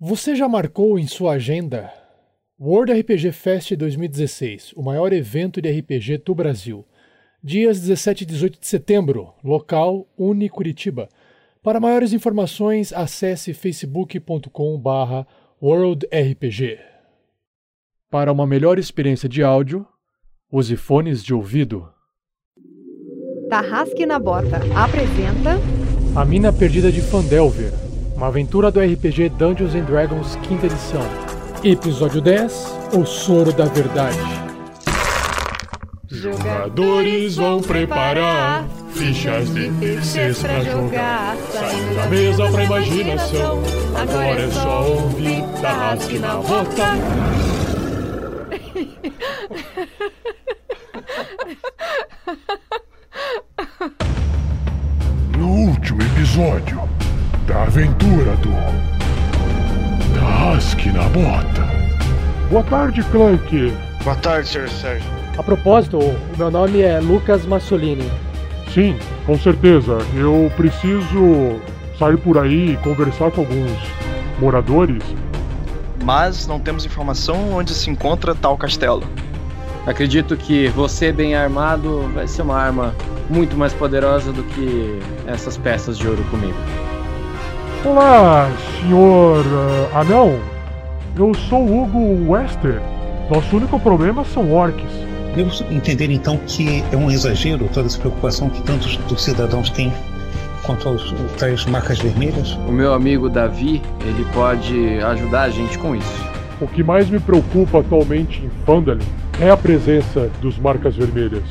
Você já marcou em sua agenda World RPG Fest 2016, o maior evento de RPG do Brasil. Dias 17 e 18 de setembro, local Uni Curitiba. Para maiores informações, acesse facebook.com.br worldrpg. Para uma melhor experiência de áudio, use fones de ouvido. Tarrasque na Bota apresenta A Mina Perdida de Fandelver, uma aventura do RPG Dungeons and Dragons quinta edição. Episódio 10, O Soro da Verdade. Jogadores vão preparar fichas de terceiros pra jogar. Saindo da mesa pra imaginação. Agora é só ouvir Tarrasque na Bota. No último episódio da aventura do Tarrasque na Bota. Boa tarde, Clank. Boa tarde, Sr. Sérgio. A propósito, o meu nome é Lucas Massolini. Sim, com certeza. Eu preciso sair por aí e conversar com alguns moradores. Mas não temos informação onde se encontra tal castelo. Acredito que você bem armado vai ser uma arma muito mais poderosa do que essas peças de ouro comigo. Olá, senhor ah, anão. Eu sou Hugo Wester. Nosso único problema são orcs. Devo entender então que é um exagero toda essa preocupação que tantos dos cidadãos têm quanto aos tais marcas vermelhas? O meu amigo Davi, ele pode ajudar a gente com isso. O que mais me preocupa atualmente em Phandalin é a presença dos marcas vermelhas.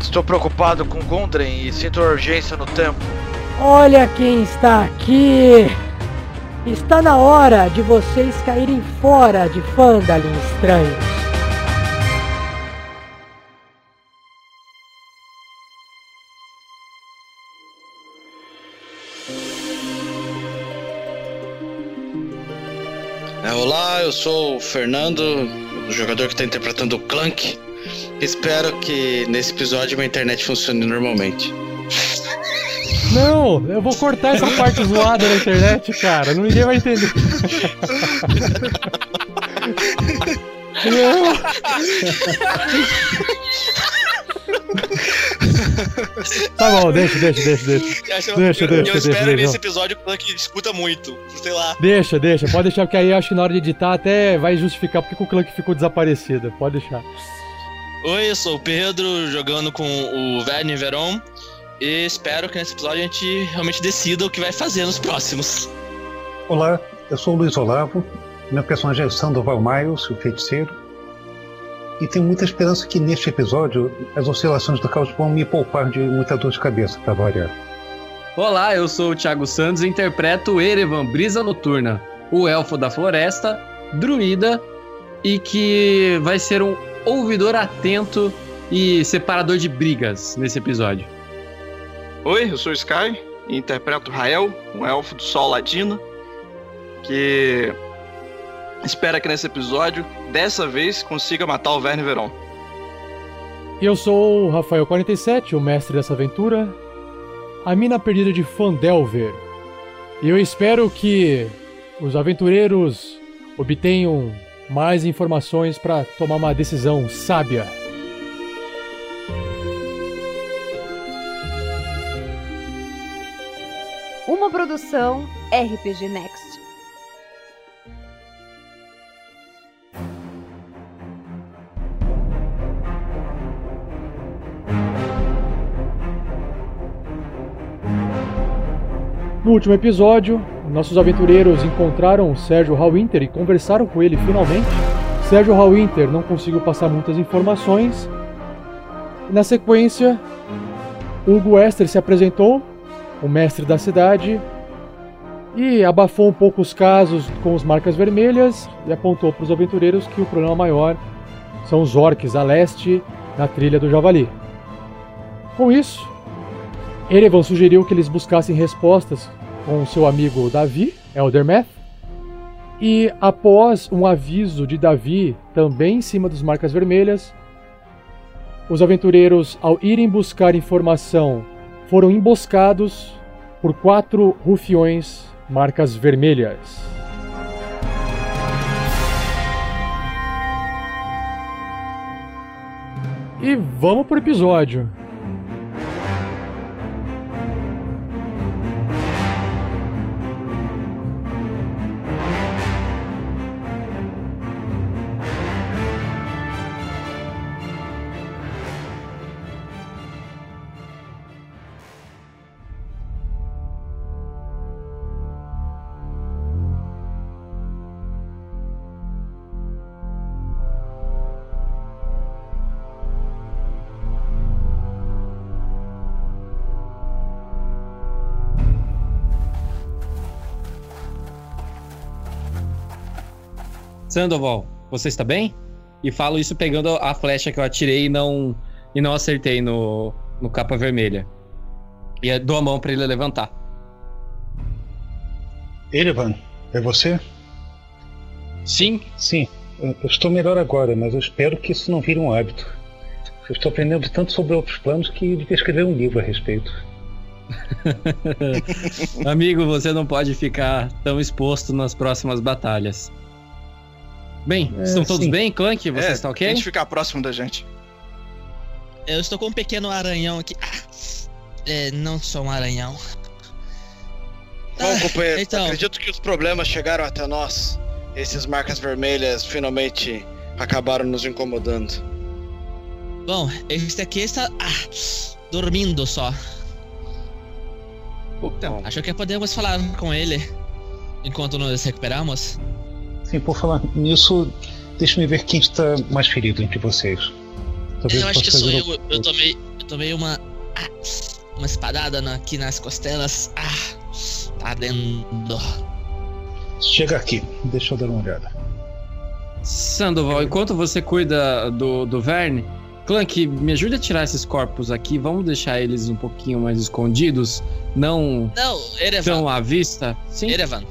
Estou preocupado com Gundren e sinto urgência no tempo. Olha quem está aqui! Está na hora de vocês caírem fora de Fandalin estranhos. É, olá, eu sou o Fernando, o jogador que está interpretando o Clank. Espero que nesse episódio minha internet funcione normalmente. Não, eu vou cortar essa parte zoada da internet, cara. Ninguém vai entender. Não. Tá bom, deixa, deixa, deixa, deixa. Deixa, eu, deixa, eu deixa, espero deixa, nesse não. episódio o Clank escuta muito. Sei lá. Deixa, deixa. Pode deixar, porque aí eu acho que na hora de editar até vai justificar porque que o Clank ficou desaparecido. Pode deixar. Oi, eu sou o Pedro, jogando com o Verne Veron. E espero que nesse episódio a gente realmente decida o que vai fazer nos próximos. Olá, eu sou o Luiz Olavo. Meu personagem é o Sandoval Miles, o feiticeiro. E tenho muita esperança que neste episódio as oscilações do caos vão me poupar de muita dor de cabeça, para variar. Olá, eu sou o Thiago Santos e interpreto Erevan Brisa Noturna, o elfo da floresta, druida e que vai ser um ouvidor atento e separador de brigas nesse episódio. Oi, eu sou o Sky e interpreto Rael, um elfo do Sol Ladino, que espera que nesse episódio, dessa vez, consiga matar o Verne Veron. E eu sou o Rafael47, o mestre dessa aventura. A mina perdida de Fandelver. E eu espero que os aventureiros obtenham mais informações para tomar uma decisão sábia. Produção RPG Next. No último episódio, nossos aventureiros encontraram o Sérgio Hallwinter e conversaram com ele finalmente. Sérgio Hallwinter não conseguiu passar muitas informações. Na sequência, Hugo Wester se apresentou, o mestre da cidade, e abafou um pouco os casos com as marcas vermelhas e apontou para os aventureiros que o problema maior são os orcs a leste na trilha do Javali. Com isso, Erevan sugeriu que eles buscassem respostas com seu amigo Davi, Eldermeth, e após um aviso de Davi, também em cima das marcas vermelhas, os aventureiros, ao irem buscar informação, foram emboscados por quatro rufiões marcas vermelhas. E vamos pro episódio. Sandoval, você está bem? E falo isso pegando a flecha que eu atirei e não, e não acertei no, no capa vermelha. E dou a mão para ele levantar. Erevan, é você? Sim? Sim. Eu estou melhor agora, mas eu espero que isso não vire um hábito. Eu estou aprendendo tanto sobre outros planos que devia escrever um livro a respeito. Amigo, você não pode ficar tão exposto nas próximas batalhas. Bem, É, estão todos sim. bem, Clank? Você é, está ok? Tente ficar próximo da gente. Eu estou com um pequeno aranhão aqui. Ah, é, não sou um aranhão. Bom, Ah, companheiro, então. acredito que os problemas chegaram até nós. Esses marcas vermelhas finalmente acabaram nos incomodando. Bom, este aqui está ah, dormindo só. Então, Acho que podemos falar com ele enquanto nos recuperamos. Sim, por falar nisso, deixa-me ver quem está mais ferido entre vocês. Talvez eu acho possa que sou fazer eu. o- Eu tomei, eu tomei uma ah, uma espadada na- aqui nas costelas. Ah, tá ardendo. Chega aqui, deixa eu dar uma olhada. Sandoval, enquanto você cuida do, do Verne, Clank, me ajude a tirar esses corpos aqui. Vamos deixar eles um pouquinho mais escondidos, não Não, Erevan. tão à vista. Sim, Erevan.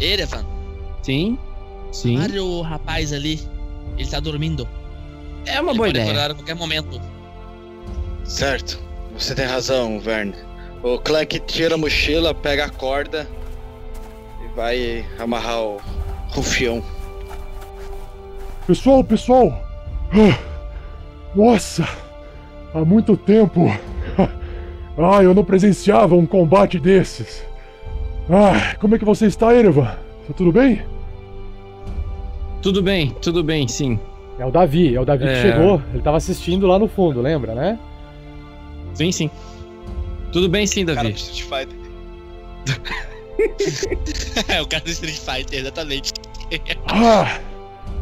Erevan. sim, sim. Olha o rapaz ali. Ele tá dormindo. É uma Ele boa pode ideia. acordar a qualquer momento. Certo, você tem razão, Verne. O Clank tira a mochila, pega a corda e vai amarrar o rufião. Pessoal, pessoal! Ah, Nossa! Há muito tempo! Ah, eu não presenciava um combate desses! Ah, como é que você está, Erevan? Tá tudo bem? Tudo bem, tudo bem, sim. É o Davi, é o Davi É. que chegou. Ele tava assistindo lá no fundo, lembra, né? Sim, sim. Tudo bem, sim, Cara do Davi. Street Fighter. é o cara do Street Fighter, exatamente. Ah!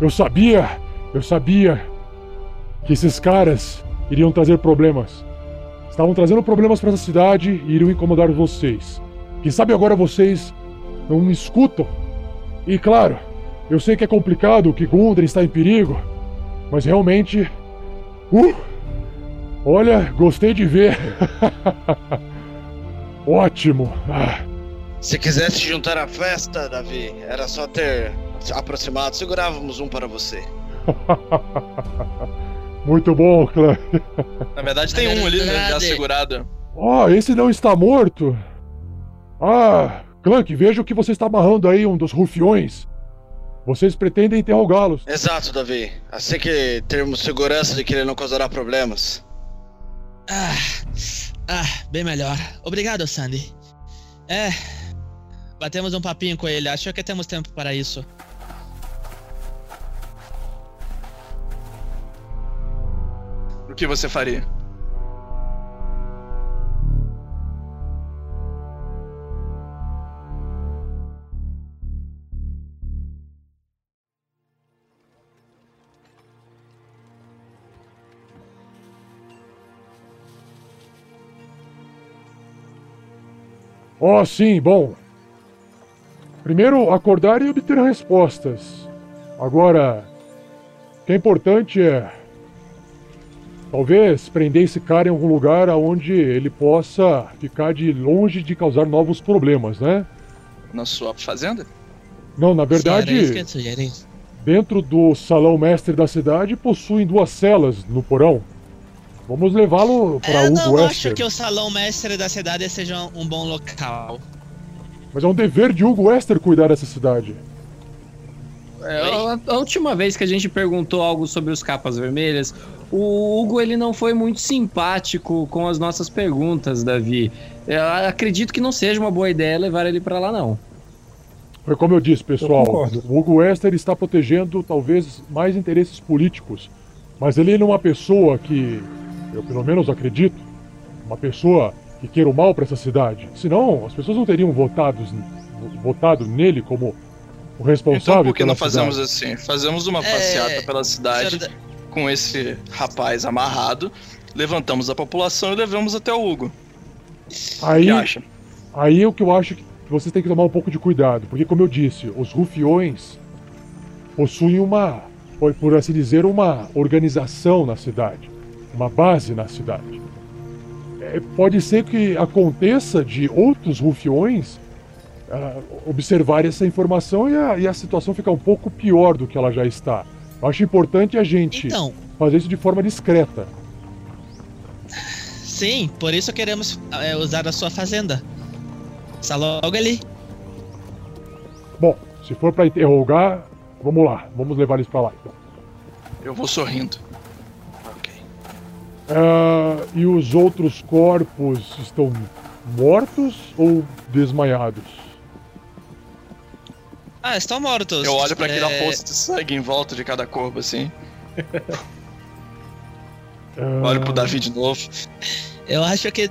Eu sabia! Eu sabia que esses caras iriam trazer problemas. Estavam trazendo problemas para essa cidade e iriam incomodar vocês. Quem sabe agora vocês não me escutam? E claro, eu sei que é complicado, que Gundren está em perigo, mas realmente. Uh! Olha, gostei de ver. Ótimo. Ah, Se quisesse se juntar à festa, Davi, era só ter se aproximado. Segurávamos um para você. muito bom, Clã. na verdade tem um ali, né, já segurado. Ah, esse não está morto? Ah, Clank, vejo que você está amarrando aí um dos rufiões. Vocês pretendem interrogá-los. Exato, Davi. Assim que termos segurança de que ele não causará problemas. Ah, ah, bem melhor. Obrigado, Sandy. É, batemos um papinho com ele. Acho que temos tempo para isso. O que você faria? Oh, sim, bom. Primeiro, acordar e obter respostas. Agora, o que é importante é. Talvez prender esse cara em algum lugar onde ele possa ficar de longe de causar novos problemas, né? Na sua fazenda? Não, na Sim, era isso verdade, que eu sugeri. dentro do salão mestre da cidade possuem duas celas no porão. Vamos levá-lo para Eu Hugo não acho que o salão mestre da cidade seja um bom local. Mas é um dever de Hugo Wester cuidar dessa cidade. É, a, a última vez que a gente perguntou algo sobre os capas vermelhas, O Hugo ele não foi muito simpático com as nossas perguntas, Davi. Eu acredito que não seja uma boa ideia levar ele pra lá, não. Foi como eu disse, pessoal. Eu o Hugo Wester está protegendo talvez mais interesses políticos. Mas ele não é uma pessoa que, eu pelo menos acredito, uma pessoa que queira o mal para essa cidade. Senão, as pessoas não teriam votado, votado nele como o responsável Então por que não fazemos cidade. assim? Fazemos uma É, passeata pela cidade senhora com esse rapaz amarrado, levantamos a população e levamos até o Hugo. O Aí, que acha? aí é o que eu acho que vocês têm que tomar um pouco de cuidado, porque como eu disse, os rufiões possuem uma, por assim dizer, uma organização na cidade, uma base na cidade. É, pode ser que aconteça de outros rufiões ah, observarem essa informação e a, e a situação ficar um pouco pior do que ela já está. Eu acho importante a gente Então, fazer isso de forma discreta. sim, por isso queremos é, usar a sua fazenda. Está logo ali. Bom, se for para interrogar, vamos lá, vamos levar eles para lá. Então. Eu vou sorrindo. Ah, e os outros corpos estão mortos ou desmaiados? Ah, estão mortos. Eu olho pra aquela É, poça de sangue em volta de cada corpo, assim. Ah, Olho pro Davi de novo. Eu acho que.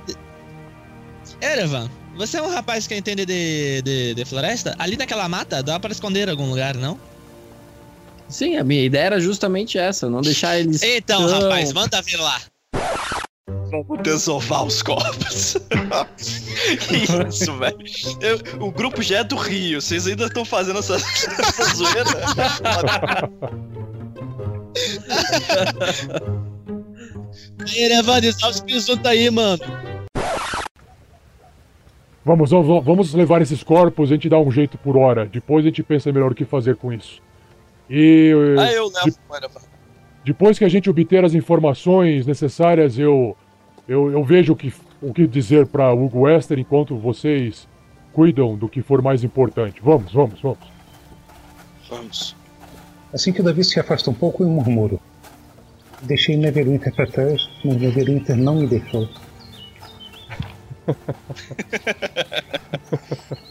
Erevan, você é um rapaz que entende de, de, de floresta? Ali naquela mata dá para esconder em algum lugar, não? Sim, a minha ideia era justamente essa, não deixar eles. Então, tão- rapaz, manda vir lá. Vamos desovar os corpos. que isso, velho? O grupo já é do Rio, vocês ainda estão fazendo essa, essa zoeira? Erevan, salve os presuntos aí, mano. Vamos, vamos, vamos levar esses corpos, a gente dá um jeito por hora. Depois a gente pensa melhor o que fazer com isso. E Ah, eu levo. Olha, depois que a gente obter as informações necessárias, eu eu, eu vejo o que, o que dizer para Hugo Wester enquanto vocês cuidam do que for mais importante. Vamos, vamos, vamos. Vamos. Assim que o Davi se afasta um pouco, eu murmuro. Deixei Neverwinter para trás, mas Neverwinter não me deixou.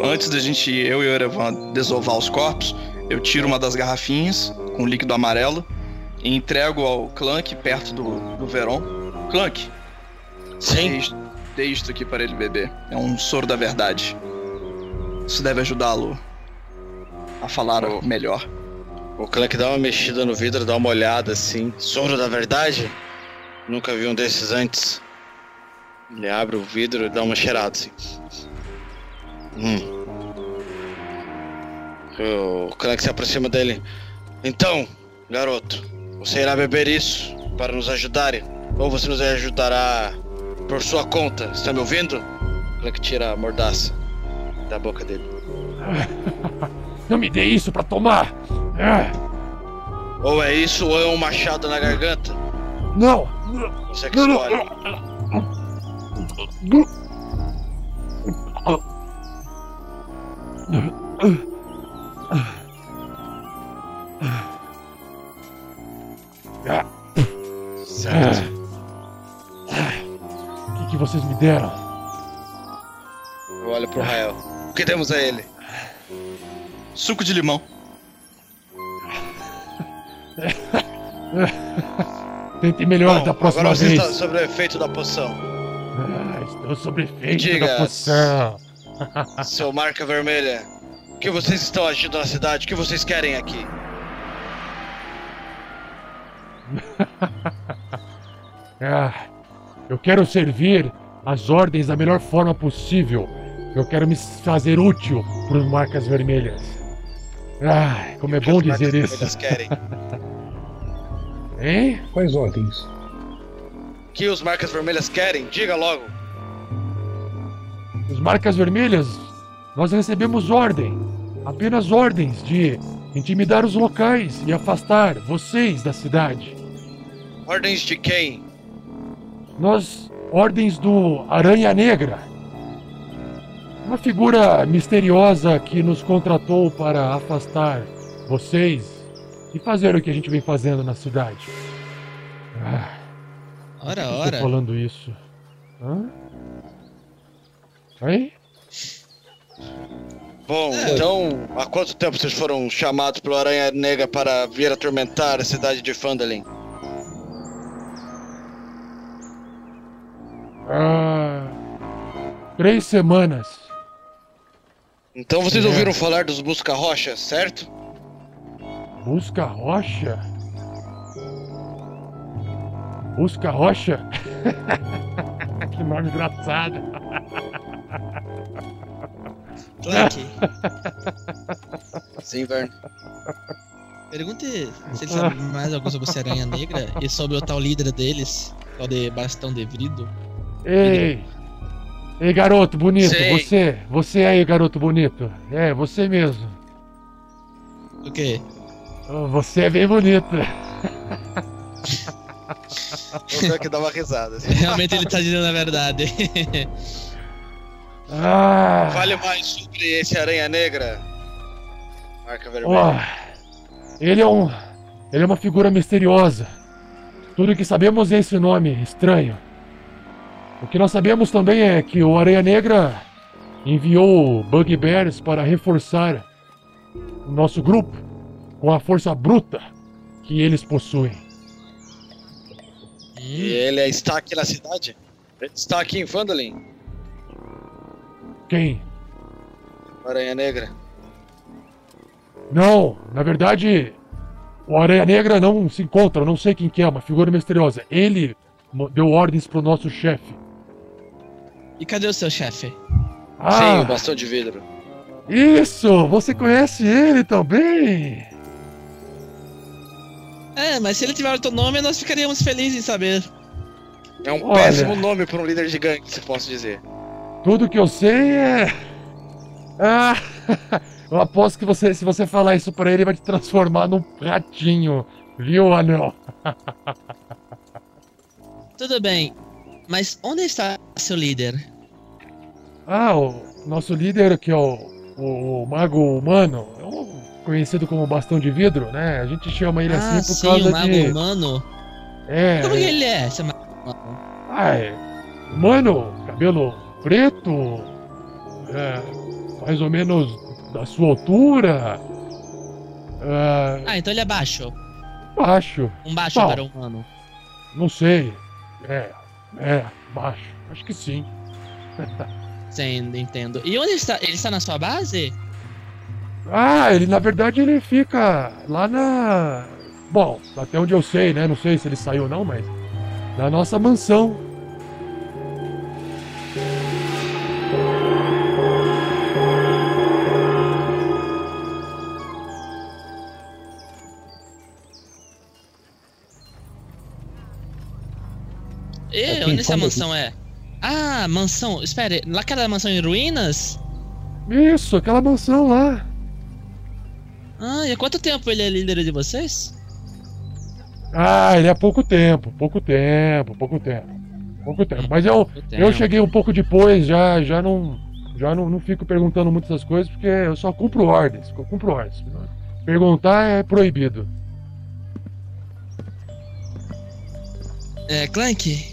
Antes da gente, eu e o Erevan, desovar os corpos, eu tiro uma das garrafinhas com líquido amarelo e entrego ao Clank perto do, do Veron. Clank, Sim. dê isto aqui para ele beber. É um soro da verdade. Isso deve ajudá-lo a falar Oh. melhor. O Clank dá uma mexida no vidro, dá uma olhada assim. Soro da verdade? Nunca vi um desses antes. Ele abre o vidro e dá uma cheirada assim. Hum. O Clank se aproxima dele. Então, garoto, você irá beber isso para nos ajudarem? Ou você nos ajudará por sua conta? Está me ouvindo? O Clank tira a mordaça da boca dele. Não me dê isso para tomar! Ah, Ou é isso ou é um machado na garganta? não! Você que Não, não, escolhe. Ah, Certo. O que, que vocês me deram? Eu olho pro Rael. O que temos a ele? Suco de limão. Tente melhor Bom, da próxima agora você vez. está sob o efeito da poção. Ah, estou sob efeito Diga. da poção. Seu marca vermelha. O que vocês estão agindo na cidade? O que vocês querem aqui? Ah, eu quero servir as ordens da melhor forma possível. Eu quero me fazer útil para os marcas vermelhas. Ah, como é O que bom as marcas dizer vermelhas isso. querem? Hein? Quais ordens? O que os marcas vermelhas querem? Diga logo. Os marcas vermelhas, nós recebemos ordem apenas ordens de intimidar os locais e afastar vocês da cidade. Ordens de quem? Nós, ordens do Aranha Negra. Uma figura misteriosa que nos contratou para afastar vocês e fazer o que a gente vem fazendo na cidade. Ah, Ora, por que eu ora. Tô falando isso. Hã? Aí? Bom, É. então, há quanto tempo vocês foram chamados pelo Aranha Negra para vir atormentar a cidade de Phandalin? Ah, três semanas. Então vocês É. ouviram falar dos Busca-Rochas, certo? Busca Rocha? Busca Rocha? que nome engraçado. Clank, Sim, Verne. pergunte se ele sabe mais algo sobre esse Aranha Negra e sobre o tal líder deles, tal de Bastão de Vrido. Ei! Ei, garoto bonito, Sei. você, você aí, garoto bonito. É, você mesmo. O quê? Oh, Você é bem bonito. Ter que dar uma risada. Realmente ele tá dizendo a verdade. Ah, Fale mais sobre esse Aranha Negra. Marca vermelha. ó, ele é um, ele é uma figura misteriosa. Tudo que sabemos é esse nome estranho. O que nós sabemos também é que o Aranha Negra enviou Bugbears para reforçar o nosso grupo com a força bruta que eles possuem. E ele está aqui na cidade? Ele está aqui em Phandalin? Quem? o Aranha Negra. Não, na verdade, o Aranha Negra não se encontra, eu não sei quem que é, uma figura misteriosa. Ele deu ordens pro nosso chefe. E cadê o seu chefe? Sim, Ah, o bastão de vidro. isso! Você conhece ele também? É, mas se ele tiver outro nome, nós ficaríamos felizes em saber. É um Olha. péssimo nome para um líder de gangue, se posso dizer. Tudo que eu sei é. Ah, eu aposto que você, se você falar isso pra ele, ele vai te transformar num ratinho, viu, anel? Tudo bem, mas onde está seu líder? Ah, o nosso líder, que é o, o, o Mago Humano, é conhecido como Bastão de Vidro, né? A gente chama ele ah, assim por sim, causa o mago de. humano. É. Como ele é, seu mago humano? Ah, é. Humano, cabelo preto, é, mais ou menos da sua altura. É, Ah, então ele é baixo. baixo, Um baixo Bom. para humano. não sei. É, é, baixo. Acho que sim. Sim, entendo. E onde está? Ele está na sua base? Ah, ele na verdade ele fica lá na. Bom, até onde eu sei, né? Não sei se ele saiu ou não, mas. Na nossa mansão. E Aqui em onde essa mansão é? Ah, mansão. Espere, naquela mansão em ruínas? Isso, aquela mansão lá. Ah, e há quanto tempo ele é líder de vocês? Ah, ele é pouco tempo, pouco tempo, pouco tempo. Pouco tempo. Mas eu, Pouco eu tempo. cheguei um pouco depois, já, já não. Já não, não fico perguntando muito essas coisas, porque eu só cumpro ordens. Eu cumpro ordens. Perguntar é proibido. É, Clank,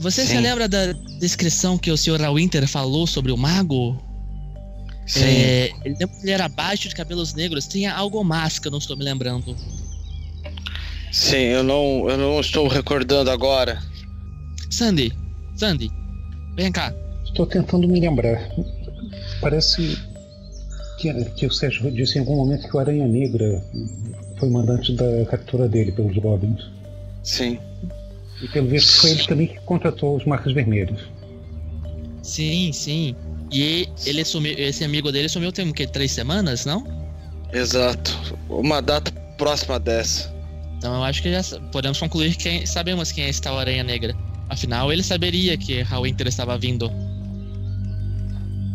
você se Sim. lembra da descrição que o Sr. Winter falou sobre o mago? Sim. É, ele era baixo de cabelos negros, tinha algo mais que eu não estou me lembrando. Sim, eu não, eu não estou recordando agora. Sandy, Sandy, vem cá. Estou tentando me lembrar. Parece que, que o Sérgio disse em algum momento que o Aranha Negra foi mandante da captura dele pelos Goblins. Sim. E pelo visto foi ele também que contratou os Marcos Vermelhos. Sim, sim. E ele sumiu, esse amigo dele sumiu tem o quê? Três semanas, não? Exato. Uma data próxima dessa. Então eu acho que já podemos concluir que sabemos quem é esse tal Aranha Negra. Afinal, ele saberia que Hal Winter estava vindo.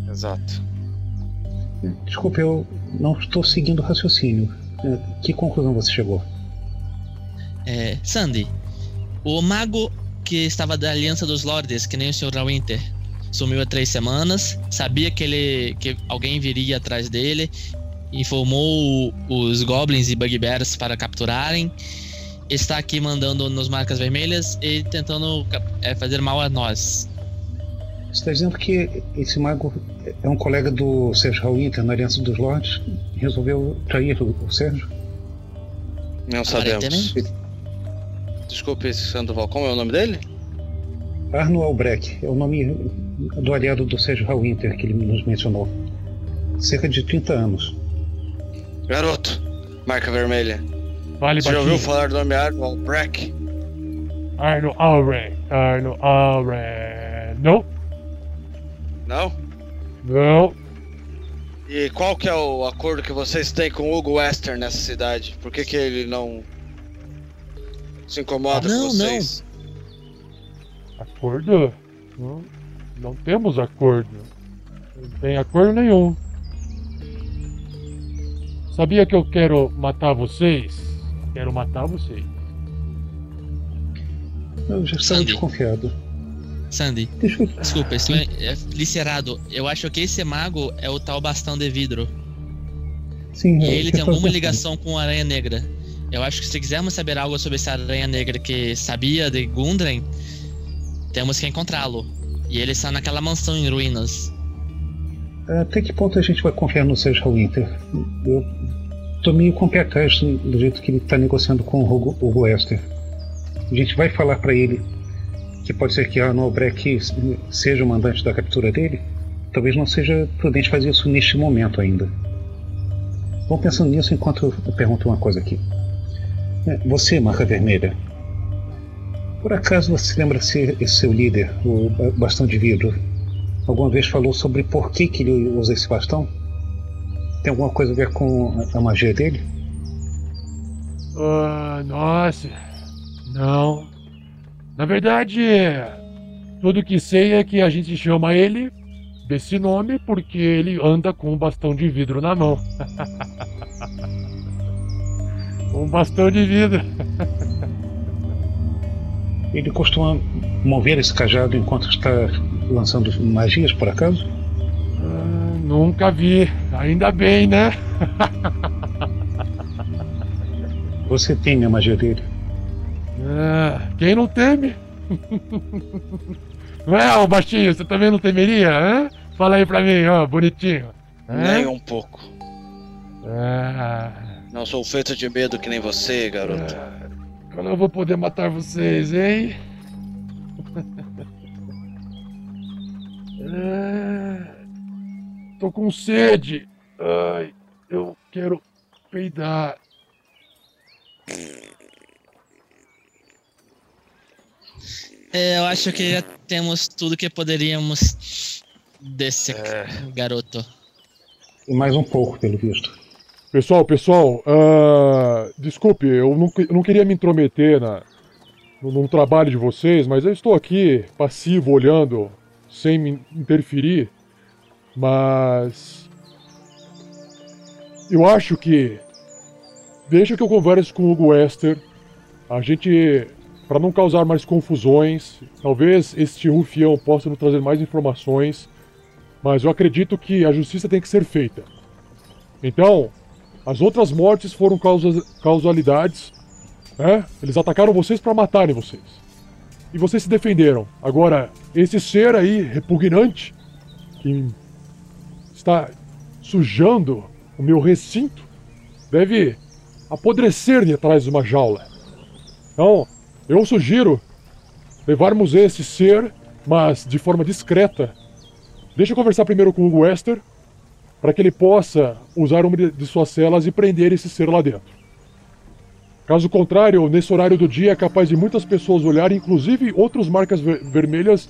Exato. Desculpe, eu, não estou seguindo o raciocínio. É, Que conclusão você chegou? É, Sandy, o mago que estava da Aliança dos Lordes, que nem o Sr. Winter, sumiu há três semanas, sabia que ele que alguém viria atrás dele, informou os goblins e bugbears para capturarem, está aqui mandando nos marcas vermelhas e tentando é, fazer mal a nós. Você está dizendo que esse mago é um colega do Sérgio Hallwinter na Aliança dos Lordes? Resolveu trair o, o Sérgio? Não sabemos. Desculpe, Sandoval, como é o nome dele? Arno Albrecht é o nome do aliado do Sérgio Hallwinter que ele nos mencionou. Cerca de 30 anos. Garoto, marca vermelha. Fale Você já ouviu falar do nome Arno Albrecht? Arno Alren. Arno Alren. Não, Não? não. E qual que é o acordo que vocês têm com o Hugo Western nessa cidade? Por que, que ele não se incomoda Não, com vocês? Acordo? Não, não temos acordo. Não tem acordo nenhum. Sabia que eu quero matar vocês? Quero matar vocês. Eu já estava Sandy. desconfiado. Sandy, eu... desculpa, estou é, licerado. Eu acho que esse mago é o tal bastão de vidro. Sim, E eu- ele eu tem alguma ligação com a Aranha Negra. Eu acho que se quisermos saber algo sobre essa Aranha Negra que sabia de Gundren, temos que encontrá-lo. E ele está naquela mansão em ruínas. Até que ponto a gente vai confiar no Sérgio Hallwinter? Eu tô meio com o pé atrás do jeito que ele está negociando com o Hugo, Hugo Wester. A gente vai falar para ele que pode ser que Arno Albrecht seja o mandante da captura dele? Talvez não seja prudente fazer isso neste momento ainda. Vamos pensando nisso enquanto eu pergunto uma coisa aqui. É, Você, Marca Vermelha, por acaso você lembra se esse seu líder, o Ba- Bastão de Vidro, alguma vez falou sobre por que, que ele usa esse bastão? Tem alguma coisa a ver com a- magia dele? Ah, nossa. Não. Na verdade, tudo que sei é que a gente chama ele desse nome porque ele anda com um bastão de vidro na mão. um bastão de vidro. Ele costuma mover esse cajado enquanto está lançando magias, por acaso? Ah, nunca vi. Ainda bem, né? Você teme a magia dele? Ah, quem não teme? Não é, ô baixinho? Você também não temeria, hã? Fala aí pra mim, ó, bonitinho. Hã? Nem um pouco. Ah, Não sou feito de medo que nem você, garoto. quando eu vou poder matar vocês, hein? Ah, tô com sede. Ai, eu quero peidar. É, eu acho que já temos tudo que poderíamos desse garoto. E mais um pouco, pelo visto. Pessoal, pessoal, ah, desculpe, eu não, eu não queria me intrometer na, no, no trabalho de vocês, mas eu estou aqui passivo, olhando, sem me interferir. Mas. Eu acho que. Deixa que eu converse com o Hugo Wester. A gente. Para não causar mais confusões, talvez este rufião possa nos trazer mais informações. Mas eu acredito que a justiça tem que ser feita. Então, as outras mortes foram causa- causalidades. Né? Eles atacaram vocês para matarem vocês. E vocês se defenderam. Agora, esse ser aí, repugnante, que está sujando o meu recinto, deve apodrecer de atrás de uma jaula. Então, eu sugiro levarmos esse ser, mas de forma discreta. Deixa eu conversar primeiro com o Wester, para que ele possa usar uma de suas celas e prender esse ser lá dentro. Caso contrário, nesse horário do dia é capaz de muitas pessoas olharem, inclusive outras marcas ver- vermelhas,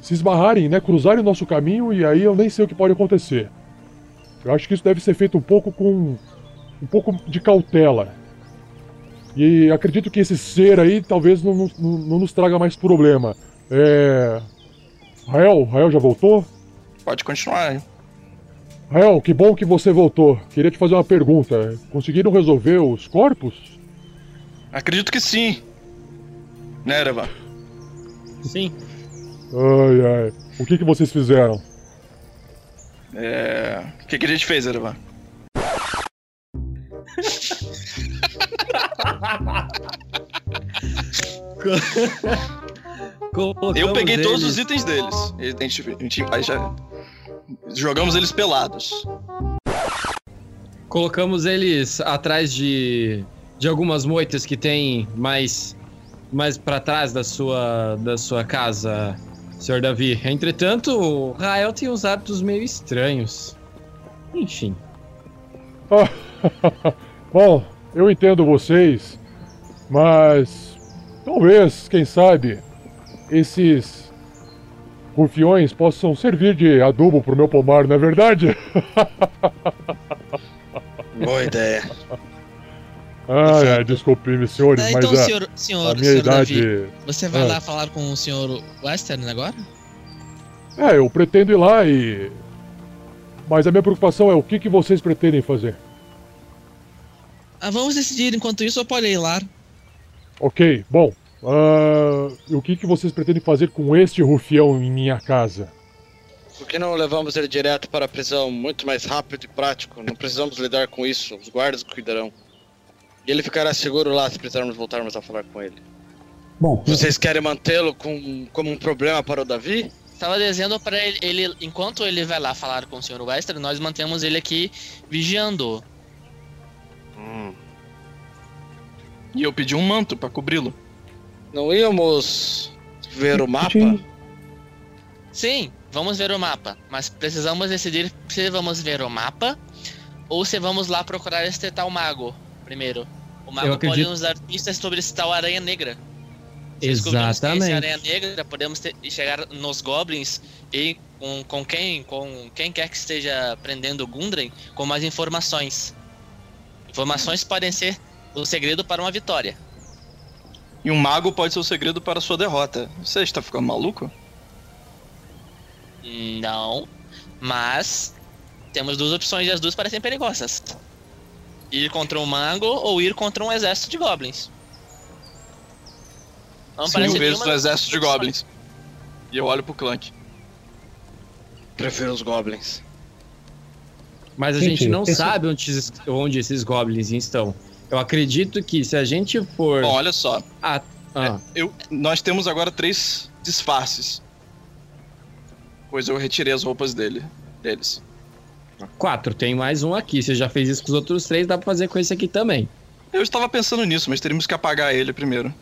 se esbarrarem, né, cruzarem o nosso caminho e aí eu nem sei o que pode acontecer. Eu acho que isso deve ser feito um pouco com um pouco de cautela. E acredito que esse ser aí talvez não, não, não nos traga mais problema. É. Rael, Rael já voltou? Pode continuar, hein? Rael, que bom que você voltou. Queria te fazer uma pergunta. Conseguiram resolver os corpos? Acredito que sim. Né, Erevan? Sim. Ai, ai. O que, que vocês fizeram? É. O que, que a gente fez, Erevan? Eu peguei todos os itens deles. A gente, a gente aí já jogamos eles pelados. Colocamos eles atrás de, de algumas moitas que tem mais mais para trás da sua da sua casa, Sr. Davi. Entretanto, o Rael tem uns hábitos meio estranhos. Enfim. Bom, eu entendo vocês, mas talvez, quem sabe, esses rufiões possam servir de adubo pro meu pomar, não é verdade? Boa ideia. Ai, ai, desculpe-me, senhores, Ah, mas então, a, senhor, senhor, a minha senhor idade. Davi, você vai Ah. lá falar com o senhor Western agora? É, eu pretendo ir lá e. Mas a minha preocupação é o que, que vocês pretendem fazer. Ah, vamos decidir enquanto isso ou pode ir lá. Ok, bom. E o que, que vocês pretendem fazer com este rufião em minha casa? Por que não levamos ele direto para a prisão? Muito mais rápido e prático. Não precisamos lidar com isso. Os guardas cuidarão. E ele ficará seguro lá se precisarmos voltarmos a falar com ele. Bom, Vocês querem mantê-lo com, como um problema para o Davi? Estava dizendo para ele, ele, enquanto ele vai lá falar com o senhor Western, nós mantemos ele aqui vigiando. E eu pedi um manto pra cobri-lo. Não íamos ver o mapa? Sim, vamos ver o mapa, mas precisamos decidir se vamos ver o mapa ou se vamos lá procurar este tal mago primeiro. O mago Eu pode acredito- nos dar pistas sobre esse tal aranha negra. Se Exatamente. aranha negra, podemos ter- chegar nos goblins e com, com quem com quem quer que esteja prendendo o Gundren com mais informações. Informações podem ser o segredo para uma vitória. E um mago pode ser o segredo para a sua derrota. Você está ficando maluco? Não, mas temos duas opções e as duas parecem perigosas. Ir contra um mago ou ir contra um exército de goblins. Não parece vezes nenhuma no das exército de goblins. E eu olho pro Clank. Prefiro os goblins. Mas a Gente, gente não esse- sabe onde esses, onde esses goblins estão. Eu acredito que se a gente for. Bom, olha só. Ah, ah, Eu, nós temos agora três disfarces. Pois eu retirei as roupas dele, deles. quatro, tem mais um aqui. Você já fez isso com os outros três, dá pra fazer com esse aqui também. Eu estava pensando nisso, mas teríamos que apagar ele primeiro.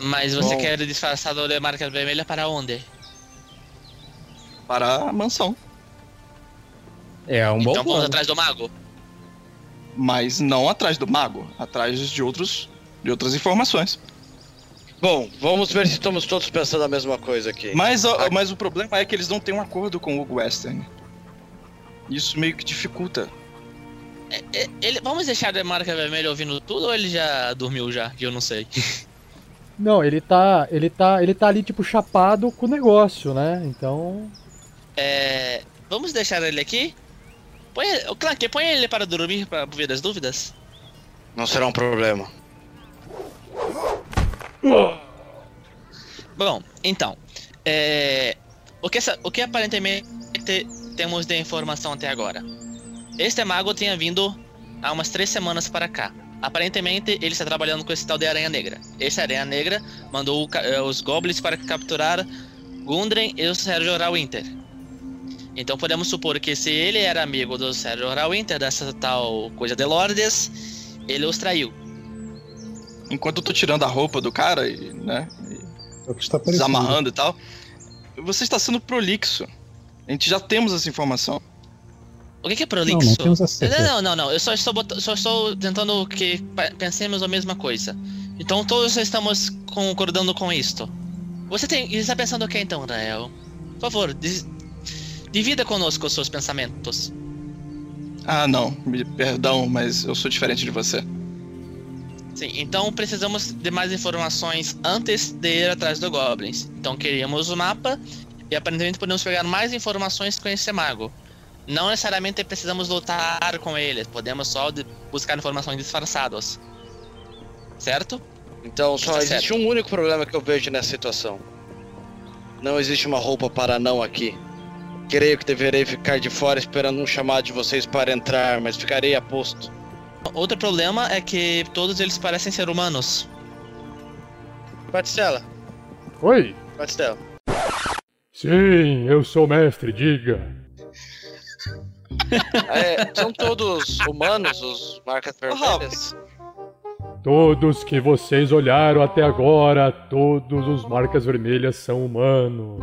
Mas você Bom. quer disfarçar da marca vermelha para onde? Para a mansão. É um bom então vamos atrás do mago? Mas não atrás do mago, atrás de outros. de outras informações. Bom, vamos ver se estamos todos pensando a mesma coisa aqui. Mas, ó, mas o problema é que eles não têm um acordo com o Western. Isso meio que dificulta. É- é- Ele, vamos deixar a marca vermelha ouvindo tudo ou ele já dormiu já? Que eu não sei. Não, ele tá. Ele tá. Ele tá ali, tipo, chapado com o negócio, né? Então. É, vamos deixar ele aqui? Põe, o Clank, põe ele para dormir para ver das dúvidas. Não será um problema. Bom, então, é, o, que, essa- o que aparentemente temos de informação até agora? Este mago tinha vindo há umas três semanas para cá. Aparentemente, ele está trabalhando com esse tal de Aranha Negra. Esse Aranha Negra mandou eh, os goblins para capturar Gundren e o Sérgio Rawinter. Então podemos supor que se ele era amigo do Sérgio Rawinter, dessa tal coisa de Lordes, ele os traiu. Enquanto eu tô tirando a roupa do cara e, né, É o que está aparecendo. desamarrando e tal, você está sendo prolixo. A gente já temos essa informação. O que, que é prolixo? não temos acesso. Não, não, não, não. Eu só estou, bot- só estou tentando que pensemos a mesma coisa. Então todos estamos concordando com isto. Você tem, está pensando o que então, Rael? Por favor, dis- divida conosco os seus pensamentos. Ah, não, me perdão, mas eu sou diferente de você. Sim, então precisamos de mais informações antes de ir atrás do Goblins. Então queríamos o mapa e aparentemente podemos pegar mais informações com esse mago. Não necessariamente precisamos lutar com eles, podemos só buscar informações disfarçadas. Certo? Então só Tá existe certo. um único problema que eu vejo nessa situação. Não existe uma roupa para não aqui. Creio que deverei ficar de fora esperando um chamado de vocês para entrar, mas ficarei a posto. Outro problema é que todos eles parecem ser humanos. Batistela, Oi? Batistela. Sim, eu sou o mestre, diga. É, são todos humanos, os marcas vermelhas? Todos que vocês olharam até agora, todos os marcas vermelhas são humanos.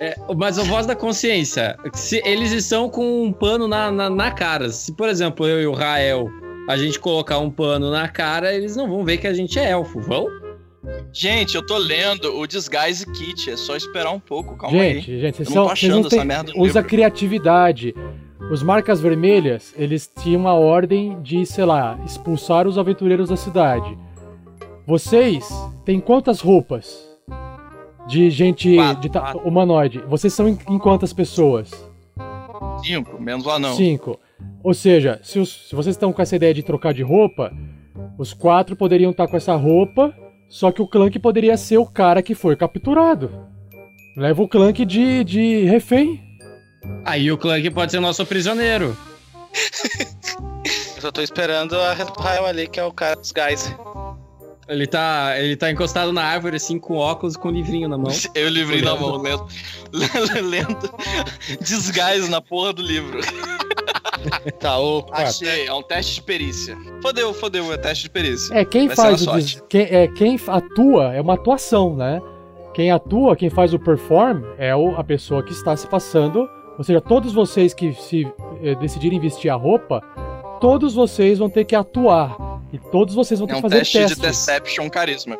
É, mas a voz da consciência, se eles estão com um pano na, na, na cara. Se, por exemplo, eu e o Rael, a gente colocar um pano na cara, eles não vão ver que a gente é elfo, vão? Gente, eu tô lendo o Disguise Kit, é só esperar um pouco, calma gente, aí. gente, vocês são. não tô Vocês achando não têm, essa merda no usa livro. criatividade. Os marcas vermelhas, eles tinham a ordem de, sei lá, expulsar os aventureiros da cidade. Vocês têm quantas roupas? De gente Quatro, de ta- quatro. humanoide. Vocês são em, em quantas pessoas? Cinco, menos o anão. Cinco. Ou seja, se, os- se vocês estão com essa ideia de trocar de roupa, os quatro poderiam estar com essa roupa, só que o Clank poderia ser o cara que foi capturado. Leva o Clank de, de refém. Aí o Clank pode ser nosso prisioneiro. Eu só tô esperando a Red ali, que é o cara dos gás. Ele tá, ele tá encostado na árvore, assim, com óculos com um livrinho na mão. Eu livrei na mão, lendo, lendo Disguise na porra do livro. Tá, o Achei, é um teste de perícia. Fodeu, fodeu, é teste de perícia. É, quem Vai faz o. des-. Quem, é, quem atua é uma atuação, né? Quem atua, quem faz o perform é o- a pessoa que está se passando. Ou seja, todos vocês que se eh, decidirem vestir a roupa, todos vocês vão ter que atuar. E todos vocês vão ter É que um fazer teste testes. de Deception Carisma.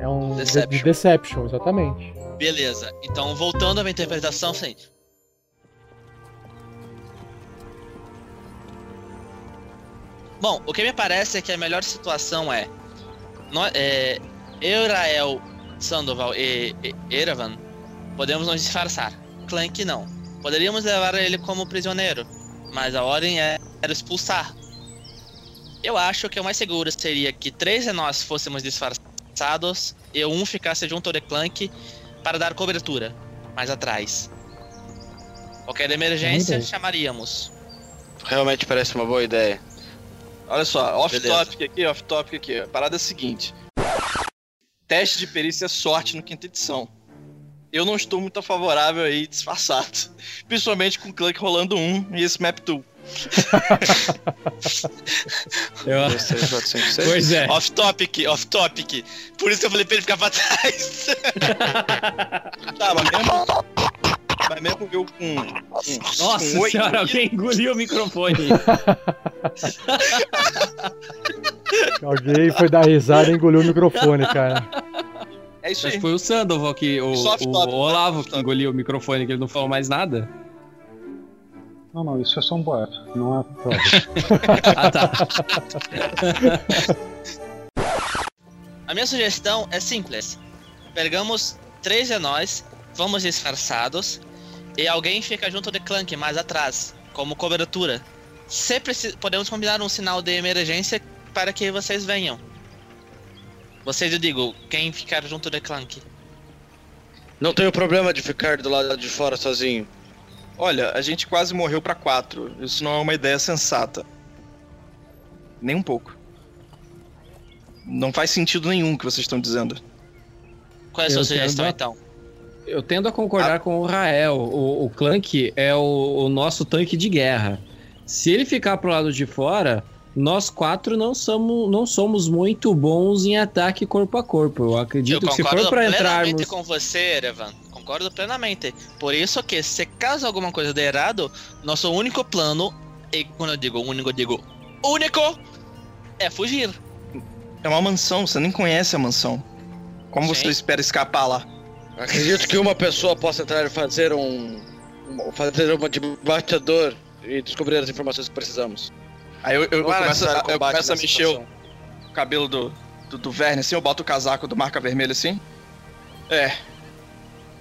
É um de- Deception. de deception, exatamente. Beleza, então voltando à minha interpretação, assim. Bom, o que me parece é que a melhor situação é. nó- é eu, Rael, Sandoval e, e Erevan podemos nos disfarçar. Clank não. Poderíamos levar ele como prisioneiro, mas a ordem é- era expulsar. Eu acho que o mais seguro seria que três de nós fôssemos disfarçados e um ficasse junto ao de Clank para dar cobertura, mais atrás. Qualquer emergência, chamaríamos. realmente parece uma boa ideia. Olha só, off-topic aqui, off-topic aqui. A parada é a seguinte: teste de perícia é sorte no quinta edição. Eu não estou muito favorável aí disfarçado. Principalmente com o Clank rolando um e esse map tool. Eu-. Pois é. Off-topic, off-topic. Por isso que eu falei pra ele ficar pra trás. Tá, mas mesmo. Mas mesmo eu com. com Nossa com senhora, alguém engoliu o microfone. Alguém foi dar risada e engoliu o microfone, cara. É isso Acho aí. que foi o Sandoval que. O, Soft o top, Olavo soft que engoliu o microfone, que ele não falou mais nada. Não, não, isso é só um boato. Não há prova. Ah, tá. A minha sugestão é simples. Pegamos três de nós, vamos disfarçados, e alguém fica junto de Clank mais atrás, como cobertura. Se podemos combinar um sinal de emergência para que vocês venham. Vocês, eu digo, quem ficar junto de Clank. Não tenho problema de ficar do lado de fora sozinho. Olha, a gente quase morreu pra quatro. Isso não é uma ideia sensata. Nem um pouco. Não faz sentido nenhum o que vocês estão dizendo. Qual é a Eu sua sugestão, então? Eu tendo a concordar com o Rael. O, o Clank é o, o nosso tanque de guerra. Se ele ficar pro lado de fora, nós quatro não somos, não somos muito bons em ataque corpo a corpo. Eu acredito Eu que se concordo for pra plenamente entrarmos. com você, Erevan. Concordo plenamente. Por isso que, se caso alguma coisa der errado, nosso único plano, e quando eu digo único, eu digo único, é fugir. É uma mansão, você nem conhece a mansão. Como você Sim. espera escapar lá? Acredito que uma pessoa possa entrar e fazer um. fazer uma de batedor e descobrir as informações que precisamos. Aí eu, eu, eu Não começo, a, eu começo a mexer o cabelo do, do, do Verne assim, eu boto o casaco do marca vermelho assim. É.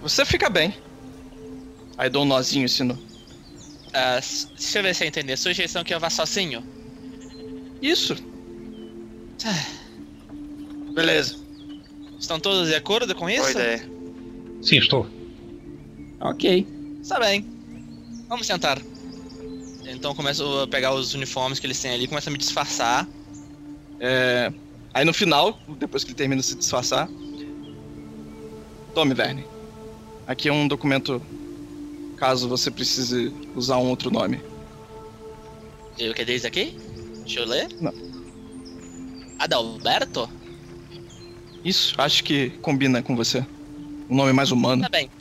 Você fica bem. Aí dou um nozinho assim no. Ah, deixa eu ver se eu entendi. Sugestão que eu vá sozinho? Isso. Beleza. Estão todos de acordo com isso? Boa ideia. Sim, estou. Ok. Está bem. Vamos sentar. Então começo a pegar os uniformes que eles têm ali, começo a me disfarçar. É, Aí no final, depois que ele termina de se disfarçar. Tome, Verne. Aqui é um documento caso você precise usar um outro nome. E o que diz aqui? Deixa eu ler. Não. Adalberto? Isso, acho que combina com você. Um nome mais humano. Tá bem.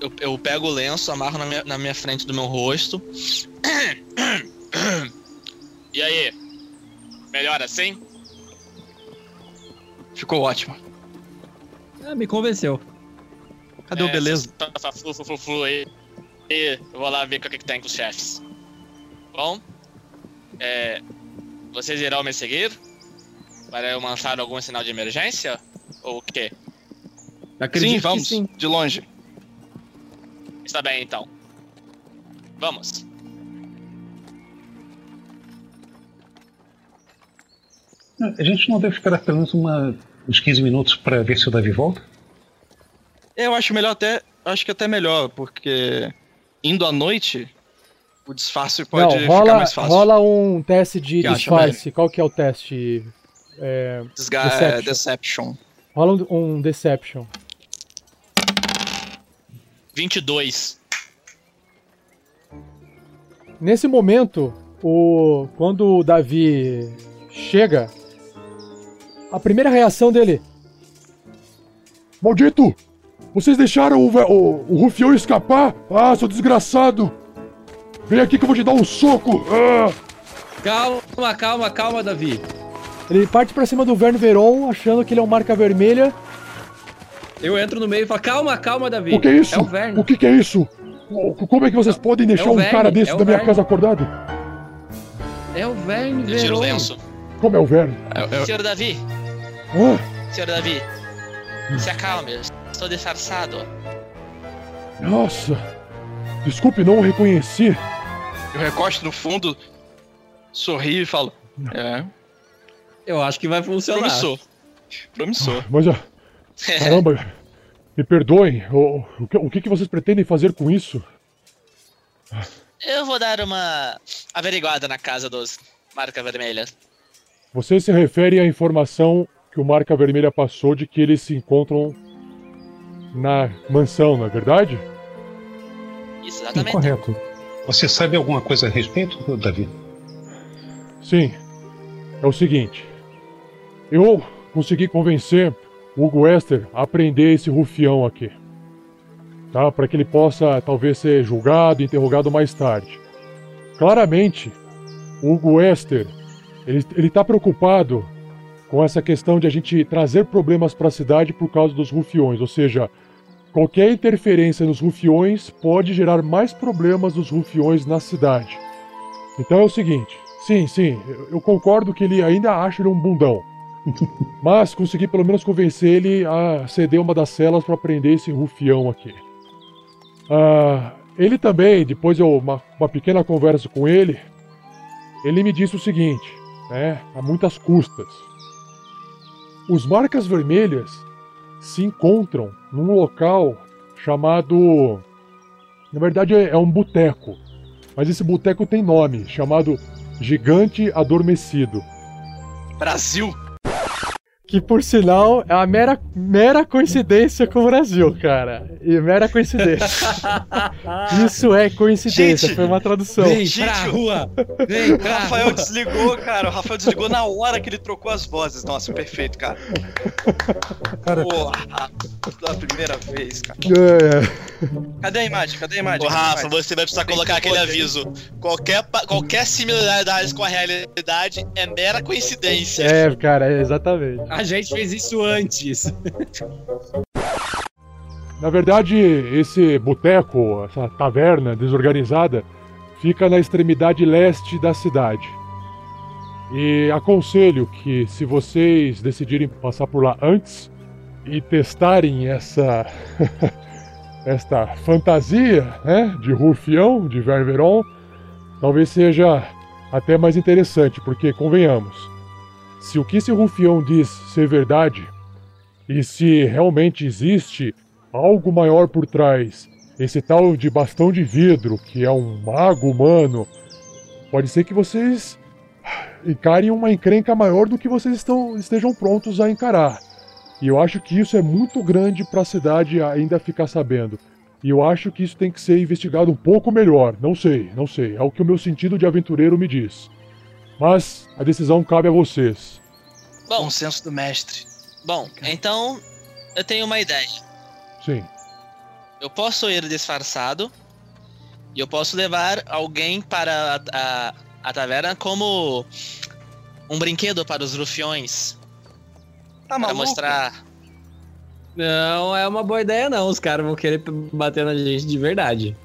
Eu, eu pego o lenço, amarro na minha, na minha frente do meu rosto. E aí? Melhor assim? Ficou ótimo. Ah, me convenceu. Cadê o beleza? Flu, flu, flu, flu, aí. E eu vou lá ver o que, que tem com os chefes. Bom, é, vocês irão me seguir? Para eu lançar algum sinal de emergência? Ou o quê? Acredito sim, que vamos. sim. De longe. Está bem então. Vamos. A gente não deve esperar pelo menos uma, uns 15 minutos para ver se o Davi volta? Eu acho melhor até. Acho que até melhor, porque indo à noite, o disfarce pode Não, ficar rola, mais fácil. rola um teste de Que disfarce. Qual que é o teste? É, Desga- Deception. Deception. rola um, um Deception. 22. Nesse momento, o quando o Davi chega, a primeira reação dele. Maldito! Vocês deixaram o, o, o rufião escapar? Ah, seu desgraçado! Vem aqui que eu vou te dar um soco! Ah! Calma, calma, calma, Davi. Ele parte pra cima do Verne Veron, achando que ele é um marca vermelha. Eu entro no meio e falo, calma, calma, Davi. O que é isso? É o Verne. O que, que é isso? Como é que vocês podem deixar É um cara desse é da minha Verne. casa acordado? É o Verne Eu tiro o Veron. lenço. Como é o Verne? Senhor Davi, Ah, senhor Davi, se acalme, estou disfarçado. nossa! Desculpe, não o reconheci. Eu recosto no fundo, sorrio e falo. É, Eu acho que vai funcionar. promissor. Promissor. Mas, ah, caramba, me perdoem. O, o, que, o que que vocês pretendem fazer com isso? Eu vou dar uma averiguada na casa dos Marca Vermelha. Você se refere à informação que o Marca Vermelha passou de que eles se encontram na mansão, não é verdade? Isso, Sim, exatamente. correto. Você sabe alguma coisa a respeito, Davi? Sim. É o seguinte. Eu consegui convencer o Hugo Wester a prender esse rufião aqui. Tá? Para que ele possa talvez ser julgado e interrogado mais tarde. Claramente, o Hugo Wester, ele, ele tá preocupado com essa questão de a gente trazer problemas para a cidade por causa dos rufiões, ou seja, qualquer interferência nos rufiões pode gerar mais problemas dos rufiões na cidade. Então é o seguinte, sim, sim, eu- concordo que ele ainda acha ele um bundão. Mas consegui pelo menos convencer ele a ceder uma das celas para prender esse rufião aqui. Ah, ele também, depois de uma, uma pequena conversa com ele, ele me disse o seguinte, né, a muitas custas. Os marcas vermelhas se encontram num local chamado. Na verdade é um boteco. Mas esse boteco tem nome, chamado Gigante Adormecido. Brasil! Que por sinal é uma mera, mera coincidência com o Brasil, cara. E mera coincidência. Isso é coincidência, Gente, foi uma tradução. Vem Gente, pra rua! Vem O Rafael desligou, cara. O Rafael desligou na hora que ele trocou as vozes. Nossa, perfeito, cara. Cara, Porra, pela primeira vez, cara. É, Cadê a imagem? Cadê a imagem? Ô, Rafa, você vai precisar Tem colocar que aquele poder. aviso. Qualquer, qualquer similaridade com a realidade é mera coincidência. é, cara, é exatamente. A gente fez isso antes. Na verdade, esse boteco, essa taverna desorganizada, fica na extremidade leste da cidade. E aconselho que, se vocês decidirem passar por lá antes e testarem essa esta fantasia, né, de rufião, de Ververon, talvez seja até mais interessante, porque convenhamos, se o que esse rufião diz ser verdade, e se realmente existe algo maior por trás, esse tal de bastão de vidro, que é um mago humano, pode ser que vocês encarem uma encrenca maior do que vocês estão, estejam prontos a encarar. E eu acho que isso é muito grande para a cidade ainda ficar sabendo. E eu acho que isso tem que ser investigado um pouco melhor. Não sei, não sei. É o que o meu sentido de aventureiro me diz. Mas a decisão cabe a vocês. Bom, senso do mestre. Bom, então eu tenho uma ideia. Sim. Eu posso ir disfarçado e eu posso levar alguém para a, a, a taverna como um brinquedo para os rufiões. Tá para maluco? mostrar. Não é uma boa ideia, não. Os caras vão querer bater na gente de verdade.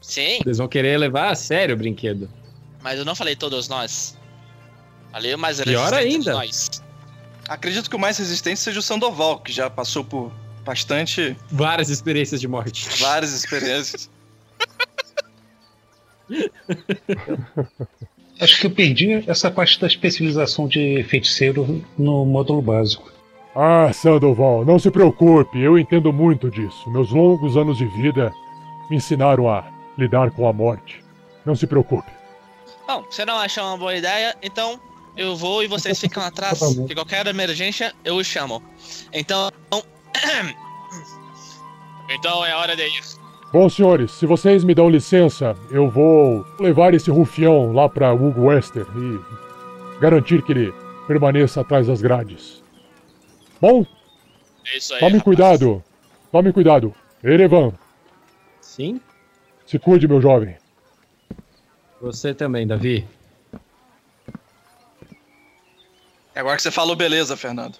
Sim, Eles vão querer levar a sério o brinquedo. Mas eu não falei todos nós. Falei o mais Pior resistente de ainda. nós. Acredito que o mais resistente seja o Sandoval, que já passou por bastante, Várias experiências de morte. várias experiências. Acho que eu perdi essa parte da especialização de feiticeiro no módulo básico. Ah, Sandoval, não se preocupe, eu entendo muito disso. Meus longos anos de vida me ensinaram a lidar com a morte. Não se preocupe. Bom, você não acha uma boa ideia, então eu vou e vocês ficam atrás. Que qualquer emergência eu os chamo. Então. Então é hora de ir. Bom, senhores, se vocês me dão licença, eu vou levar esse rufião lá pra Hugo Wester e garantir que ele permaneça atrás das grades. Bom, É isso aí. tome rapaz. cuidado. Tome cuidado. Erevan, Sim? se cuide, meu jovem. Você também, Davi. É agora que você falou beleza, Fernando.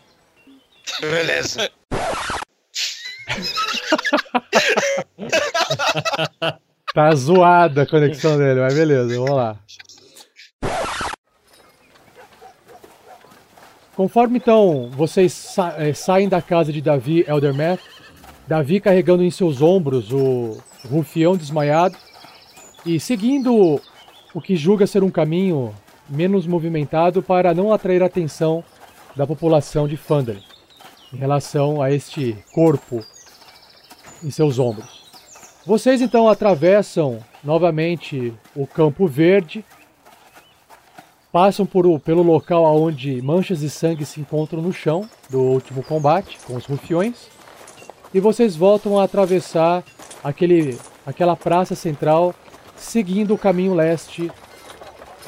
Beleza. Tá zoada a conexão dele, mas beleza, vamos lá. Conforme então vocês sa- eh, saem da casa de Davi Eldermath, Davi carregando em seus ombros o rufião desmaiado e seguindo o que julga ser um caminho menos movimentado para não atrair a atenção da população de Fandalin em relação a este corpo em seus ombros. Vocês então atravessam novamente o Campo Verde, passam por, pelo local onde manchas de sangue se encontram no chão do último combate com os rufiões, e vocês voltam a atravessar aquele, aquela praça central, seguindo o caminho leste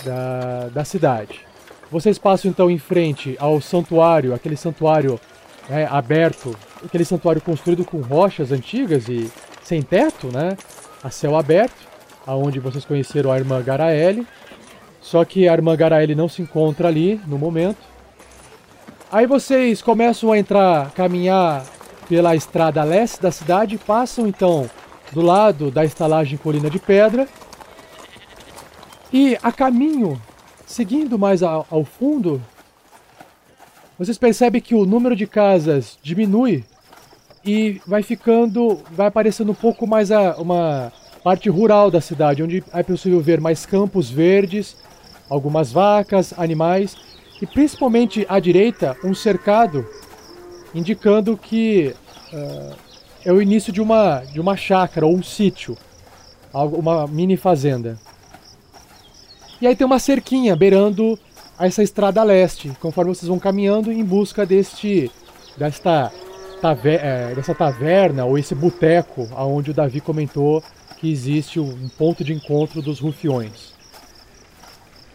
da, da cidade. Vocês passam então em frente ao santuário, aquele santuário né, aberto, aquele santuário construído com rochas antigas e sem teto, né? A céu aberto, aonde vocês conheceram a irmã Garaele. Só que a irmã Garaele não se encontra ali no momento. Aí vocês começam a entrar, caminhar pela estrada leste da cidade, passam então do lado da estalagem Colina de Pedra. E a caminho, seguindo mais ao, ao fundo, vocês percebem que o número de casas diminui e vai ficando, vai aparecendo um pouco mais a, uma parte rural da cidade, onde é possível ver mais campos verdes, algumas vacas, animais e principalmente à direita um cercado indicando que ah, é o início de uma de uma chácara ou um sítio, uma mini fazenda. E aí tem uma cerquinha beirando essa estrada leste, conforme vocês vão caminhando em busca deste desta taver- eh, dessa taverna ou esse boteco aonde o Davi comentou que existe um ponto de encontro dos rufiões.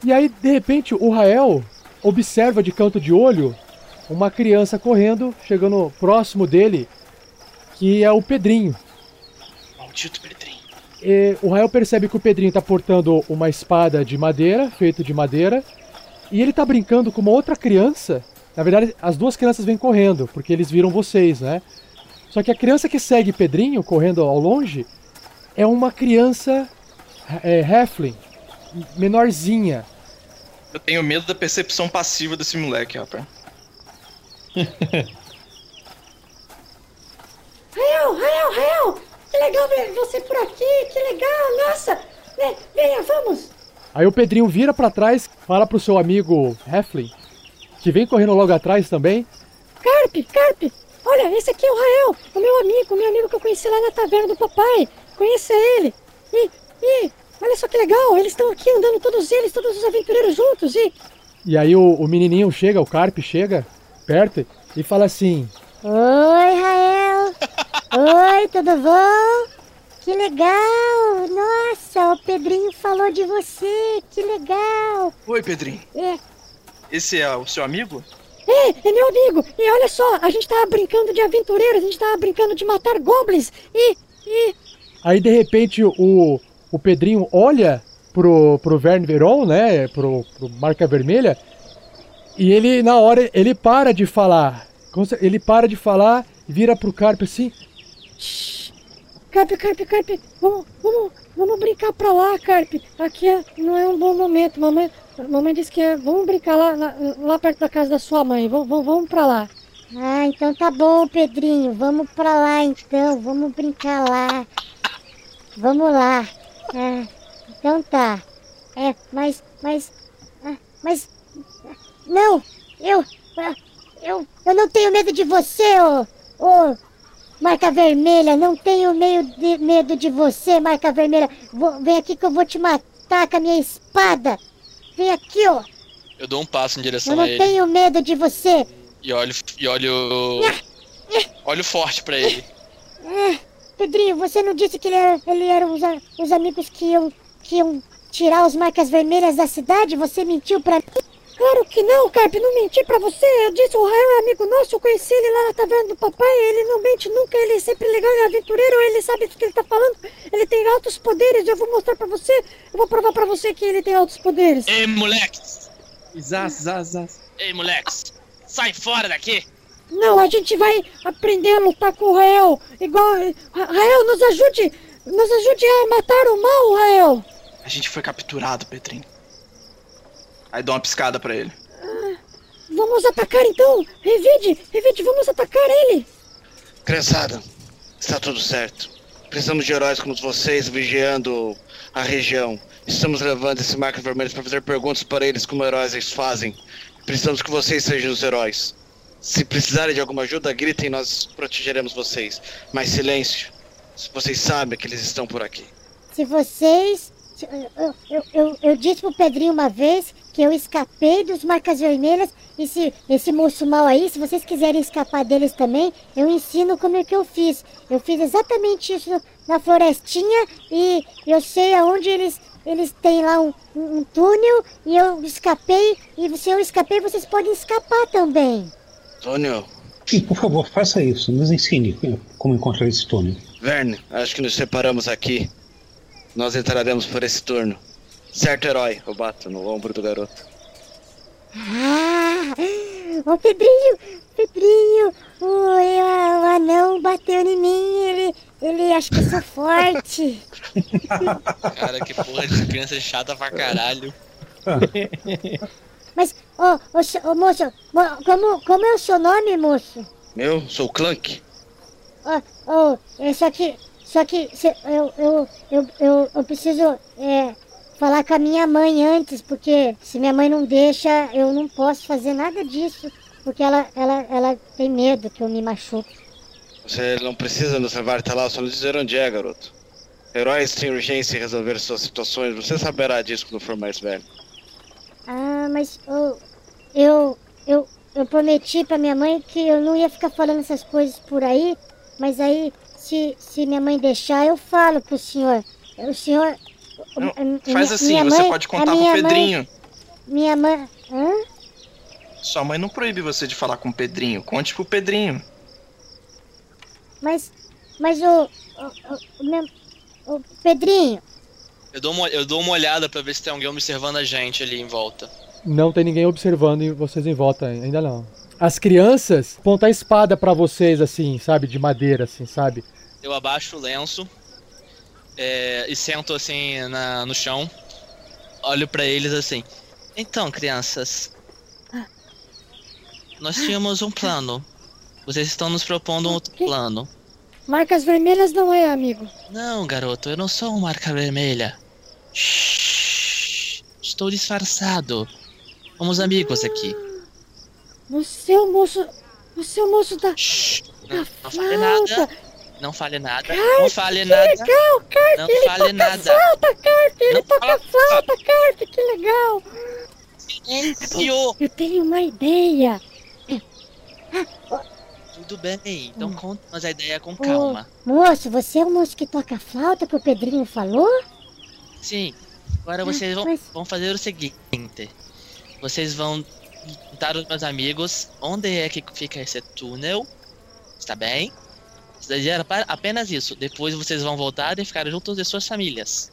E aí, de repente, o Rael observa de canto de olho uma criança correndo, chegando próximo dele, que é o Pedrinho. Maldito Pedrinho. E o Rael percebe que o Pedrinho está portando uma espada de madeira, feita de madeira, e ele está brincando com uma outra criança. Na verdade, as duas crianças vêm correndo, porque eles viram vocês, né? Só que a criança que segue Pedrinho, correndo ao longe, é uma criança é, Halfling, menorzinha. Eu tenho medo da percepção passiva desse moleque, rapaz. Rael, Rael, Rael! Ver você por aqui, que legal, nossa! Vem, venha, vamos! Aí o Pedrinho vira pra trás, fala pro seu amigo Heflin, que vem correndo logo atrás também. Carpe, Carpe, olha, esse aqui é o Rael, o meu amigo, o meu amigo que eu conheci lá na taverna do papai. Conheça ele. E, e, olha só que legal, eles estão aqui andando todos eles, todos os aventureiros juntos e... E aí o, o menininho chega, o Carpe chega perto e fala assim: Oi, Rael. Oi, tudo bom? Que legal! Nossa, o Pedrinho falou de você, que legal! Oi, Pedrinho. É, Esse é o seu amigo? É, é meu amigo. E olha só, a gente tava brincando de aventureiros, a gente tava brincando de matar goblins e... e... Aí de repente o, o Pedrinho olha pro, pro Verne Veron, né? Pro, pro Marca Vermelha. E ele, na hora, ele para de falar. Ele para de falar, vira pro Carpe assim. Carpe, Carpe, Carpe, vamos, vamos, vamos brincar pra lá, Carpe. Aqui é, não é um bom momento. Mamãe, mamãe disse que é, vamos brincar lá, lá, lá perto da casa da sua mãe. Vamos, vamos, vamos pra lá. Ah, então tá bom, Pedrinho. Vamos pra lá então. Vamos brincar lá. Vamos lá. Ah, então tá. É, mas. Mas. ah, mas. Não! Eu. ah, Eu. Eu não tenho medo de você, ô. Ô. Marca vermelha, não tenho meio de, medo de você, marca vermelha. Vou- vem aqui que eu vou te matar com a minha espada. Vem aqui, ó. Eu dou um passo em Eu direção não a ele tenho medo de você. e olho e olho olho forte pra ele. Ah, Pedrinho, você não disse que ele era, ele era os, os amigos que iam, que iam tirar as marcas vermelhas da cidade? Você mentiu pra mim? Claro que não, Carpe, não menti pra você. Eu disse, o Rael é amigo nosso, eu conheci ele lá na taverna do papai. Ele não mente nunca, ele é sempre legal e aventureiro, ele sabe do que ele tá falando. Ele tem altos poderes, eu vou mostrar pra você. Eu vou provar pra você que ele tem altos poderes. Ei, moleque! Zaz, zaz, zaz. Ei, moleque! Sai fora daqui! Não, a gente vai aprender a lutar com o Rael. Igual. Ra- Rael, nos ajude! Nos ajude a matar o mal, Rael! A gente foi capturado, Pedrinho. Aí dou uma piscada pra ele. Vamos atacar então! Revide! Revide, vamos atacar ele! Criançada, está tudo certo. Precisamos de heróis como vocês vigiando a região. Estamos levando esses marcas vermelhos para fazer perguntas para eles como heróis eles fazem. Precisamos que vocês sejam os heróis. Se precisarem de alguma ajuda, gritem, nós protegeremos vocês. Mas silêncio. Se vocês sabem que eles estão por aqui. Se vocês. Eu, eu, eu, eu disse pro Pedrinho uma vez que eu escapei dos marcas vermelhas. E se esse moço mal aí, se vocês quiserem escapar deles também, eu ensino como é que eu fiz. Eu fiz exatamente isso na florestinha e eu sei aonde eles. Eles têm lá um, um um túnel e eu escapei. E se eu escapei, vocês podem escapar também. Antônio, Sim, por favor, faça isso. Nos ensine como encontrar esse túnel. Verne, acho que nos separamos aqui. Nós entraremos por esse turno. Certo, herói. Eu bato no ombro do garoto. Ah! Ô Pedrinho! Pedrinho! O, o anão bateu em mim, ele. ele acha que eu sou forte. Cara, que porra de criança chata pra caralho. Mas, ô, ô, so- ô, moço, mo- como, como é o seu nome, moço? Eu sou o Clank. Ó, ô, é só que. Só que eu, eu, eu, eu, eu preciso é, falar com a minha mãe antes, porque se minha mãe não deixa, eu não posso fazer nada disso. Porque ela, ela, ela tem medo que eu me machuque. Você não precisa nos levar até lá, só nos dizer onde é, garoto. Heróis têm urgência em resolver suas situações. Você saberá disso quando for mais velho. Ah, mas ô, eu, eu, eu prometi pra minha mãe que eu não ia ficar falando essas coisas por aí, mas aí, se, se minha mãe deixar, eu falo pro senhor. O senhor. Não, Faz assim, minha você mãe- pode contar pro minha mãe- Pedrinho. minha mãe. Hã? Sua mãe não proíbe você de falar com o Pedrinho. Conte pro Pedrinho. Mas. Mas o. O, o, o meu- o Pedrinho. Eu dou, uma, eu dou uma olhada pra ver se tem alguém observando a gente ali em volta. Não tem ninguém observando e vocês em volta ainda não. As crianças apontam a espada pra vocês, assim, sabe? De madeira, assim, sabe? Eu abaixo o lenço é, e sento assim na, no chão. Olho pra eles assim. Então, crianças. Nós tínhamos um plano. Vocês estão nos propondo um outro plano. Marcas vermelhas não é, amigo. Não, garoto, eu não sou uma marca vermelha. Shhh, estou disfarçado. Somos amigos aqui. Você é o moço. Você é o moço da. Não, não fale flauta. nada. Não fale nada. Carpe, Não fale que nada. legal, Carpe, Não ele fale toca nada. flauta, Carpe, ele Não toca fala- flauta, Carpe, que legal. Silêncio. Eu tenho uma ideia. Tudo bem, então conta-nos a ideia com Ô, calma. moço, você é o moço que toca flauta que o Pedrinho falou? Sim, agora vocês vão, vão fazer o seguinte: vocês vão juntar os meus amigos. Onde é que fica esse túnel? Está bem? Era apenas isso. Depois vocês vão voltar e ficar juntos de suas famílias.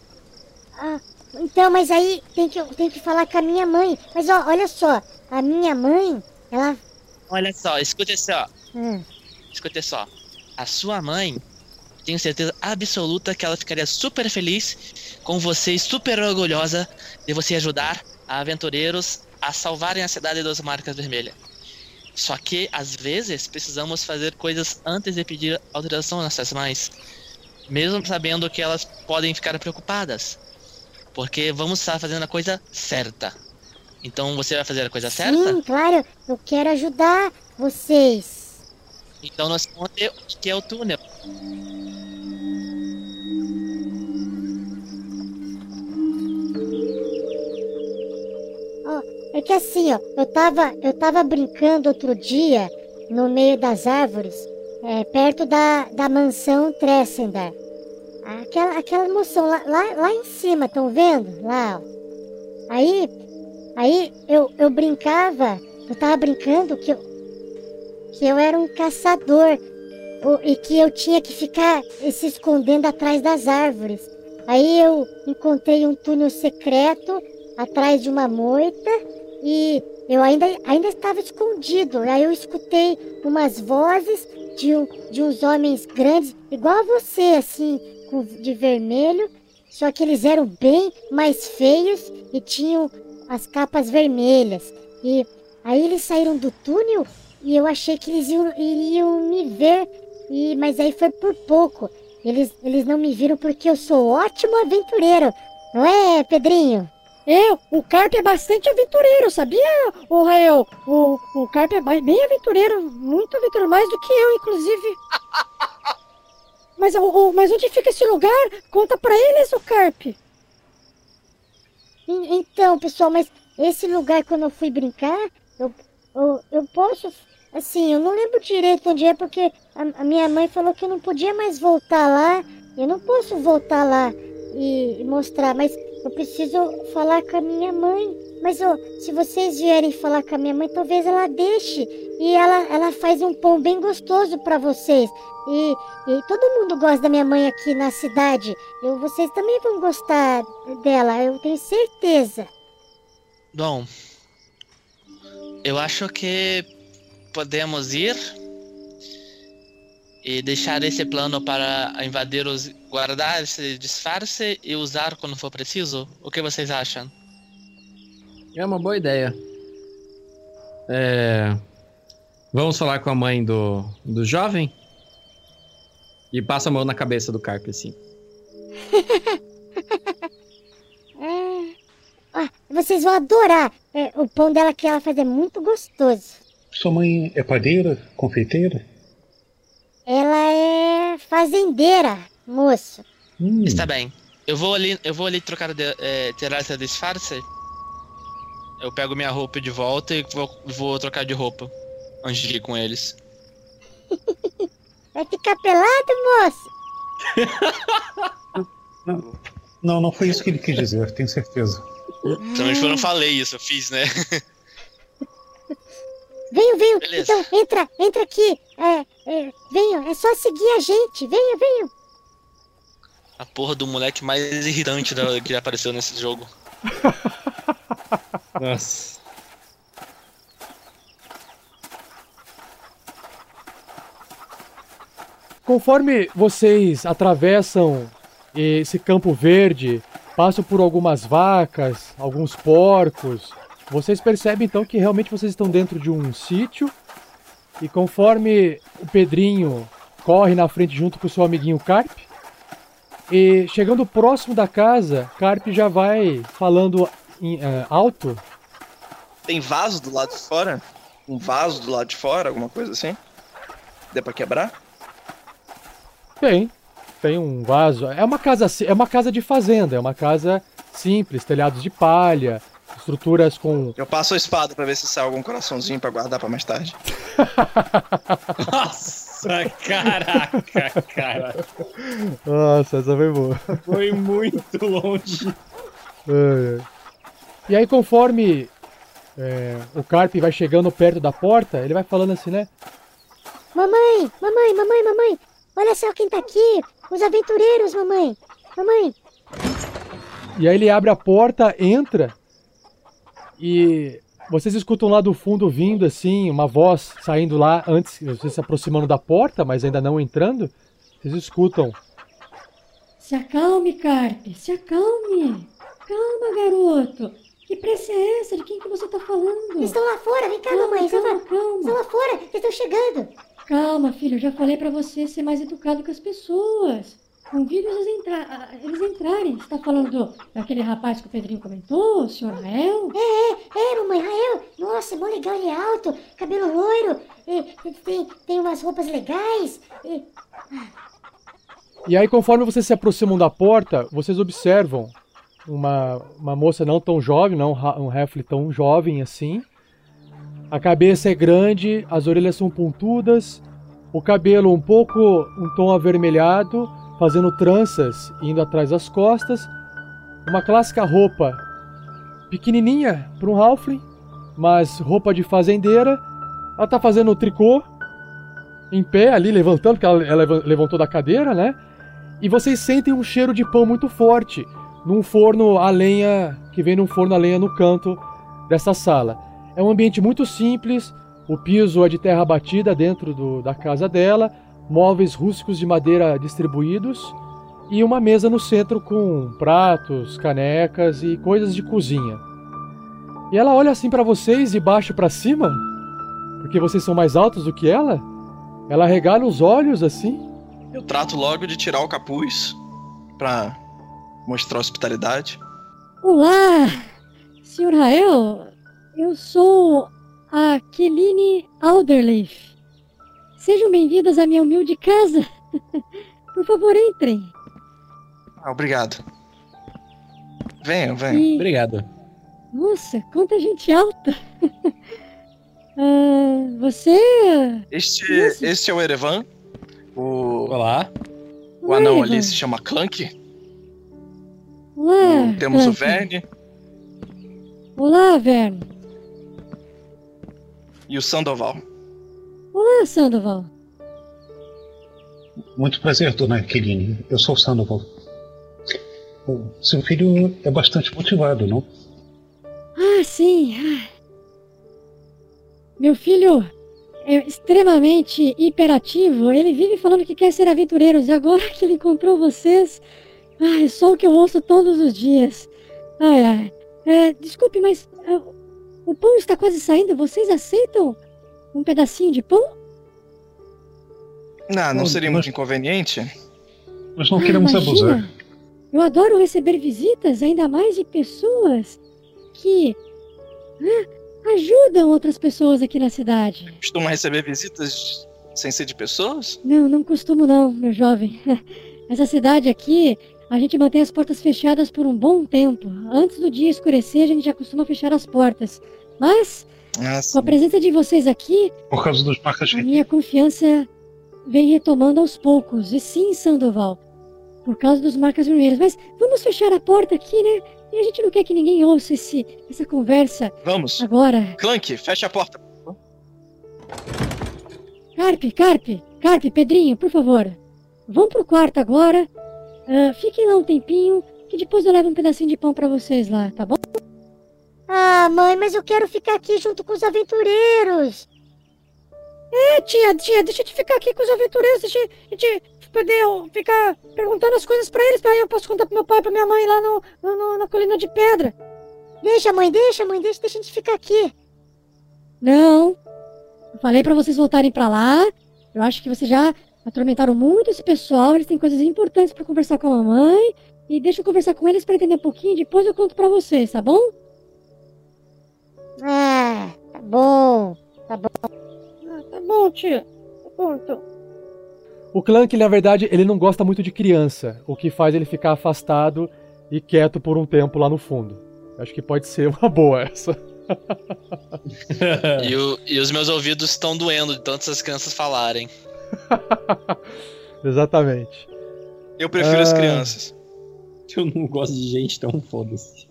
Ah, então, mas aí tem que, tem que falar com a minha mãe. Mas ó, olha só, a minha mãe, ela. Olha só, escute só. Hum, Escute só. A sua mãe, tenho certeza absoluta que ela ficaria super feliz com você e super orgulhosa de você ajudar a aventureiros a salvarem a cidade das marcas vermelhas. Só que, às vezes, precisamos fazer coisas antes de pedir autorização às nossas mães. Mesmo sabendo que elas podem ficar preocupadas. Porque vamos estar fazendo a coisa certa. Então você vai fazer a coisa certa? sim, claro, eu quero ajudar vocês. Então nós conte o que é o túnel. É que assim, ó, eu tava, eu tava brincando outro dia no meio das árvores, é, perto da, da mansão Tressender. Aquela, aquela mansão lá, lá, lá em cima, estão vendo? Lá, ó. Aí, aí eu, eu brincava, eu tava brincando que eu, que eu era um caçador e que eu tinha que ficar se escondendo atrás das árvores. Aí eu encontrei um túnel secreto atrás de uma moita e eu ainda, ainda estava escondido. Aí eu escutei umas vozes de, um, de uns homens grandes, igual a você, assim, com, de vermelho, só que eles eram bem mais feios e tinham as capas vermelhas. E aí eles saíram do túnel e eu achei que eles iam, iriam me ver, e, mas aí foi por pouco. Eles, eles não me viram porque eu sou ótimo aventureiro, não é, Pedrinho? É, o Carpe é bastante aventureiro, sabia, o Rael? O, o Carpe é bem aventureiro, muito aventureiro, mais do que eu, inclusive. Mas, o, o- mas onde fica esse lugar? Conta pra eles, o Carpe. En- Então, pessoal, mas esse lugar quando eu fui brincar, eu, eu, eu posso. Assim, eu não lembro direito onde é, porque a, a minha mãe falou que eu não podia mais voltar lá. Eu não posso voltar lá e, e mostrar, mas eu preciso falar com a minha mãe. Mas se vocês vierem falar com a minha mãe, talvez ela deixe. E ela, ela faz um pão bem gostoso pra vocês. E, e todo mundo gosta da minha mãe aqui na cidade. Eu, vocês também vão gostar dela, eu tenho certeza. Bom, eu acho que podemos ir e deixar esse plano para invadir os guardar esse disfarce e usar quando for preciso. O que vocês acham? É uma boa ideia. É... Vamos falar com a mãe do, do jovem? E passa a mão na cabeça do Carpe, assim. Ah, vocês vão adorar. É, o pão dela que ela faz é muito gostoso. Sua mãe é padeira, confeiteira? Ela é fazendeira, moço. Está bem. Eu vou ali, eu vou ali trocar de, eh, tirar esse disfarce. Eu pego minha roupa de volta e vou, vou trocar de roupa antes de ir com eles. Vai ficar pelado, moço? Não, não foi isso que ele quis dizer, tenho certeza. Então eu não falei isso, eu fiz, né? Venham. Beleza. Então, entra, entra aqui. É, é, venham, é só seguir a gente. Venham, venham. A porra do moleque mais irritante da- que apareceu nesse jogo. Nossa. Conforme vocês atravessam esse campo verde, passam por algumas vacas, alguns porcos, vocês percebem então que realmente vocês estão dentro de um sítio. E conforme o Pedrinho corre na frente junto com o seu amiguinho Carp. E chegando próximo da casa, Carp já vai falando em, eh, alto. Tem vaso do lado de fora? Um vaso do lado de fora, alguma coisa assim? Dê pra quebrar? Tem, tem um vaso. É uma casa, é uma casa de fazenda, é uma casa simples, telhados de palha, estruturas com Eu passo a espada pra ver se sai algum coraçãozinho pra guardar pra mais tarde. Nossa, caraca, cara. Nossa, essa foi boa. Foi muito longe. É. E aí, conforme é, o Carp vai chegando perto da porta, ele vai falando assim, né? Mamãe, mamãe, mamãe, mamãe. Olha só quem tá aqui. Os aventureiros, mamãe. Mamãe. E aí ele abre a porta, entra e vocês escutam lá do fundo vindo assim, uma voz saindo lá antes, vocês se aproximando da porta, mas ainda não entrando. Vocês escutam. Se acalme, Carpe, se acalme. Calma, garoto. Que pressa é essa? De quem que você tá falando? Eles estão lá fora. Vem cá, Calma, mamãe. Estão calma, lá, calma. estão lá fora. Eles estão chegando. Calma, filho, eu já falei pra você ser mais educado com as pessoas. Convide eles, entra- a- eles entrarem. Você tá falando do- daquele rapaz que o Pedrinho comentou, o senhor Rael? É, é, é, mamãe. Rael. Nossa, mó legal. Ele é alto. Cabelo loiro. E tem, tem umas roupas legais. E, E aí, conforme vocês se aproximam da porta, vocês observam uma, uma moça não tão jovem, não um rifle tão jovem assim. A cabeça é grande, as orelhas são pontudas, o cabelo um pouco um tom avermelhado, fazendo tranças indo atrás das costas. Uma clássica roupa pequenininha para um halfling, mas roupa de fazendeira. Ela tá fazendo tricô em pé ali, levantando, porque ela, ela leva- levantou da cadeira, né? E vocês sentem um cheiro de pão muito forte num forno a lenha que vem num forno a lenha no canto dessa sala. É um ambiente muito simples, o piso é de terra batida dentro do- da casa dela, móveis rústicos de madeira distribuídos e uma mesa no centro com pratos, canecas e coisas de cozinha. E ela olha assim pra vocês de baixo pra cima, porque vocês são mais altos do que ela. Ela regala os olhos assim. Eu trato logo de tirar o capuz pra mostrar hospitalidade. Olá, senhor Rael. Eu sou a Keline Alderleif. Sejam bem-vindas à minha humilde casa. Por favor, entrem. Ah, obrigado. Venham, venham. E- Obrigado. Nossa, quanta gente alta. Ah, você. Este, este é o Erevan. O, Olá. o anão Oi, ali se chama Clank. Olá. Temos o Clank. Verne Olá, Verne. e o Sandoval. Olá, Sandoval. Muito prazer, dona Keline. Eu sou o Sandoval. Seu filho é bastante motivado, não? Ah, sim. ah. Meu filho é extremamente hiperativo. Ele vive falando que quer ser aventureiro. E agora que ele encontrou vocês, ah, é só o que eu ouço todos os dias. Ai, ai. É, desculpe, mas ah, o pão está quase saindo. Vocês aceitam um pedacinho de pão? Não, não Bom, seria muito inconveniente? Nós não Ah, queremos imagina. abusar. Eu adoro receber visitas, ainda mais de pessoas que ah, ajudam outras pessoas aqui na cidade. Costuma receber visitas sem ser de pessoas? Não, não costumo não, meu jovem. Essa cidade aqui, a gente mantém as portas fechadas por um bom tempo. Antes do dia escurecer, a gente já costuma fechar as portas. Mas, Ah, com a presença de vocês aqui, Por causa dos marcas a minha confiança vem retomando aos poucos. E sim, Sandoval, por causa dos marcas vermelhas. Mas vamos fechar a porta aqui, né? E a gente não quer que ninguém ouça esse, essa conversa Vamos. agora. Clank, fecha a porta. Carpe, Carpe, Carpe, Pedrinho, por favor. Vão pro quarto agora. Ah, fiquem lá um tempinho, que depois eu levo um pedacinho de pão pra vocês lá, tá bom? Ah, mãe, mas eu quero ficar aqui junto com os aventureiros. É, tia, tia, deixa eu ficar aqui com os aventureiros, deixa eu te poder ficar perguntando as coisas pra eles, aí eu posso contar pro meu pai e pra minha mãe lá no, no- na colina de pedra. Deixa, mãe, deixa, mãe, deixa, deixa a gente ficar aqui. Não. Eu falei pra vocês voltarem pra lá. Eu acho que vocês já atormentaram muito esse pessoal, eles têm coisas importantes pra conversar com a mamãe. E deixa eu conversar com eles pra entender um pouquinho, depois eu conto pra vocês, tá bom? Ah, tá bom. Tá bom. Ah, tá bom, tia. Tá bom, então. O Clank, na verdade, ele não gosta muito de criança, o que faz ele ficar afastado e quieto por um tempo lá no fundo. Acho que pode ser uma boa essa. E, o- e os meus ouvidos estão doendo de tanto essas crianças falarem. Exatamente. Eu prefiro as Ah. crianças. Eu não gosto de gente, então foda-se.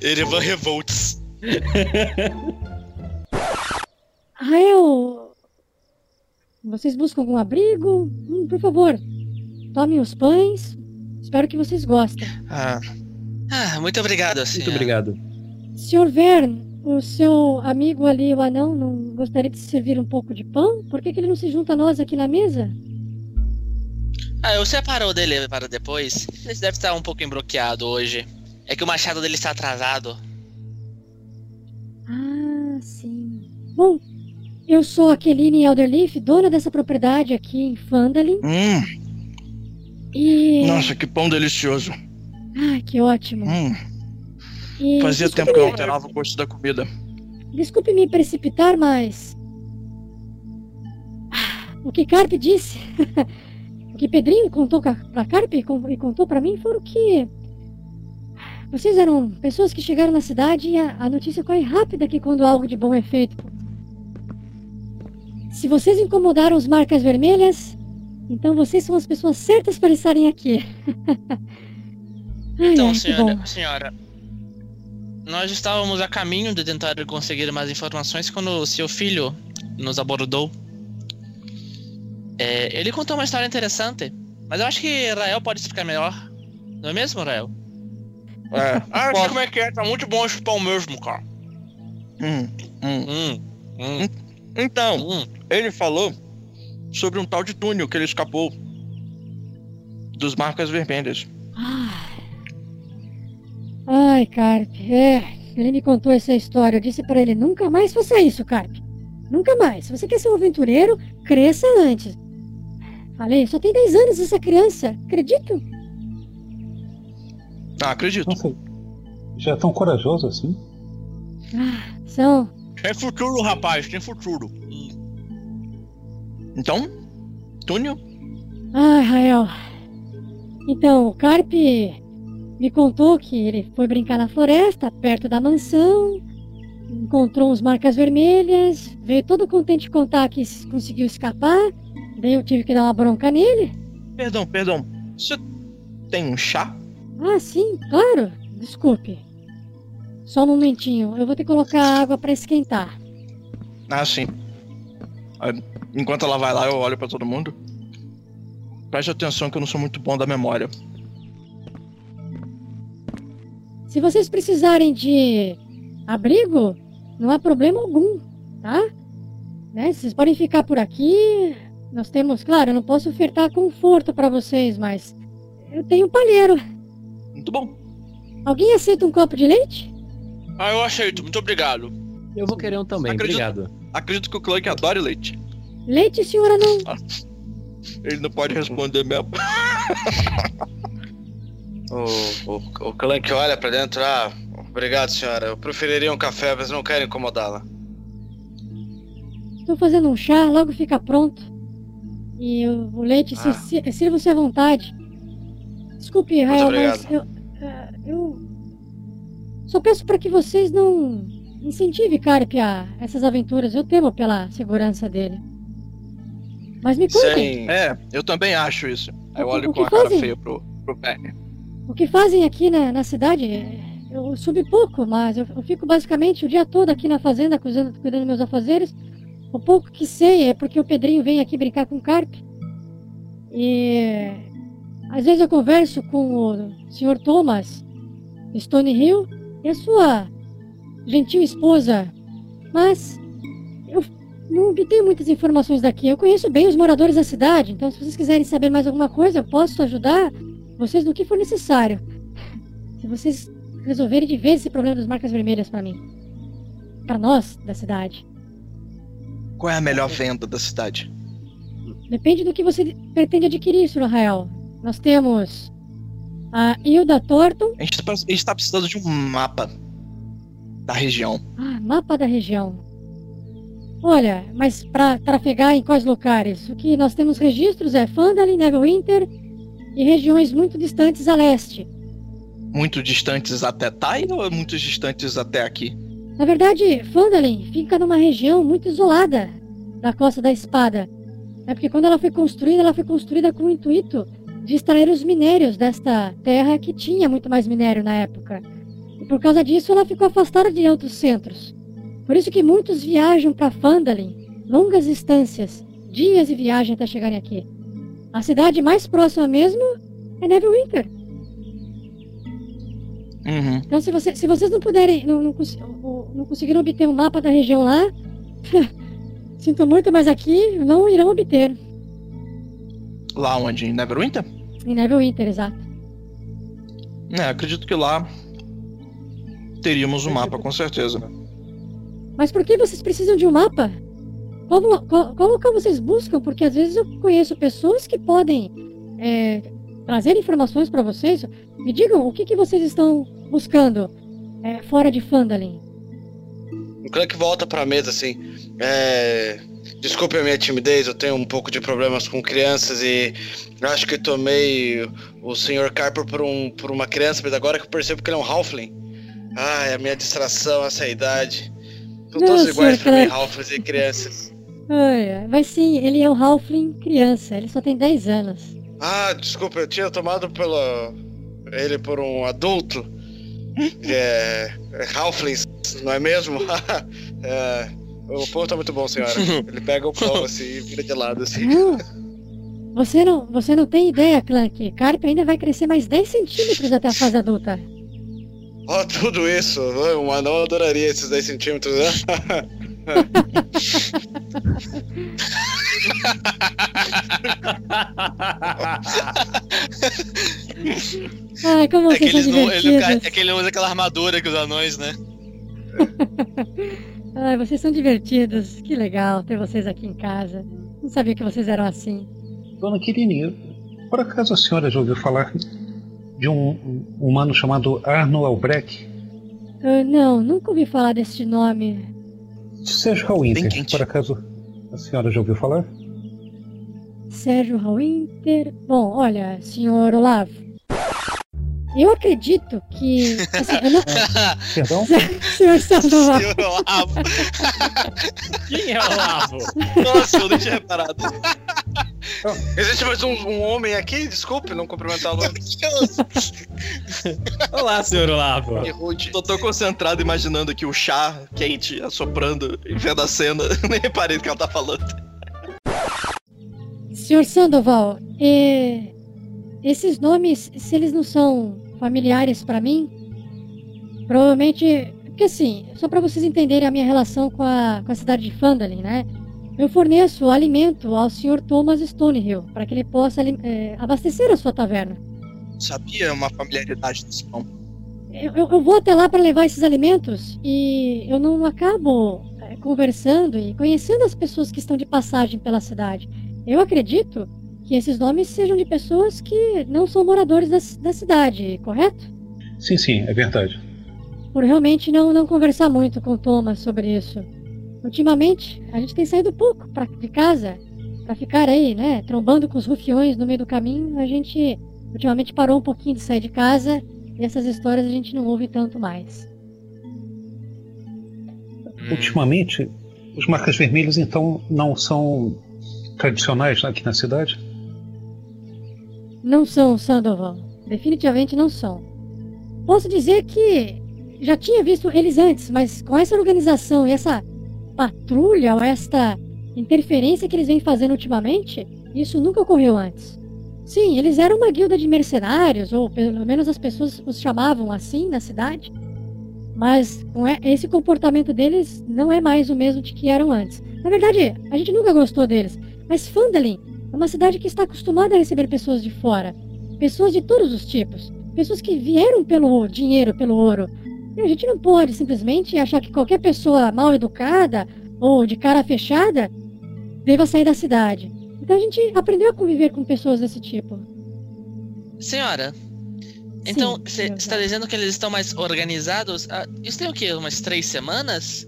Erevan Revolts. Rael, vocês buscam algum abrigo? Hum, por favor, tomem os pães. Espero que vocês gostem. Ah, ah muito obrigado, senhor. Muito obrigado. Senhor Vern, o seu amigo ali, o anão, não gostaria de servir um pouco de pão? Por que, que ele não se junta a nós aqui na mesa? Ah, eu separo o dele para depois. Ele deve estar um pouco embroqueado hoje. É que o machado dele está atrasado. Ah, sim. Bom, eu sou a Keline Elderleaf, dona dessa propriedade aqui em Fandalin. Hum, E. nossa, que pão delicioso. Ai, que ótimo. Hum, E fazia tempo que eu alterava o gosto da comida. Desculpe me precipitar, mas. O que Carpe disse, o que Pedrinho contou pra Carpe e con- contou pra mim foram que. Vocês eram pessoas que chegaram na cidade e a, a notícia corre rápida aqui quando algo de bom é feito. Se vocês incomodaram os marcas vermelhas, então vocês são as pessoas certas para estarem aqui. Ai, Então, ai, que senhora, senhora, nós estávamos a caminho de tentar conseguir mais informações quando o seu filho nos abordou. É, ele contou uma história interessante, mas eu acho que Rael pode explicar melhor. Não é mesmo, Rael? É, Ah, eu sei posso- como é que é, tá muito bom esse pão mesmo, cara. hum, hum. Hum, hum, Então, hum. ele falou sobre um tal de túnel que ele escapou dos marcas vermelhas. Ai, Carpe, é. Ele me contou essa história. Eu disse pra ele: nunca mais faça isso, Carpe. Nunca mais. Se você quer ser um aventureiro, cresça antes. Falei, só tem 10 anos essa criança. Acredito? Ah, acredito. Nossa, já é tão corajoso assim? Ah, são. Tem futuro, rapaz, tem futuro. Então, túnel? Ai, Rael. Então, o Carpe me contou que ele foi brincar na floresta, perto da mansão. Encontrou uns marcas vermelhas. Veio todo contente contar que conseguiu escapar. Daí eu tive que dar uma bronca nele. Perdão, perdão. Você tem um chá? Ah, sim, claro. Desculpe. Só um momentinho. Eu vou ter que colocar água pra esquentar. Ah, sim. Ah, Enquanto ela vai lá, eu olho pra todo mundo. Preste atenção que eu não sou muito bom da memória. Se vocês precisarem de abrigo, não há problema algum, tá? Né? Vocês podem ficar por aqui. Nós temos, claro, eu não posso ofertar conforto pra vocês, mas eu tenho um palheiro. Muito bom. Alguém aceita um copo de leite? Ah, eu aceito, muito obrigado. Eu vou querer um também, Acredito. obrigado. Acredito que o Clank adore leite. Leite, senhora, não. Ele não pode responder mesmo. O, o, o Clank olha pra dentro. Ah, obrigado, senhora. Eu preferiria um café, mas não quero incomodá-la. Estou fazendo um chá, logo fica pronto. E o, o leite, se- Ah. se- sirva-se à vontade. Desculpe, Rael, mas obrigado. eu, ah, eu só peço para que vocês não incentivem Carpe a essas aventuras. Eu temo pela segurança dele. Mas me contem, Sem. É, eu também acho isso. Aí eu olho o com que a cara fazem? feia pro, pro Penny. O que fazem aqui na, na cidade? Eu subi pouco, mas eu, eu fico basicamente o dia todo aqui na fazenda cuidando, cuidando dos meus afazeres. O pouco que sei é porque o Pedrinho vem aqui brincar com Carpe. E às vezes eu converso com o Sr. Thomas Stone Hill e a sua gentil esposa. Mas eu não obtenho muitas informações daqui. Eu conheço bem os moradores da cidade, então se vocês quiserem saber mais alguma coisa, eu posso ajudar vocês no que for necessário. se vocês resolverem de vez esse problema das marcas vermelhas pra mim. Pra nós, da cidade. Qual é a melhor venda da cidade? Depende do que você pretende adquirir, Sr. Rael. Nós temos a Hilda Thornton. A gente, tá, gente tá precisando de um mapa da região. Ah, mapa da região. Olha, mas pra trafegar em quais locais? O que nós temos registros é Fandalin, Neverwinter e regiões muito distantes a leste. Muito distantes até Tai ou muito distantes até aqui? Na verdade, Fandalin fica numa região muito isolada da Costa da Espada. É porque quando ela foi construída, ela foi construída com o intuito de extrair os minérios desta terra que tinha muito mais minério na época. E por causa disso, ela ficou afastada de outros centros. Por isso que muitos viajam para Fandalin, longas distâncias, dias de viagem até chegarem aqui. A cidade mais próxima mesmo é Neverwinter. Uhum. Então, se, você, se vocês não puderem, não, não, não conseguiram obter um mapa da região lá, sinto muito, mas aqui não irão obter. Lá onde? Em Neverwinter? Em Neverwinter, exato. É, acredito que lá teríamos um mapa, com certeza. Mas por que vocês precisam de um mapa? Qual, qual local vocês buscam? Porque às vezes eu conheço pessoas que podem é, trazer informações para vocês. Me digam o que, que vocês estão buscando é, fora de Fandalin. O Clank volta pra mesa assim. É. Desculpe a minha timidez, eu tenho um pouco de problemas com crianças e acho que tomei o Sr. Carper por, um, por uma criança, mas agora que eu percebo que ele é um Halfling. Ai, a minha distração, essa idade. São todos iguais pra mim. Halflings e crianças. Ai, mas sim, ele é um Halfling criança, ele só tem 10 anos. Ah, desculpa, eu tinha tomado pelo. ele por um adulto. É. é Halflings, não é mesmo? é, o pão tá muito bom, senhora. Ele pega o pão assim e vira de lado assim. Não. Você não, você não tem ideia, Clank. Carpe ainda vai crescer mais 10 centímetros até a fase adulta. Ó, tudo isso. Um anão adoraria esses 10 centímetros, né? Ai, como É que, não, ele não, divertidos. ca- é que ele não usa aquela armadura que os anões, né? Ai, vocês são divertidos. Que legal ter vocês aqui em casa. Não sabia que vocês eram assim. Dona Quirine, por acaso a senhora já ouviu falar de um um humano chamado Arno Albrecht? Ah, não, nunca ouvi falar deste nome. Sérgio Hallwinter, por acaso a senhora já ouviu falar? Sérgio Hallwinter. Bom, olha, senhor Olavo. Eu acredito que. Assim, eu não... Perdão? senhor Sandoval. Senhor Olavo. Quem é Olavo? Nossa, eu nem tinha reparado. Existe mais um, um homem aqui? Desculpe não cumprimentá-lo. Olá, senhor Olavo. Que. Tô tão concentrado imaginando aqui o chá quente assoprando e vendo a cena. Nem reparei do que ela tá falando. Senhor Sandoval, é, esses nomes, se eles não são familiares pra mim, provavelmente. Porque assim, só pra vocês entenderem a minha relação com a, com a cidade de Fandalin, né? Eu forneço alimento ao Sr. Thomas Stonehill para que ele possa é, abastecer a sua taverna. Sabia uma familiaridade desse pão. Eu, eu- eu vou até lá para levar esses alimentos e eu não acabo é, conversando e conhecendo as pessoas que estão de passagem pela cidade. Eu acredito que esses nomes sejam de pessoas que não são moradores da, da cidade, correto? Sim, sim, é verdade. Por realmente não, não conversar muito com o Thomas sobre isso. Ultimamente, a gente tem saído pouco pra, de casa para ficar aí, né, trombando com os rufiões no meio do caminho. A gente ultimamente parou um pouquinho de sair de casa e essas histórias a gente não ouve tanto mais. Ultimamente, os marcas vermelhas então não são tradicionais aqui na cidade? Não são, Sandoval. Definitivamente não são. Posso dizer que já tinha visto eles antes, mas com essa organização e essa patrulha ou esta interferência que eles vêm fazendo ultimamente, isso nunca ocorreu antes. Sim, eles eram uma guilda de mercenários, ou pelo menos as pessoas os chamavam assim na cidade. Mas esse comportamento deles não é mais o mesmo de que eram antes. Na verdade, a gente nunca gostou deles. Mas Fandalin é uma cidade que está acostumada a receber pessoas de fora. Pessoas de todos os tipos. pessoas que vieram pelo dinheiro, pelo ouro. A gente não pode simplesmente achar que qualquer pessoa mal educada ou de cara fechada deva sair da cidade. Então a gente aprendeu a conviver com pessoas desse tipo. Senhora, então Sim, você está dizendo que eles estão mais organizados? Ah, isso tem o quê? Umas três semanas?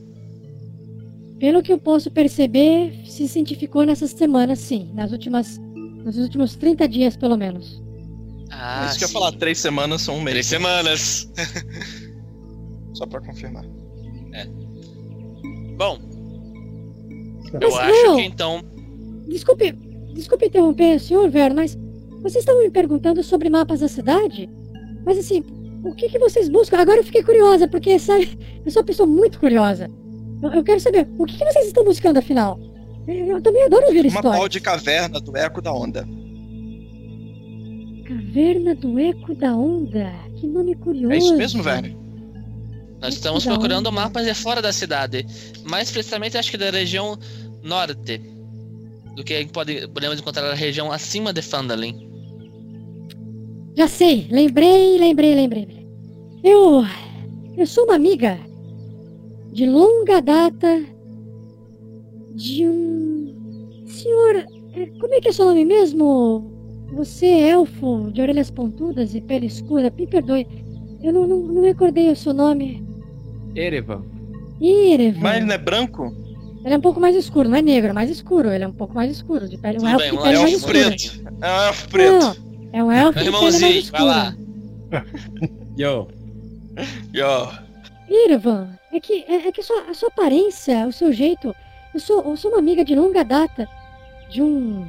Pelo que eu posso perceber, se cientificou nessas semanas, sim. Nas últimas. Nos últimos 30 dias, pelo menos. Ah, Isso que eu ia sim. falar, três semanas são um mês. Três semanas. Só pra confirmar. Bom, Mas eu acho que então. Desculpe, desculpe interromper, senhor Vero, mas vocês estavam me perguntando sobre mapas da cidade? Mas assim, o que, que vocês buscam? Agora eu fiquei curiosa, porque, sabe, eu sou uma pessoa muito curiosa. Eu, eu quero saber, o que, que vocês estão buscando, afinal? Eu, eu também adoro ouvir Uma histórias. pau de caverna do eco da onda. Caverna do Eco da Onda. Que nome curioso. É isso mesmo, Verne? Nós estamos procurando mapas de fora da cidade. Mais precisamente, acho que da região norte. Do que pode, podemos encontrar a região acima de Fandalin. Já sei, lembrei, lembrei, lembrei. Eu. Eu sou uma amiga de longa data de um. Senhor. é, Como é que é seu nome mesmo? Você é elfo de orelhas pontudas e pele escura, me perdoe. Eu não, não, não recordei o seu nome. Erevan. Irevan. Mas ele não é branco? Ele é um pouco mais escuro, não é negro, é mais escuro. Ele é um pouco mais escuro, de pele. Um elfo bem, de um elfo escura. preto. É um elfo preto. Não, é um elfo de pele mais Irmãozinho, vai escura. lá. Yo. Yo. Irvan, é que, é, é que a sua, a sua aparência, o seu jeito. Eu sou, eu sou uma amiga de longa data de um,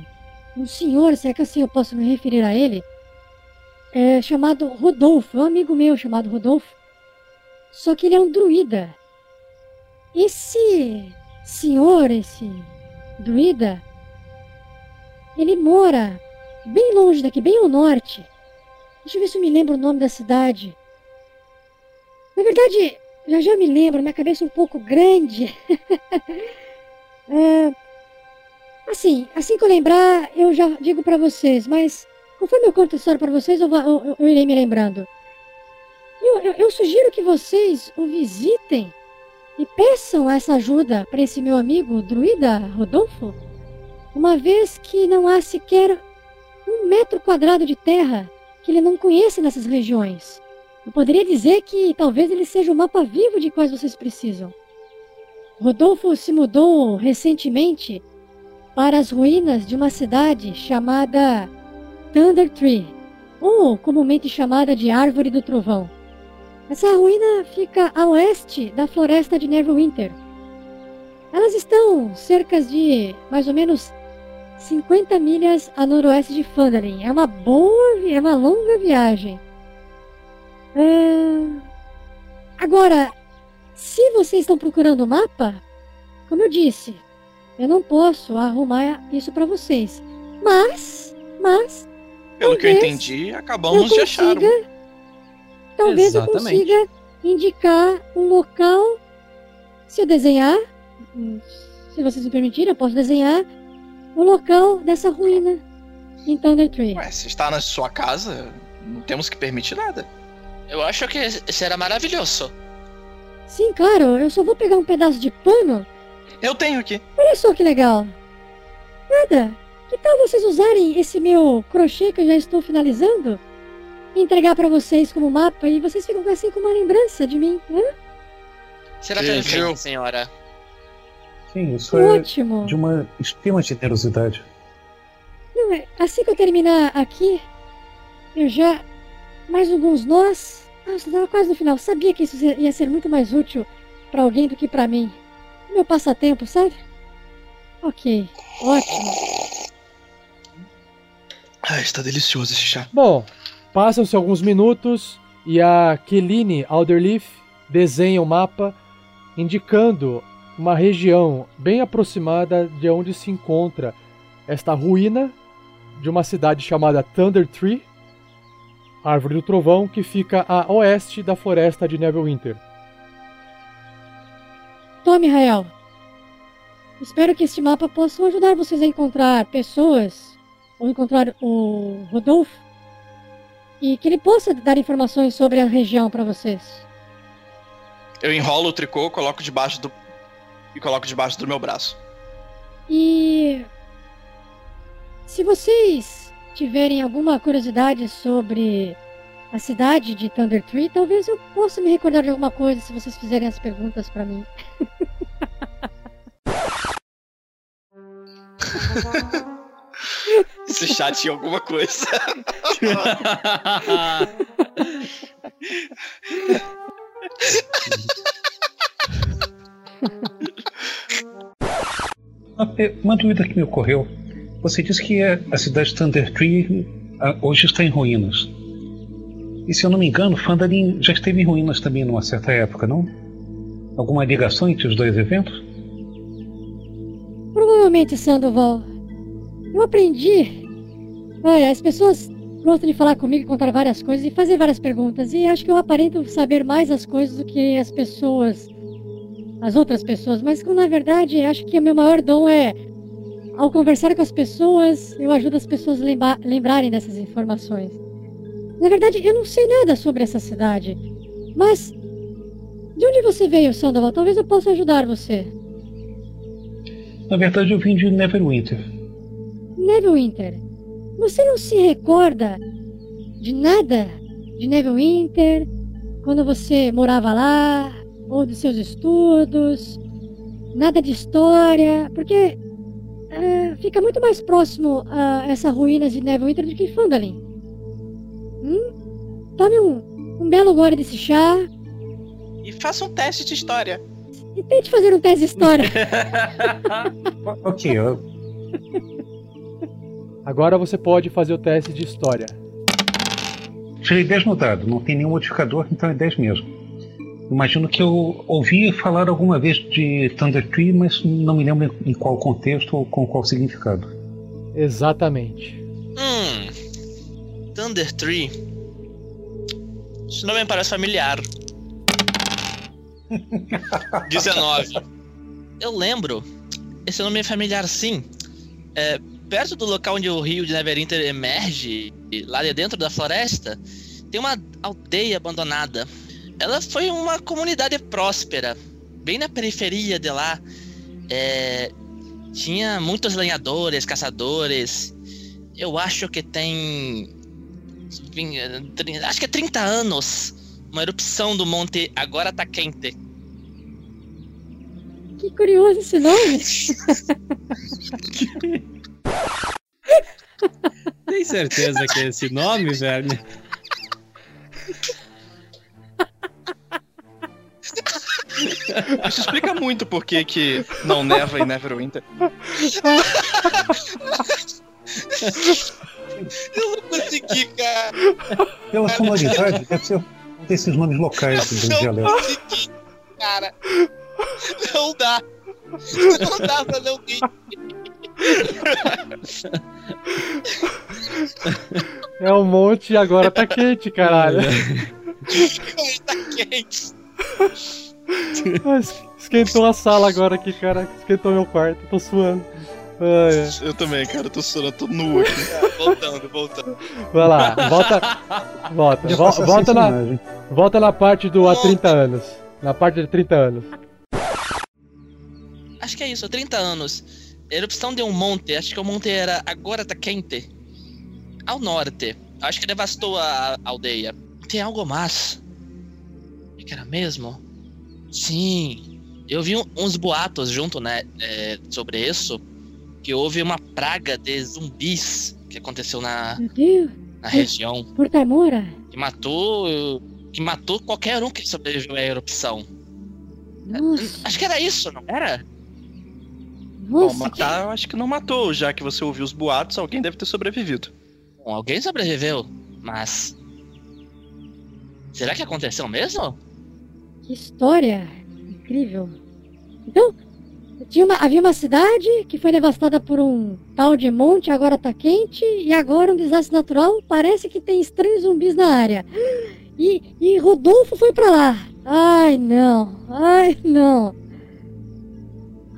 um senhor, se é que assim eu posso me referir a ele, é, chamado Rodolfo. É um amigo meu chamado Rodolfo. Só que ele é um druida. Esse senhor, esse druida, ele mora bem longe daqui, bem ao norte. Deixa eu ver se eu me lembro o nome da cidade. Na verdade, já já me lembro, minha cabeça é um pouco grande. É, assim, assim que eu lembrar, eu já digo pra vocês, mas conforme eu conto a história pra vocês, eu, vou- eu- eu irei me lembrando. Eu, eu- eu sugiro que vocês o visitem e peçam essa ajuda para esse meu amigo, druida Rodolfo, uma vez que não há sequer um metro quadrado de terra que ele não conhece nessas regiões. Eu poderia dizer que talvez ele seja o mapa vivo de quais vocês precisam. Rodolfo se mudou recentemente para as ruínas de uma cidade chamada Thunder Tree, ou comumente chamada de Árvore do Trovão. Essa ruína fica a oeste da floresta de Neverwinter. Elas estão cerca de mais ou menos 50 milhas a noroeste de Phandalin. É uma boa, é uma longa viagem. É, Agora, se vocês estão procurando o mapa, como eu disse, eu não posso arrumar isso para vocês. Mas, mas, Pelo que eu entendi, eu acabamos de achar. Talvez eu Exatamente. consiga indicar um local. Se eu desenhar, se vocês me permitirem, eu posso desenhar o local dessa ruína em Thunder Tree. Ué, se está na sua casa, não temos que permitir nada. Eu acho que será maravilhoso. Sim, claro, eu só vou pegar um pedaço de pano. Eu tenho aqui. Olha só que legal. Nada. Que tal vocês usarem esse meu crochê que eu já estou finalizando? Entregar pra vocês como mapa e vocês ficam assim com uma lembrança de mim, né? Será perfeito, viu? senhora. Sim, isso é Ótimo. de uma extrema generosidade. Não, é, assim que eu terminar aqui, eu já. Mais alguns nós. Nossa, tava quase no final. Sabia que isso ia ser muito mais útil pra alguém do que pra mim. Meu passatempo, sabe? Ok, ótimo. Ah, está delicioso esse chá. Bom, passam-se alguns minutos e a Keline Alderleaf desenha o mapa indicando uma região bem aproximada de onde se encontra esta ruína de uma cidade chamada Thunder Tree, Árvore do Trovão, que fica a oeste da floresta de Neverwinter. Tome, Rael. Espero que este mapa possa ajudar vocês a encontrar pessoas ou encontrar o Rodolfo e que ele possa dar informações sobre a região para vocês. Eu enrolo o tricô, coloco debaixo do. e coloco debaixo do meu braço. E se vocês tiverem alguma curiosidade sobre a cidade de Thunder Tree, talvez eu possa me recordar de alguma coisa se vocês fizerem as perguntas para mim. Esse chat tinha alguma coisa. Uma, dúvida que me ocorreu. Você disse que a, a cidade de Thunder Tree ah, hoje está em ruínas. E se eu não me engano, Phandalin já esteve em ruínas também numa certa época, não? Alguma ligação entre os dois eventos? Provavelmente, Sandoval. Eu aprendi. Olha, as pessoas gostam de falar comigo, contar várias coisas e fazer várias perguntas. E acho que eu aparento saber mais as coisas do que as pessoas. As outras pessoas. Mas na verdade, acho que o meu maior dom é. Ao conversar com as pessoas, eu ajudo as pessoas a lembra- lembrarem dessas informações. Na verdade, eu não sei nada sobre essa cidade. Mas. De onde você veio, Sandoval? Talvez eu possa ajudar você. Na verdade, eu vim de Neverwinter. Neverwinter, você não se recorda de nada de Neverwinter quando você morava lá, ou dos seus estudos, nada de história, porque é, fica muito mais próximo a essa ruínas de Neverwinter do que Phandalin. Hum? Tome um, um belo gole desse chá E faça um teste de história. e tente fazer um teste de história. Ok, eu, Agora você pode fazer o teste de história. tirei 10 no dado, não tem nenhum modificador, então é 10 mesmo. Imagino que eu ouvi falar alguma vez de Thunder Tree, mas não me lembro em qual contexto ou com qual significado. Exatamente. Hum. Thunder Tree. Esse nome me parece familiar. 19. Eu lembro. Esse nome é familiar sim. É, perto do local onde o rio de Neverinter emerge, lá de dentro da floresta, tem uma aldeia abandonada. Ela foi uma comunidade próspera, bem na periferia de lá. É, tinha muitos lenhadores, caçadores. Eu acho que tem. Acho que é 30 anos. Uma erupção do monte agora tá quente. que curioso esse nome. Tem certeza que é esse nome, velho? Isso explica muito por que que não neva em Neverwinter. Eu não consegui, cara. Pela sonoridade, deve ser um desses nomes locais do Não dialeto. consegui, cara. Não dá. Não dá pra não rir. É um monte e agora tá quente, caralho. Tá quente. Ah, es- Esquentou a sala agora aqui, cara. Esquentou meu quarto. Tô suando. Ai. Eu também, cara, tô suando, tô nu aqui. Voltando, voltando. Vai lá, volta. Volta, volta, na, imagem. volta na parte do há 30 anos. Na parte de 30 anos. Acho que é isso, 30 anos. Erupção de um monte, acho que o monte era agora tá quente. Ao norte. Acho que devastou a aldeia. Tem algo mais. O que era mesmo? Sim. Eu vi uns boatos junto, né, é, sobre isso. Que houve uma praga de zumbis que aconteceu na, na região. por Taimora? Que matou. Que matou qualquer um que sobreviveu à erupção. Nossa, Acho que era isso, não era? Bom, matar eu acho que não matou, já que você ouviu os boatos, alguém deve ter sobrevivido. Bom, alguém sobreviveu, mas. Será que aconteceu mesmo? que história incrível. Então, tinha uma- havia uma cidade que foi devastada por um tal de monte, agora tá quente, e agora um desastre natural, parece que tem estranhos zumbis na área. E, e Rodolfo foi pra lá. Ai, não. Ai, não.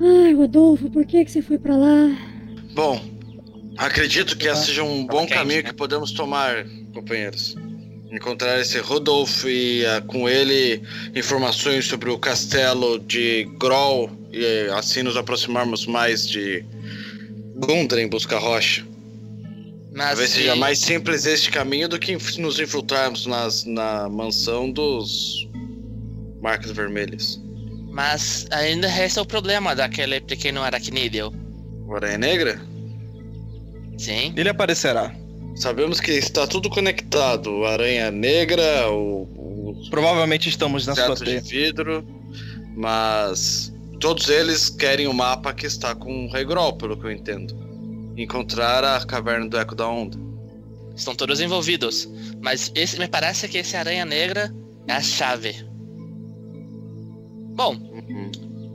Ai, Rodolfo, por que que você foi pra lá? Bom, acredito que esse seja um bom quente, caminho né? que podemos tomar, companheiros. encontrar esse Rodolfo e ah, com ele informações sobre o castelo de Groll e assim nos aproximarmos mais de Gundren busca rocha. Mas Talvez se- seja mais simples este caminho do que nos infiltrarmos nas, na mansão dos Marcas Vermelhas. Mas ainda resta o problema daquele pequeno aracnídeo. O Aranha Negra? Sim. Ele aparecerá. Sabemos que está tudo conectado. O Aranha Negra, o, o Provavelmente estamos na sua de vidro, mas todos eles querem o mapa que está com o Rei Grol, pelo que eu entendo. Encontrar a caverna do Eco da Onda. Estão todos envolvidos. Mas esse me parece que esse aranha negra é a chave. Bom,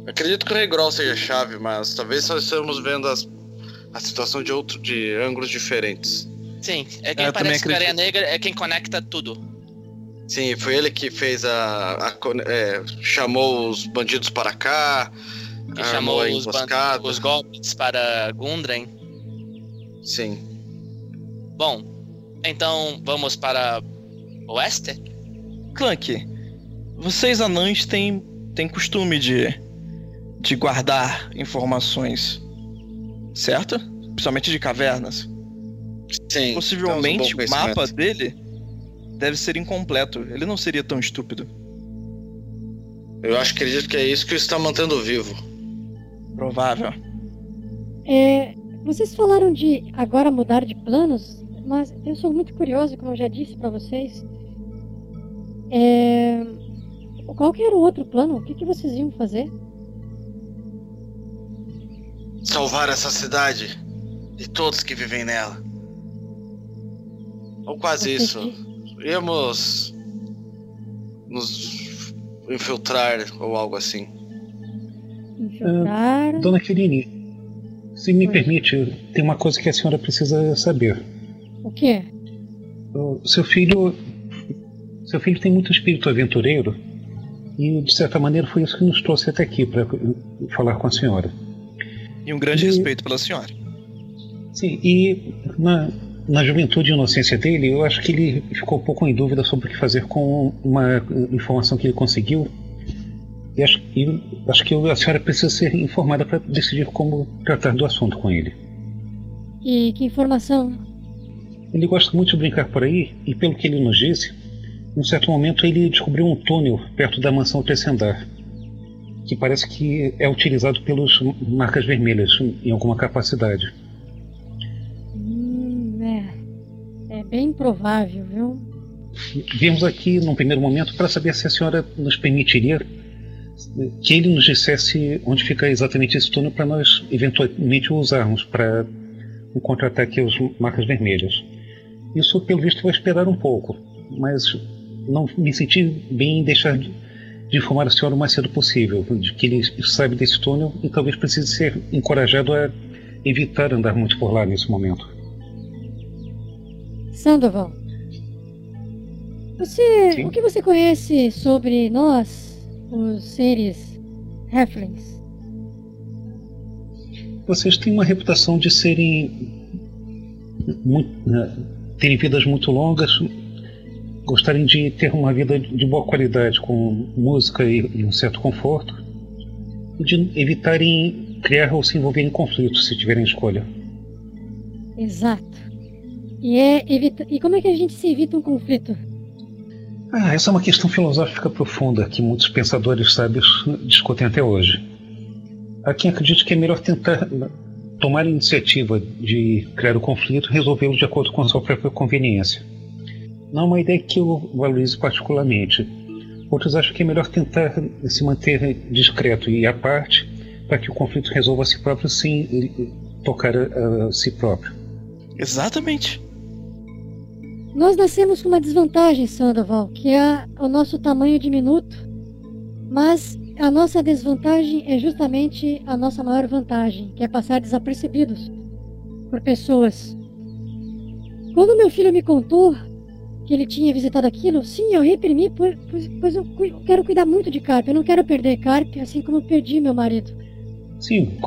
Acredito que o Rei Grol seja a chave, mas talvez só estamos vendo as, a situação de outro de ângulos diferentes. sim, é quem Eu parece que a aranha acredito. negra é quem conecta tudo. Sim, foi ele que fez a. a é, chamou os bandidos para cá. Que chamou a os, emboscada. os goblins para Gundren. Sim. Bom, então vamos para oeste? Clank, vocês anões têm, têm costume de, de guardar informações, certo? Principalmente de cavernas. Sim. Possivelmente o um bom mapa dele deve ser incompleto. Ele não seria tão estúpido. Eu acho que acredito que é isso que o está mantendo vivo. Provável. É, vocês falaram de agora mudar de planos, mas eu sou muito curioso, como eu já disse pra vocês. É, qual que era o outro plano? O que, que vocês iam fazer? Salvar essa cidade e todos que vivem nela. Ou quase isso. Íamos nos infiltrar ou algo assim. Infiltrar. Dona Querini, se me permite, tem uma coisa que a senhora precisa saber. O quê? O seu filho. Seu filho tem muito espírito aventureiro e, de certa maneira, foi isso que nos trouxe até aqui para falar com a senhora. E um grande respeito pela senhora. Sim, e na, na juventude e inocência dele, eu acho que ele ficou um pouco em dúvida sobre o que fazer com uma informação que ele conseguiu. E acho, e acho que a senhora precisa ser informada para decidir como tratar do assunto com ele. E que informação? Ele gosta muito de brincar por aí, e pelo que ele nos disse, em um certo momento ele descobriu um túnel perto da mansão Tessendar, que parece que é utilizado pelos marcas vermelhas em alguma capacidade. Hum, é. É bem provável, viu? Viemos aqui num primeiro momento para saber se a senhora nos permitiria que ele nos dissesse onde fica exatamente esse túnel para nós eventualmente o usarmos para um contra-ataque aos marcas vermelhas. Isso, pelo visto, vai esperar um pouco, mas não me senti bem em deixar de de informar a senhora o mais cedo possível, de que ele sabe desse túnel e talvez precise ser encorajado a evitar andar muito por lá nesse momento. Sandoval. Você. O que você conhece sobre nós, os seres Halflings? Vocês têm uma reputação de serem. Muito, terem vidas muito longas, gostarem de ter uma vida de boa qualidade, com música e, e um certo conforto, e de evitarem criar ou se envolver em conflitos se tiverem escolha. Exato. E é evita... E como é que a gente se evita um conflito? Ah, essa é uma questão filosófica profunda que muitos pensadores sábios discutem até hoje. Há quem acredite que é melhor tentar tomar a iniciativa de criar o conflito e resolvê-lo de acordo com a sua própria conveniência. Não é uma ideia que eu valorizo particularmente. Outros acham que é melhor tentar se manter discreto e à parte para que o conflito resolva a si próprio sem tocar a, a si próprio. Exatamente. Nós nascemos com uma desvantagem, Sandoval, que é o nosso tamanho diminuto. Mas a nossa desvantagem é justamente a nossa maior vantagem, que é passar desapercebidos por pessoas. Quando meu filho me contou que ele tinha visitado aquilo, sim, eu reprimi, pois, pois eu, quero cuidar muito de Carpe. Eu não quero perder Carpe, assim como eu perdi meu marido. Sim.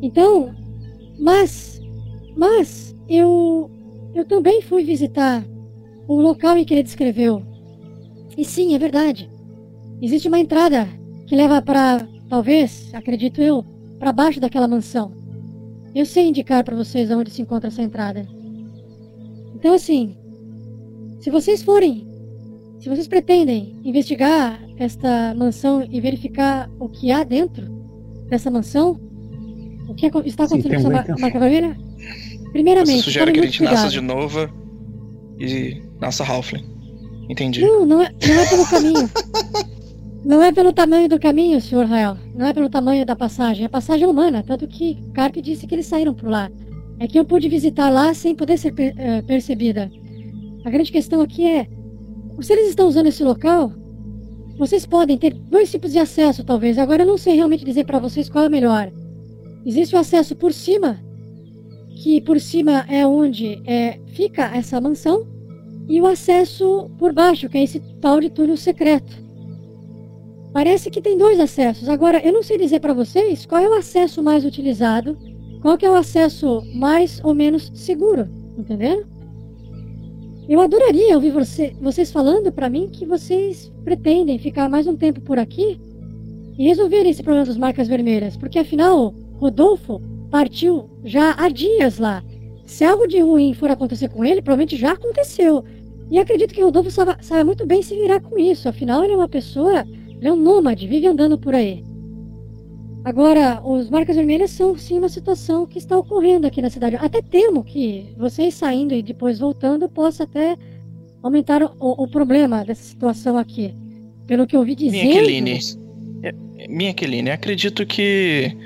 Então, mas, mas eu, eu também fui visitar o local em que ele descreveu. E sim, é verdade. Existe uma entrada que leva para, talvez, acredito eu, para baixo daquela mansão. Eu sei indicar para vocês onde se encontra essa entrada. Então, assim, se vocês forem, se vocês pretendem investigar esta mansão e verificar o que há dentro dessa mansão, o que aco- está acontecendo com essa marca vermelha, Você primeiramente, sugere que a gente nasça cuidado. de novo e nasça Halfling. Entendi. Não, não é, não é pelo caminho. Não é pelo tamanho do caminho, Sr. Rael. Não é pelo tamanho da passagem. É passagem humana, tanto que Carpe disse que eles saíram por lá. É que eu pude visitar lá sem poder ser per- eh, percebida. A grande questão aqui é: se eles estão usando esse local, vocês podem ter dois tipos de acesso, talvez. Agora eu não sei realmente dizer para vocês qual é o melhor. Existe o acesso por cima, que por cima é onde é, fica essa mansão, e o acesso por baixo, que é esse tal de túnel secreto. Parece que tem dois acessos. Agora, eu não sei dizer para vocês qual é o acesso mais utilizado, qual que é o acesso mais ou menos seguro, entenderam? Eu adoraria ouvir você- vocês falando para mim que vocês pretendem ficar mais um tempo por aqui e resolverem esse problema das marcas vermelhas, porque afinal, Rodolfo partiu já há dias lá. Se algo de ruim for acontecer com ele, provavelmente já aconteceu. E acredito que Rodolfo saiba muito bem se virar com isso. Afinal, ele é uma pessoa, ele é um nômade, vive andando por aí. Agora, os marcas vermelhas são sim uma situação que está ocorrendo aqui na cidade. Até temo que vocês saindo e depois voltando possa até aumentar o, o problema dessa situação aqui. Pelo que eu ouvi dizer. Minha Keline. Minha Keline, acredito que.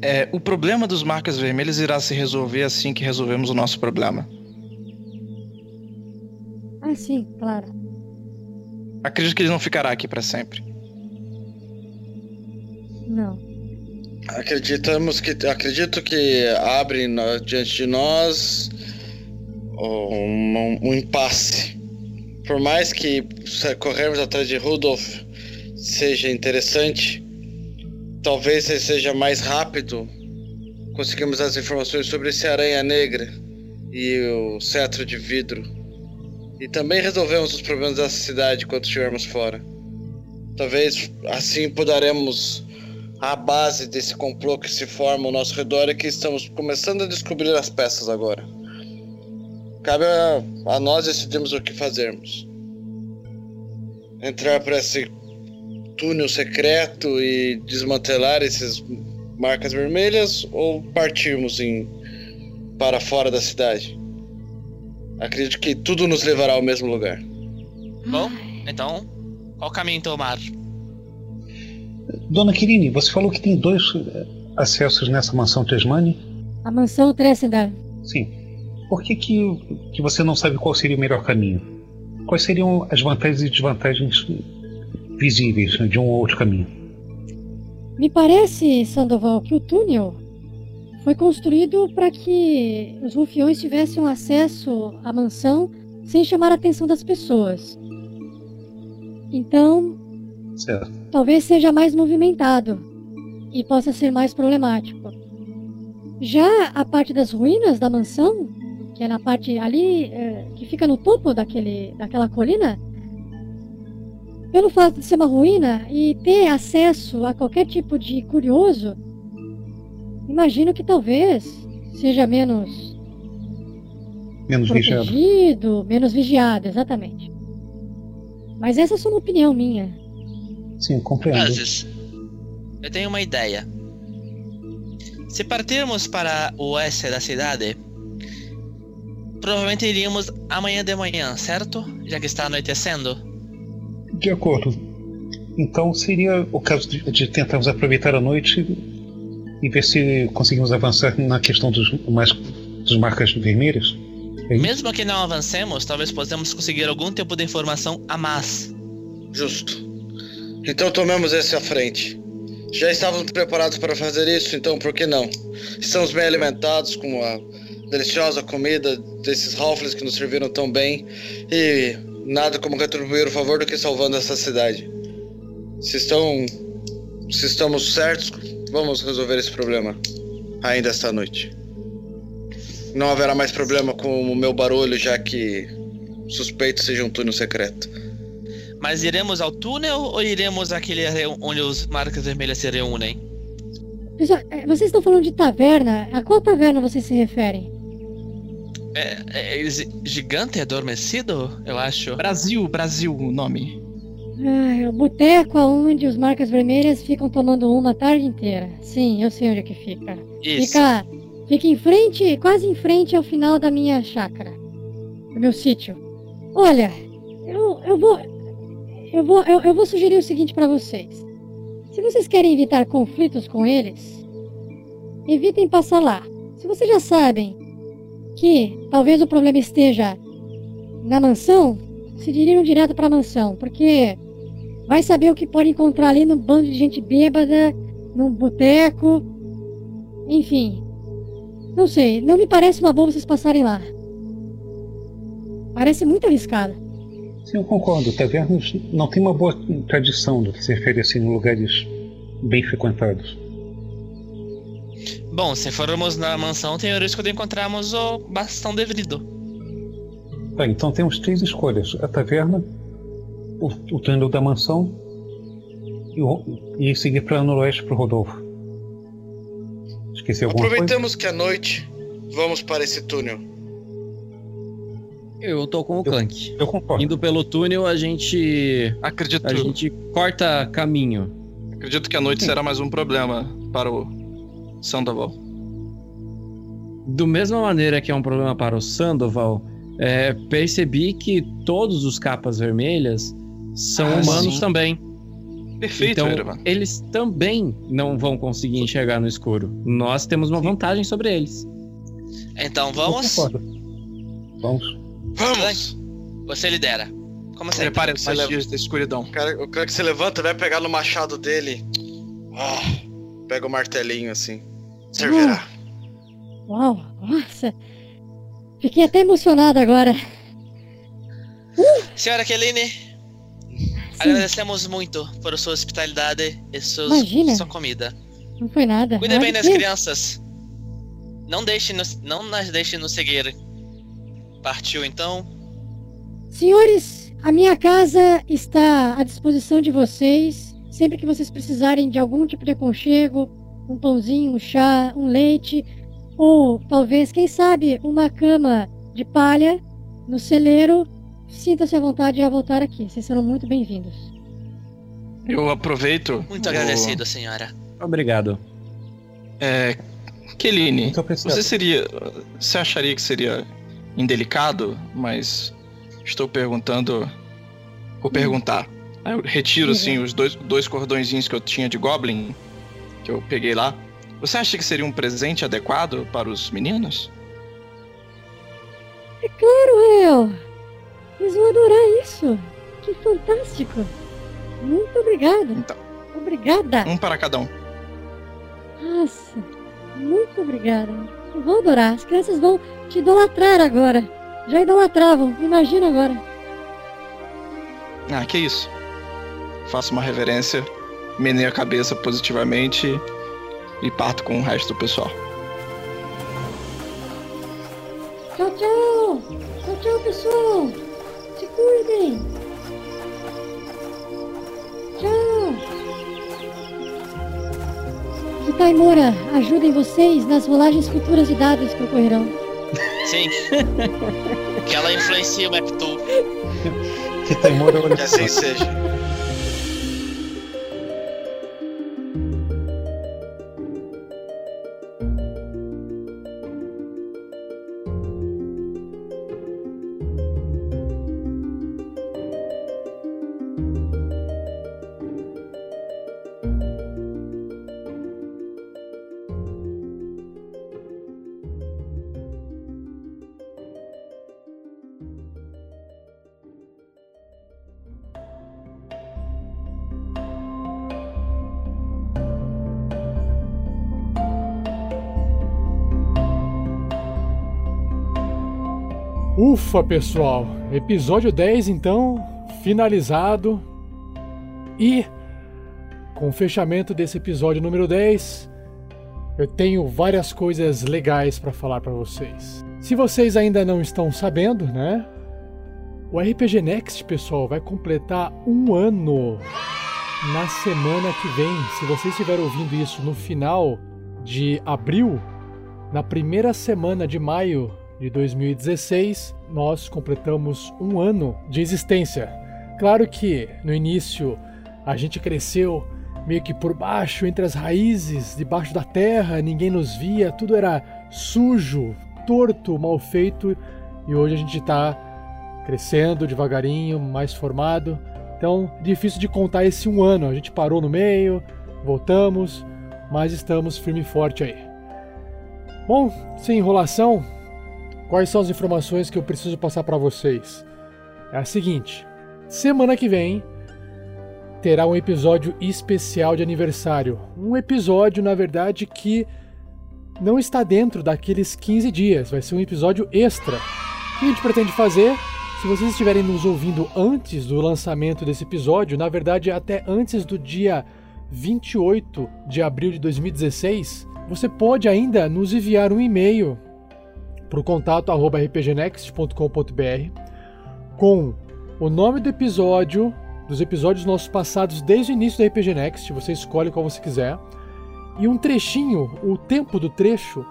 é, o problema dos marcas vermelhas irá se resolver assim que resolvemos o nosso problema. Ah, sim, claro. Acredito que ele não ficará aqui para sempre. Não. Acreditamos que. Acredito que abre diante de nós um, um impasse. Por mais que corrermos atrás de Rudolf seja interessante, talvez ele seja mais rápido. Conseguimos as informações sobre esse aranha negra e o cetro de vidro. E também resolvemos os problemas dessa cidade quando estivermos fora. Talvez assim poderemos a base desse complô que se forma ao nosso redor e que estamos começando a descobrir as peças agora. Cabe a, a nós decidirmos o que fazermos. Entrar por esse túnel secreto e desmantelar esses marcas vermelhas ou partirmos em, para fora da cidade. Acredito que tudo nos levará ao mesmo lugar. Bom, então, qual caminho tomar? Dona Kirini, você falou que tem dois eh, acessos nessa mansão Tesmani? A mansão Trescendar. Sim. Por que, que, que você não sabe qual seria o melhor caminho? Quais seriam as vantagens e desvantagens visíveis de um ou outro caminho? Me parece, Sandoval, que o túnel foi construído para que os rufiões tivessem acesso à mansão sem chamar a atenção das pessoas. Então, Certo. Talvez seja mais movimentado e possa ser mais problemático. Já a parte das ruínas da mansão, que é na parte ali eh, que fica no topo daquele, daquela colina, pelo fato de ser uma ruína e ter acesso a qualquer tipo de curioso, imagino que talvez seja menos Menos vigiado. protegido, menos vigiado, exatamente. Mas essa é só uma opinião minha. Sim, compreendo. Francis, eu tenho uma ideia. Se partirmos para o oeste da cidade, provavelmente iríamos amanhã de manhã, certo? Já que está anoitecendo. De acordo. Então seria o caso de, de tentarmos aproveitar a noite e ver se conseguimos avançar na questão dos, mais, dos marcas vermelhas? É? Mesmo que não avancemos, talvez possamos conseguir algum tipo de informação a mais. Justo. Então tomemos esse à frente. Já estávamos preparados para fazer isso, então por que não? Estamos bem alimentados com a deliciosa comida desses Halflings que nos serviram tão bem e nada como retribuir o favor do que salvando essa cidade. Se estão se estamos certos, vamos resolver esse problema ainda esta noite. não haverá mais problema com o meu barulho, já que suspeito seja um túnel secreto. Mas iremos ao túnel ou iremos àquele onde os marcas vermelhas se reúnem? Pessoal, é, vocês estão falando de taverna? A qual taverna vocês se referem? É, é gi- gigante adormecido, eu acho. Brasil, Brasil, o nome. Ah, é o boteco onde os marcas vermelhas ficam tomando uma a tarde inteira. Sim, eu sei onde é que fica. Isso. Fica, fica em frente, quase em frente ao final da minha chácara. Do meu sítio. Olha, eu, eu vou. Eu vou, eu, eu vou sugerir o seguinte pra vocês. Se vocês querem evitar conflitos com eles, evitem passar lá. Se vocês já sabem que talvez o problema esteja na mansão, se diriam direto pra mansão, porque vai saber o que pode encontrar ali num bando de gente bêbada, num boteco, enfim. Não sei, não me parece uma boa vocês passarem lá. Parece muito arriscado. Sim, eu concordo. Tavernas não tem uma boa tradição do que se refere assim em lugares bem frequentados. Bom, se formos na mansão, tem o risco de encontrarmos o bastão de vidro. Tá, então temos três escolhas: a taverna, o, o túnel da mansão e, o, e seguir para noroeste para o Rodolfo. Esqueci alguma coisa? Aproveitamos que é noite, vamos para esse túnel. Eu tô com o Clank. Eu concordo. Indo pelo túnel, a gente. Acredito. A gente corta caminho. Acredito que a noite será mais um problema para o Sandoval. Do mesma maneira que é um problema para o Sandoval, é, percebi que todos os capas vermelhas são Ah, humanos sim. também. Perfeito, então, eles também não vão conseguir enxergar no escuro. Nós temos uma vantagem sobre eles. Então vamos. Vamos. Vamos! Você lidera. Como sempre. Prepare as Você leva- magias da escuridão. O cara, o cara que se levanta vai pegar no machado dele. Ah, pega o martelinho assim. Servirá. Uau, nossa. Fiquei até emocionado agora. Senhora Keline, agradecemos muito por sua hospitalidade e seus, Imagina. sua comida. Não foi nada. Cuide bem das crianças. Não deixe nos, não nas deixe nos seguir. Partiu então? Senhores, a minha casa está à disposição de vocês. Sempre que vocês precisarem de algum tipo de aconchego, um pãozinho, um chá, um leite, ou talvez, quem sabe, uma cama de palha no celeiro, sinta-se à vontade a voltar aqui. Vocês serão muito bem-vindos. Eu aproveito. Muito o- agradecido, senhora. Obrigado. É. Keline, você seria. Você acharia que seria indelicado, mas estou perguntando. Vou perguntar. Aí eu retiro assim os dois, dois cordõezinhos que eu tinha de Goblin, que eu peguei lá. Você acha que seria um presente adequado para os meninos? É claro, El! Eles vão adorar isso! Que fantástico! Muito obrigado! Então. Obrigada! Um para cada um. Nossa, muito obrigada. Vão adorar. As crianças vão te idolatrar agora. Já idolatravam, imagina agora. Ah, que isso. Faço uma reverência, meneio a cabeça positivamente e parto com o resto do pessoal. Tchau, tchau! Tchau, tchau, pessoal! Se cuidem! Tchau! Que Taimora ajudem vocês nas rolagens futuras de dados que ocorrerão. Sim. que ela influencia o Meptu. Que temor olha Que assim seja. Ufa, pessoal! Episódio 10, então, finalizado. E com o fechamento desse episódio número 10, eu tenho várias coisas legais para falar para vocês. Se vocês ainda não estão sabendo, né? O RPG Next, pessoal, vai completar um ano na semana que vem. Se você estiver ouvindo isso no final de abril, na primeira semana de maio de 2016, nós completamos um ano de existência. Claro que no início a gente cresceu meio que por baixo, entre as raízes, debaixo da terra, ninguém nos via, tudo era sujo, torto, mal feito, e hoje a gente está crescendo devagarinho, mais formado. Então, difícil de contar esse um ano. A gente parou no meio, voltamos, mas estamos firme e forte aí. Bom, sem enrolação, quais são as informações que eu preciso passar para vocês? É a seguinte: semana que vem terá um episódio especial de aniversário. Um episódio, na verdade, que não está dentro daqueles 15 dias, vai ser um episódio extra. O que a gente pretende fazer? Se vocês estiverem nos ouvindo antes do lançamento desse episódio, na verdade até antes do dia 28 de abril de 2016, você pode ainda nos enviar um e-mail para o contato rpgnext.com.br com o nome do episódio, dos episódios nossos passados desde o início da RPG Next, você escolhe qual você quiser, e um trechinho, o tempo do trecho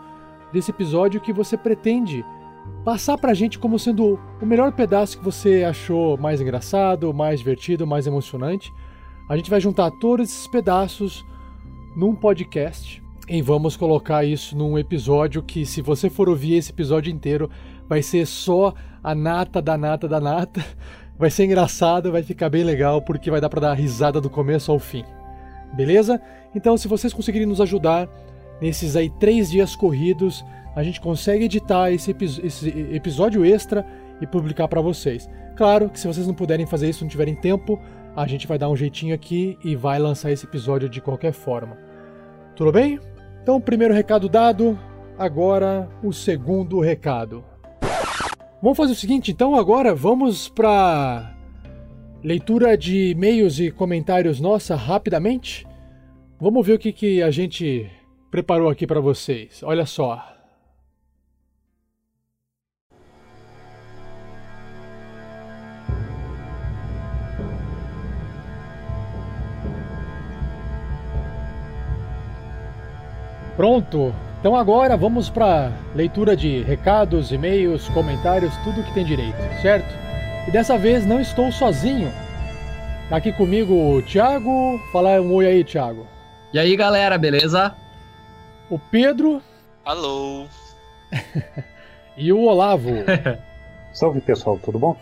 desse episódio que você pretende passar pra gente como sendo o melhor pedaço que você achou mais engraçado, mais divertido, mais emocionante. A gente vai juntar todos esses pedaços num podcast e vamos colocar isso num episódio que, se você for ouvir esse episódio inteiro, vai ser só a nata da nata da nata. Vai ser engraçado, vai ficar bem legal, porque vai dar para dar risada do começo ao fim. Beleza? Então, se vocês conseguirem nos ajudar nesses aí três dias corridos, a gente consegue editar esse, esse episódio extra e publicar para vocês. Claro que se vocês não puderem fazer isso, não tiverem tempo, a gente vai dar um jeitinho aqui e vai lançar esse episódio de qualquer forma. Tudo bem? Então, primeiro recado dado, agora o segundo recado. Vamos fazer o seguinte, então agora vamos para leitura de e-mails e comentários nossa rapidamente. Vamos ver o que, que a gente preparou aqui para vocês. Olha só. Pronto. Então agora vamos para leitura de recados, e-mails, comentários, tudo que tem direito, certo? E dessa vez não estou sozinho. Tá aqui comigo o Thiago. Fala um oi aí, Thiago. E aí, galera, beleza? O Pedro. Alô. e o Olavo. Salve pessoal, tudo bom?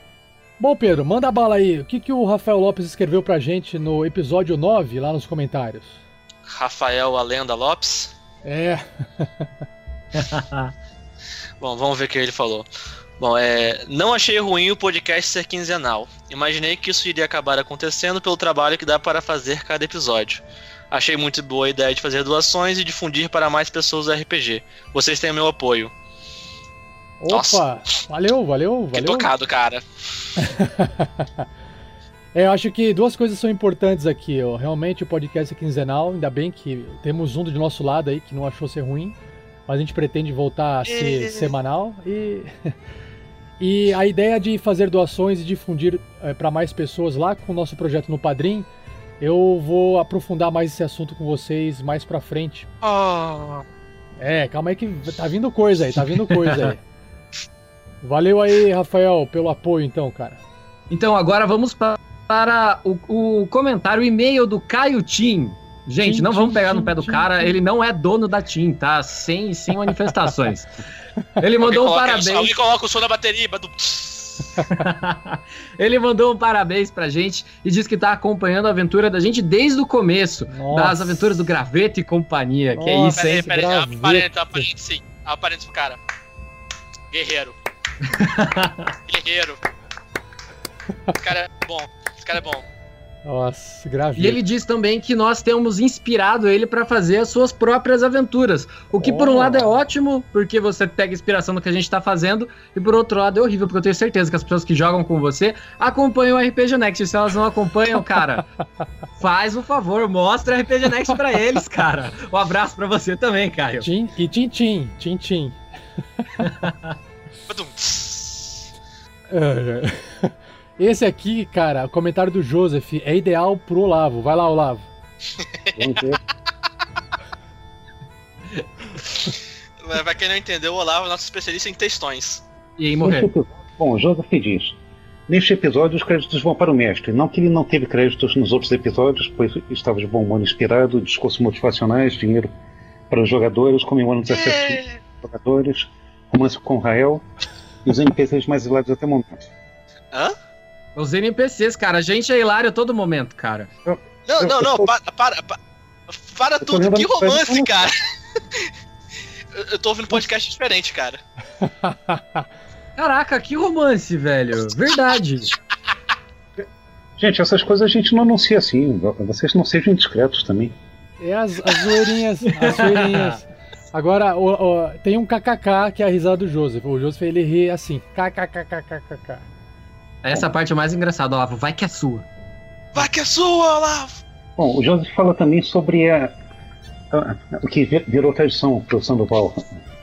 Bom, Pedro, manda bala aí. O que, que o Rafael Lopes escreveu pra gente no episódio 9, lá nos comentários? Rafael Alenda Lopes. É. Bom, vamos ver o que ele falou. Bom, é, não achei ruim o podcast ser quinzenal. Imaginei que isso iria acabar acontecendo pelo trabalho que dá para fazer cada episódio. Achei muito boa a ideia de fazer doações e difundir para mais pessoas o RPG. Vocês têm o meu apoio. Opa! Nossa. Valeu, valeu, valeu. Que tocado, cara. É, eu acho que duas coisas são importantes aqui. Ó. Realmente o podcast é quinzenal, ainda bem que temos um do nosso lado aí que não achou ser ruim, mas a gente pretende voltar a ser semanal e e a ideia de fazer doações e difundir é, para mais pessoas lá com o nosso projeto no Padrim, eu vou aprofundar mais esse assunto com vocês mais para frente. Oh. É, calma aí que tá vindo coisa aí, tá vindo coisa aí. Valeu aí, Rafael, pelo apoio então, cara. Então agora vamos para para o, o comentário, o e-mail do Caio Tim. Gente, tim, não vamos pegar tim, no pé do tim, cara, ele não é dono da Tim, tá? Sem, sem manifestações. ele mandou um parabéns. Alguém coloca o som da bateria. ele mandou um parabéns pra gente e diz que tá acompanhando a aventura da gente desde o começo, Nossa. das aventuras do Graveto e companhia. Nossa, que é isso, hein? Peraí, peraí, aparenta, aparenta sim. Aparenta pro cara. Guerreiro. Guerreiro. Esse cara é bom cara é bom. Nossa, E gravíssimo. ele diz também que nós temos inspirado ele pra fazer as suas próprias aventuras. O que, por um Oh. lado, é ótimo, porque você pega inspiração no que a gente tá fazendo, e por outro lado, é horrível, porque eu tenho certeza que as pessoas que jogam com você acompanham o RPG Next. E se elas não acompanham, cara, faz um favor, mostra o RPG Next pra eles, cara. Um abraço pra você também, Caio. Tim, e Tintim, Tintim. Badum. É. Esse aqui, cara, o comentário do Joseph é ideal pro Olavo. Vai lá, Olavo. Vamos ver. Pra quem não entendeu, o Olavo é nosso especialista em textões. E aí morrer. episódio- Bom, o Joseph diz. Neste episódio, os créditos vão para o mestre. Não que ele não teve créditos nos outros episódios, pois estava de bom humor inspirado, discursos motivacionais, dinheiro para os jogadores, comemorando os acessos dos jogadores, romance com Rael e os NPCs mais hilários até o momento. Hã? Os NPCs, cara, a gente é hilário a todo momento, cara. Não, Eu- não, eu não, para, para, para, para Eu tudo. Que romance, cara. Eu- Eu tô ouvindo podcast diferente, cara. Caraca, que romance, velho. Verdade. Gente, essas coisas a gente não anuncia assim. Vocês não sejam indiscretos também. É as, as zoeirinhas, as zoeirinhas. Agora, o- o- tem um kkk que é a risada do Joseph. O Joseph, ele ri assim, kkkkkkk. Essa parte é mais engraçada, Olavo. Vai que é sua. Vai que é sua, Olavo! Bom, o Joseph fala também sobre a, a- o que vi- virou tradição para o Sandoval.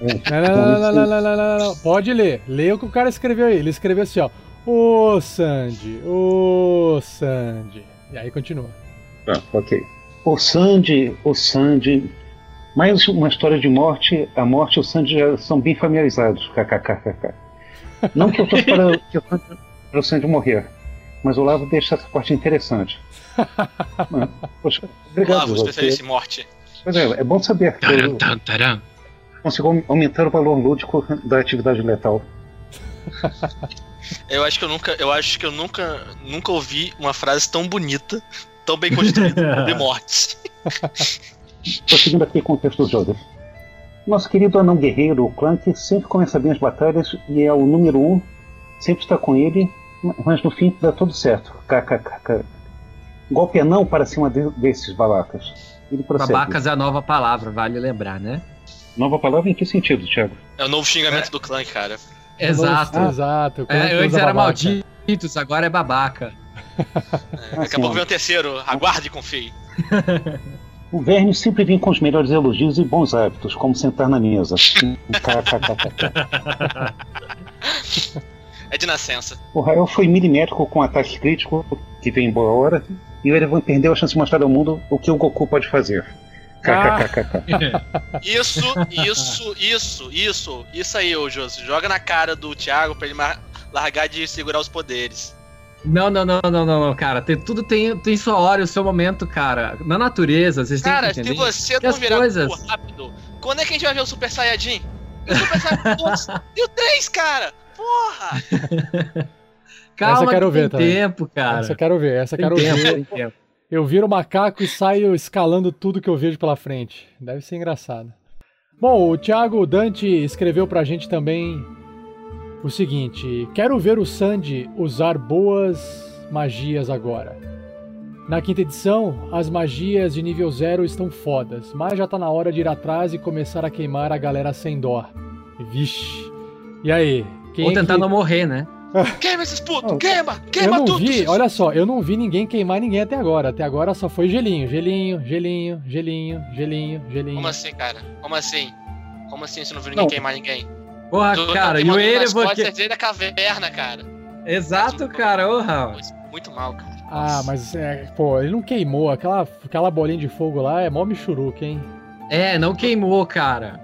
É, Não, não, não, não, não, não, não, não. Pode ler. Lê o que o cara escreveu aí. Ele escreveu assim, ó. Ô, Sandy, ô, Sandy. E aí continua. Tá, ok. O Sandy, o Sandy. Mais uma história de morte. A morte e o Sandy já são bem familiarizados. KKKKK. Não que eu torça para, que o Sandy- para o Sandy morrer, mas o Lavo deixa essa parte interessante. Mano, Poxa, obrigado. Você. especialista em morte. Pois é, é bom saber que eu consigo aumentar o valor lúdico da atividade letal. Eu acho que eu nunca, eu acho que eu nunca, nunca ouvi uma frase tão bonita, tão bem construída sobre mortes. Prosseguindo aqui com o texto do Joseph. Nosso querido anão guerreiro, o Clank, sempre começa bem as batalhas e é o número um, sempre está com ele, mas no fim dá tudo certo. KKKK. Golpe anão para cima de- desses babacas. Ele prossegue. Babacas é a nova palavra, vale lembrar, né? Nova palavra em que sentido, Thiago? É o novo xingamento do clã, cara. Exato. Exato. o É, Clank antes era babaca. malditos, agora é babaca. É, daqui a pouco vem o terceiro, aguarde e confie. O Verne sempre vem com os melhores elogios e bons hábitos, como sentar na mesa. É de nascença. O Rael foi milimétrico com um ataque crítico, que vem em boa hora, e o Erevan perdeu a chance de mostrar ao mundo o que o Goku pode fazer. KKKK. Isso, isso, isso, isso, isso aí, ô Josi. Joga na cara do Thiago pra ele largar de segurar os poderes. Não, não, não, não, não, não, cara. Tem, tudo tem, tem sua hora e o seu momento, cara. Na natureza, vocês têm Cara, que se entender. você que não as virar coisas... Rápido, quando é que a gente vai ver o Super Saiyajin? E o Super Saiyajin 2 e o 3, cara! Porra! Calma, Essa quero que ver tem também. tempo, cara. Essa eu quero ver, essa eu Tem quero tempo, ver. tem tempo. Eu viro o macaco e saio escalando tudo que eu vejo pela frente. Deve ser engraçado. Bom, o Thiago Dante escreveu pra gente também o seguinte: Quero ver o Sandy usar boas magias agora. Na quinta edição, as magias de nível zero estão fodas, mas já tá na hora de ir atrás e começar a queimar a galera sem dó. Vixe. E aí? Quem Ou é tentar que- não morrer, né? Queima esses putos! Queima! eu Queima não tudo! vi, olha só, eu não vi ninguém queimar ninguém até agora. Até agora só foi gelinho, gelinho, gelinho, gelinho, gelinho, gelinho. Como assim, cara? Como assim? Como assim você não viu ninguém Não. queimar ninguém? Porra, Tu cara, e o Erevan dele da caverna, cara. Exato, cara, ô Raul. Muito mal, cara. Ah, mas é, pô, ele não queimou. Aquela, aquela bolinha de fogo lá é mó michuruca, hein? É, não queimou, cara.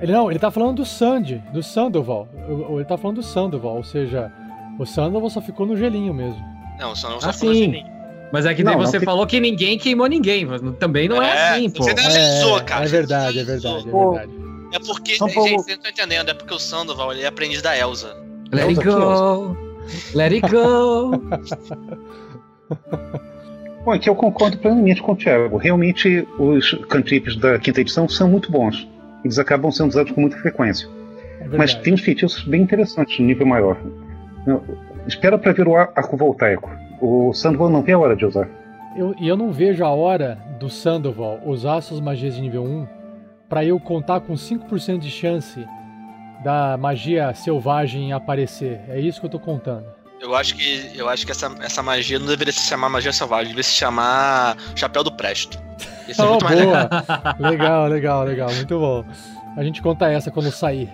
Ele não, ele tá falando do Sandy, do Sandoval. O- Ele tá falando do Sandoval, ou seja, o Sandoval só ficou no gelinho mesmo. Não, só não só Ah, ficou no sim. gelinho. Mas é que daí Não, você falou que ninguém queimou ninguém. mas Também não é, É, assim, pô. você não- Generalizou, é, cara, É verdade, é verdade, é verdade. É porque, gente, vocês não estão entendendo, é porque o Sandoval ele é aprendiz da Elsa. Let it Elsa, go. Let it go. Bom, aqui eu concordo plenamente com o Thiago. Realmente, os cantrips da quinta edição são muito bons. Eles acabam sendo usados com muita frequência. É Mas tem uns feitiços bem interessantes no nível maior. Espera pra ver o ar- arco voltaico. O Sandoval não vê a hora de usar. Eu, e eu não vejo a hora do Sandoval usar suas magias de nível 1 para eu contar com 5% de chance da magia selvagem aparecer. É isso que eu tô contando. Eu acho que, eu acho que essa, essa magia não deveria se chamar magia selvagem, deveria se chamar Chapéu do Presto. Isso é Oh, muito mais boa. legal. legal, legal, legal. Muito bom. A gente conta essa quando sair.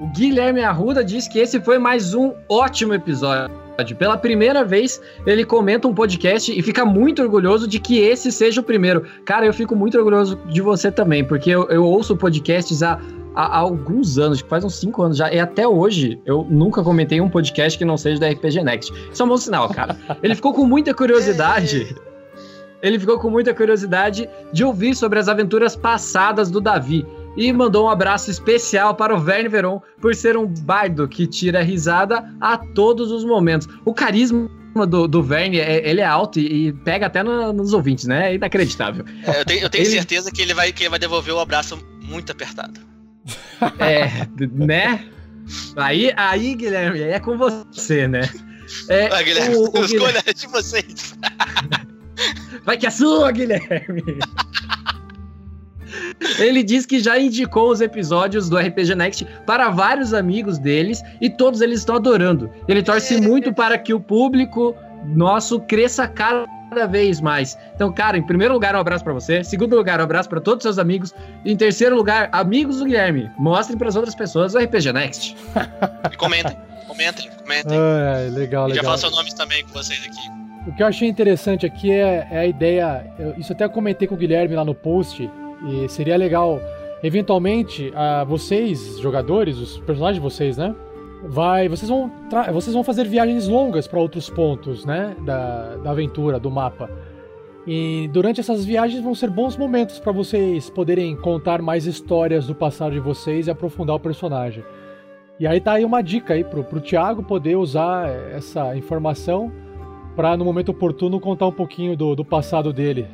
O Guilherme Arruda diz que esse foi mais um ótimo episódio. Pela primeira vez, ele comenta um podcast e fica muito orgulhoso de que esse seja o primeiro. Cara, eu fico muito orgulhoso de você também, porque eu, eu ouço podcasts há, há, há alguns anos, faz uns 5 anos já, e até hoje eu nunca comentei um podcast que não seja da RPG Next. Isso é um bom sinal, cara. Ele ficou com muita curiosidade. Ele ficou com muita curiosidade de ouvir sobre as aventuras passadas do Davi. E mandou um abraço especial para o Verne Veron por ser um bardo que tira risada a todos os momentos. O carisma do, do Verne, é- ele é alto e, e pega até no- nos ouvintes, né? É inacreditável. É, eu tenho, eu tenho Ele- certeza que ele, vai, que ele vai devolver o abraço muito apertado. É, né? Aí, aí, Guilherme, aí é com você, né? É, Ah, Guilherme, o- o Guilherme- escolha de vocês. Vai que é sua, Guilherme! Ele diz que já indicou os episódios do RPG Next para vários amigos deles e todos eles estão adorando. Ele torce muito para que o público nosso cresça cada vez mais. Então, cara, em primeiro lugar, um abraço para você. Segundo lugar, um abraço para todos os seus amigos. E em terceiro lugar, amigos do Guilherme, mostrem para as outras pessoas o RPG Next. E comentem, comentem, comentem. Ah, legal, E já legal. falo seu nome também com vocês aqui. O que eu achei interessante aqui é, é a ideia. eu- isso até comentei com o Guilherme lá no post. E seria legal, eventualmente, a vocês, jogadores, os personagens de vocês, né? Vai, vocês vão, vocês vão fazer viagens longas para outros pontos, né? Da, da aventura, do mapa. E durante essas viagens vão ser bons momentos para vocês poderem contar mais histórias do passado de vocês e aprofundar o personagem. E aí tá aí uma dica aí pro, pro Thiago poder usar essa informação para no momento oportuno contar um pouquinho do, do passado dele.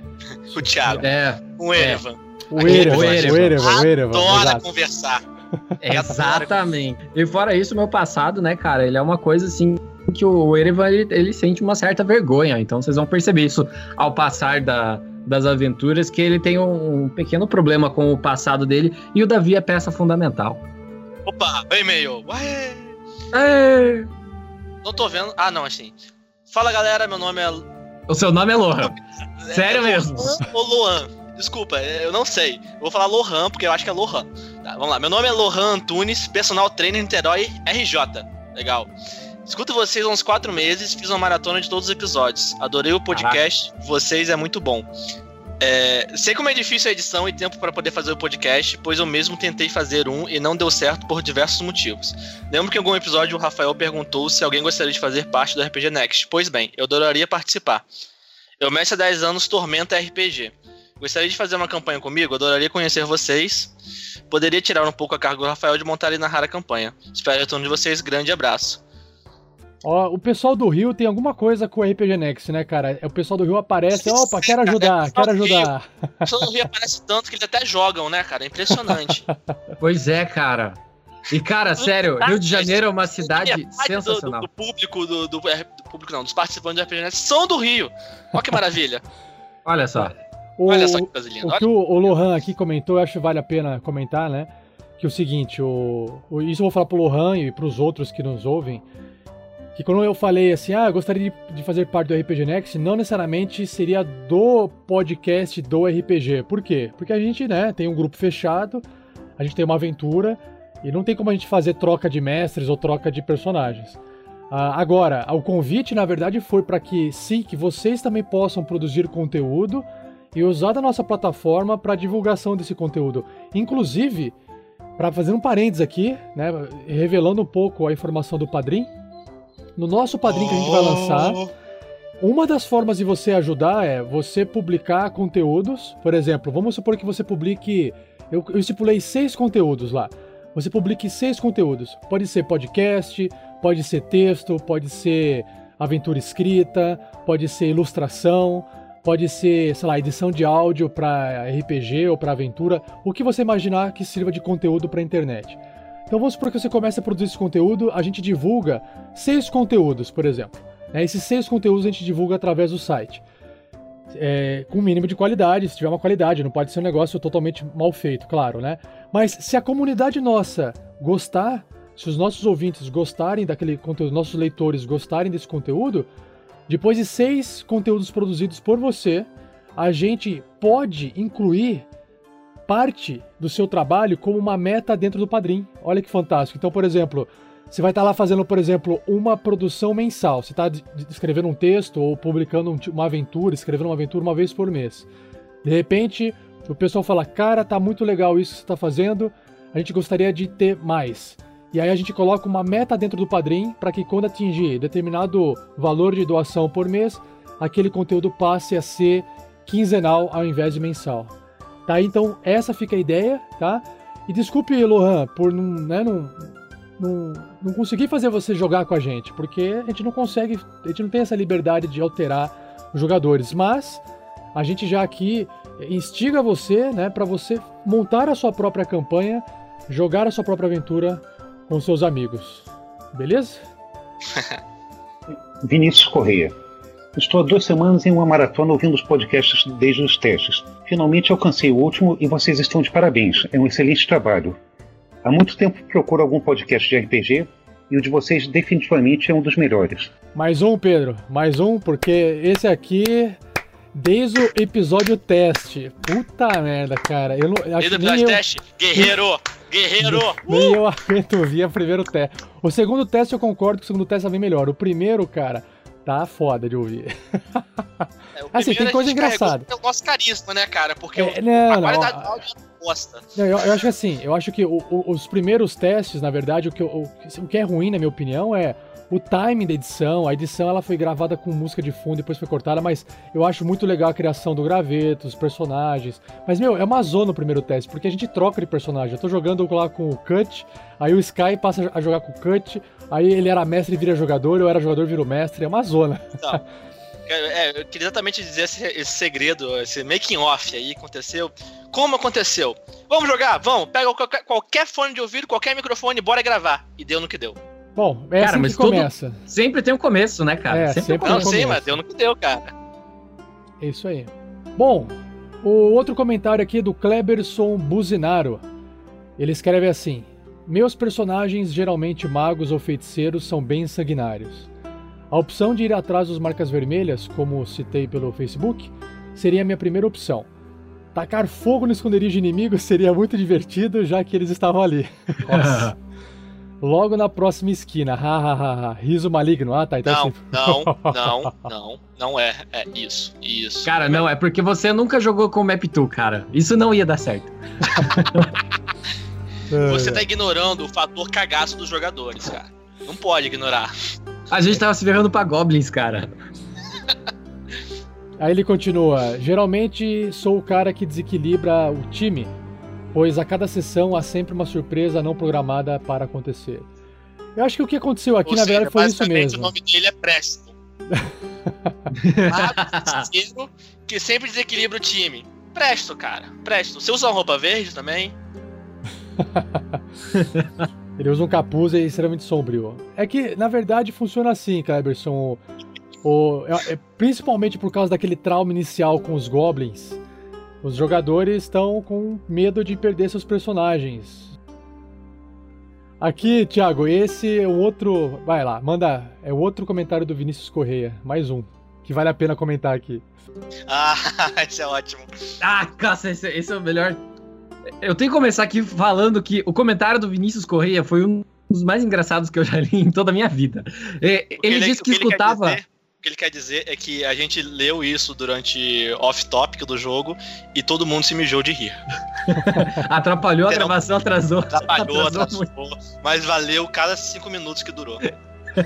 O Thiago. É. O Erevan. O Erevan, o Erevan, o Erevan, Adora exato. conversar. Exatamente. E fora isso, meu passado, né, cara, ele é uma coisa assim que o Erevan ele, ele sente uma certa vergonha. Então vocês vão perceber isso ao passar da, das aventuras, que ele tem um, um pequeno problema com o passado dele. E o Davi é peça fundamental. Opa, e-mail. Ué. É. Não tô vendo. Ah, não, assim. Fala galera, meu nome é. O seu nome é Lohan. Sério é mesmo? Lohan ou Lohan? Desculpa, eu não sei. Eu vou falar Lohan porque eu acho que é Lohan. Tá, vamos lá. Meu nome é Lohan Antunes, personal trainer Niterói RJ. Legal. Escuto vocês há uns quatro meses, fiz uma maratona de todos os episódios. Adorei o podcast, vocês é muito bom. É, sei como é difícil a edição e tempo para poder fazer o podcast, pois eu mesmo tentei fazer um e não deu certo por diversos motivos. Lembro que em algum episódio o Rafael perguntou se alguém gostaria de fazer parte do RPG Next. Pois bem, eu adoraria participar. Eu mestre há 10 anos Tormenta RPG. Gostaria de fazer uma campanha comigo? Adoraria conhecer vocês. Poderia tirar um pouco a carga do Rafael de montar e narrar a campanha. Espero o retorno de vocês. Grande abraço. Ó, o pessoal do Rio tem alguma coisa com o RPG Next, né, cara? O pessoal do Rio aparece, opa, quero ajudar, quero ajudar. O pessoal do Rio aparece tanto que eles até jogam, né, cara? É impressionante. Pois é, cara. E, cara, sério, Rio de Janeiro é uma cidade Metade do- sensacional. Do, do público, do, do, é, do público não, dos participantes do RPG Next são do Rio. Olha que maravilha. Olha só. O, Olha só que coisa linda. O que o, o Lohan aqui comentou, eu acho que vale a pena comentar, né? Que é o seguinte, o, o- isso eu vou falar pro Lohan e pros outros que nos ouvem, que quando eu falei assim, ah, gostaria de, de fazer parte do RPG Next, não necessariamente seria do podcast do RPG. Por quê? Porque a gente, né, tem um grupo fechado, a gente tem uma aventura, e não tem como a gente fazer troca de mestres ou troca de personagens. Ah, agora, o convite, na verdade, foi para que sim, que vocês também possam produzir conteúdo e usar da nossa plataforma para divulgação desse conteúdo. Inclusive, para fazer um parênteses aqui, né, revelando um pouco a informação do Padrim, no nosso Padrim que a gente vai lançar, uma das formas de você ajudar é você publicar conteúdos. Por exemplo, vamos supor que você publique. Eu, eu estipulei seis conteúdos lá. Você publique seis conteúdos. Pode ser podcast, pode ser texto, pode ser aventura escrita, pode ser ilustração, pode ser, sei lá, edição de áudio para RPG ou para aventura, o que você imaginar que sirva de conteúdo para internet. Então vamos supor que você comece a produzir esse conteúdo, a gente divulga seis conteúdos, por exemplo. Né? Esses seis conteúdos a gente divulga através do site. É, com o mínimo de qualidade, se tiver uma qualidade, não pode ser um negócio totalmente mal feito, claro, né? Mas se a comunidade nossa gostar, se os nossos ouvintes gostarem daquele conteúdo, nossos leitores gostarem desse conteúdo, depois de seis conteúdos produzidos por você, a gente pode incluir parte do seu trabalho como uma meta dentro do Padrim. Olha que fantástico. Então, por exemplo, você vai estar lá fazendo, por exemplo, uma produção mensal. Você está escrevendo um texto ou publicando uma aventura, escrevendo uma aventura uma vez por mês. De repente, o pessoal fala: Cara, tá muito legal isso que você está fazendo, a gente gostaria de ter mais. E aí a gente coloca uma meta dentro do Padrim para que quando atingir determinado valor de doação por mês, aquele conteúdo passe a ser quinzenal ao invés de mensal. Tá? Então essa fica a ideia, tá? E desculpe, Lohan, por não, né, não, não, não conseguir fazer você jogar com a gente, porque a gente não consegue, a gente não tem essa liberdade de alterar os jogadores, mas a gente já aqui instiga você, né, para você montar a sua própria campanha, jogar a sua própria aventura com seus amigos. Beleza? Vinícius Correia. Estou há duas semanas em uma maratona ouvindo os podcasts desde os testes. Finalmente alcancei o último e vocês estão de parabéns. É um excelente trabalho. Há muito tempo procuro algum podcast de RPG e o de vocês definitivamente é um dos melhores. Mais um, Pedro. Mais um, porque esse aqui desde o episódio teste. Puta merda, cara. Eu não, acho Desde o episódio eu, teste, guerreiro! Guerreiro! Nem uh! eu aguento ouvir o primeiro teste. O segundo teste eu concordo que o segundo teste é bem melhor. O primeiro, cara, tá foda de ouvir. É, assim, tem coisa engraçada. É o nosso carisma, né, cara? Porque é, não, a não, qualidade do áudio bosta. Não, eu, eu, acho que assim, eu acho que o, o, os primeiros testes, na verdade, o que, o, o que é ruim, na minha opinião, é o timing da edição, a edição ela foi gravada com música de fundo, depois foi cortada, mas eu acho muito legal a criação do graveto, os personagens. Mas, meu, é uma zona o primeiro teste, porque a gente troca de personagem. Eu tô jogando lá com o Cut, aí o Sky passa a jogar com o Cut, aí ele era mestre e vira jogador, eu era jogador e viro mestre, é uma zona. Então, é, eu queria exatamente dizer esse, esse segredo, esse making off aí aconteceu. Como aconteceu? Vamos jogar? Vamos, pega qualquer, qualquer fone de ouvido, qualquer microfone, bora gravar. E deu no que deu. Bom, é cara, assim mas que começa. Sempre tem um começo, né, cara? É, sempre, sempre tem um começo. Não, sim, mas deu no que deu, cara. É isso aí. Bom, o outro comentário aqui é do Kleberson Buzinaro. Ele escreve assim: Meus personagens, geralmente magos ou feiticeiros, são bem sanguinários. A opção de ir atrás dos marcas vermelhas, como citei pelo Facebook, seria a minha primeira opção. Tacar fogo no esconderijo de inimigos seria muito divertido, já que eles estavam ali. Nossa. Logo na próxima esquina. Ha, Riso maligno. Ah, tá. Então não, assim... não, não, não. Não é. É isso, isso. Cara, não, é porque você nunca jogou com o Map 2, cara. Isso não ia dar certo. você tá ignorando o fator cagaço dos jogadores, cara. Não pode ignorar. A gente tava se ferrando pra Goblins, cara. Aí ele continua: Geralmente sou o cara que desequilibra o time pois a cada sessão há sempre uma surpresa não programada para acontecer. Eu acho que o que aconteceu aqui, Ou na seja, verdade, foi isso mesmo. O nome dele é Presto. Mago que sempre desequilibra o time. Presto, cara. Presto. Você usa uma roupa verde também? Ele usa um capuz e é extremamente sombrio. É que, na verdade, funciona assim, Kleberson. O, o, é, principalmente por causa daquele trauma inicial com os goblins. Os jogadores estão com medo de perder seus personagens. Aqui, Thiago, esse é o outro. Vai lá, manda. É o outro comentário do Vinícius Correia. Mais um. Que vale a pena comentar aqui. Ah, esse é ótimo. Ah, caça, esse, esse é o melhor. Eu tenho que começar aqui falando que o comentário do Vinícius Correia foi um dos mais engraçados que eu já li em toda a minha vida. É, ele, ele disse que escutava que ele quer dizer é que a gente leu isso durante off-topic do jogo e todo mundo se mijou de rir. Atrapalhou a gravação, atrasou. Atrapalhou, atrasou, atrasou mas valeu cada cinco minutos que durou.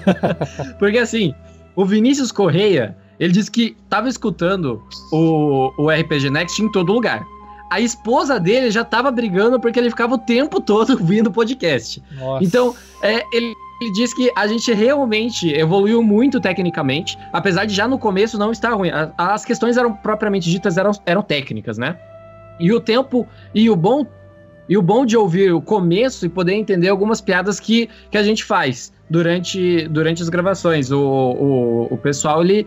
Porque assim, o Vinícius Correia, ele disse que tava escutando o, o RPG Next em todo lugar. A esposa dele já tava brigando porque ele ficava o tempo todo ouvindo o podcast. Nossa. Então, é, ele ele diz que a gente realmente evoluiu muito tecnicamente, apesar de já no começo não estar ruim. As questões eram propriamente ditas eram, eram técnicas, né? E o tempo e o bom E o bom de ouvir o começo e poder entender algumas piadas que, que a gente faz durante, durante as gravações. O, o, o pessoal, ele,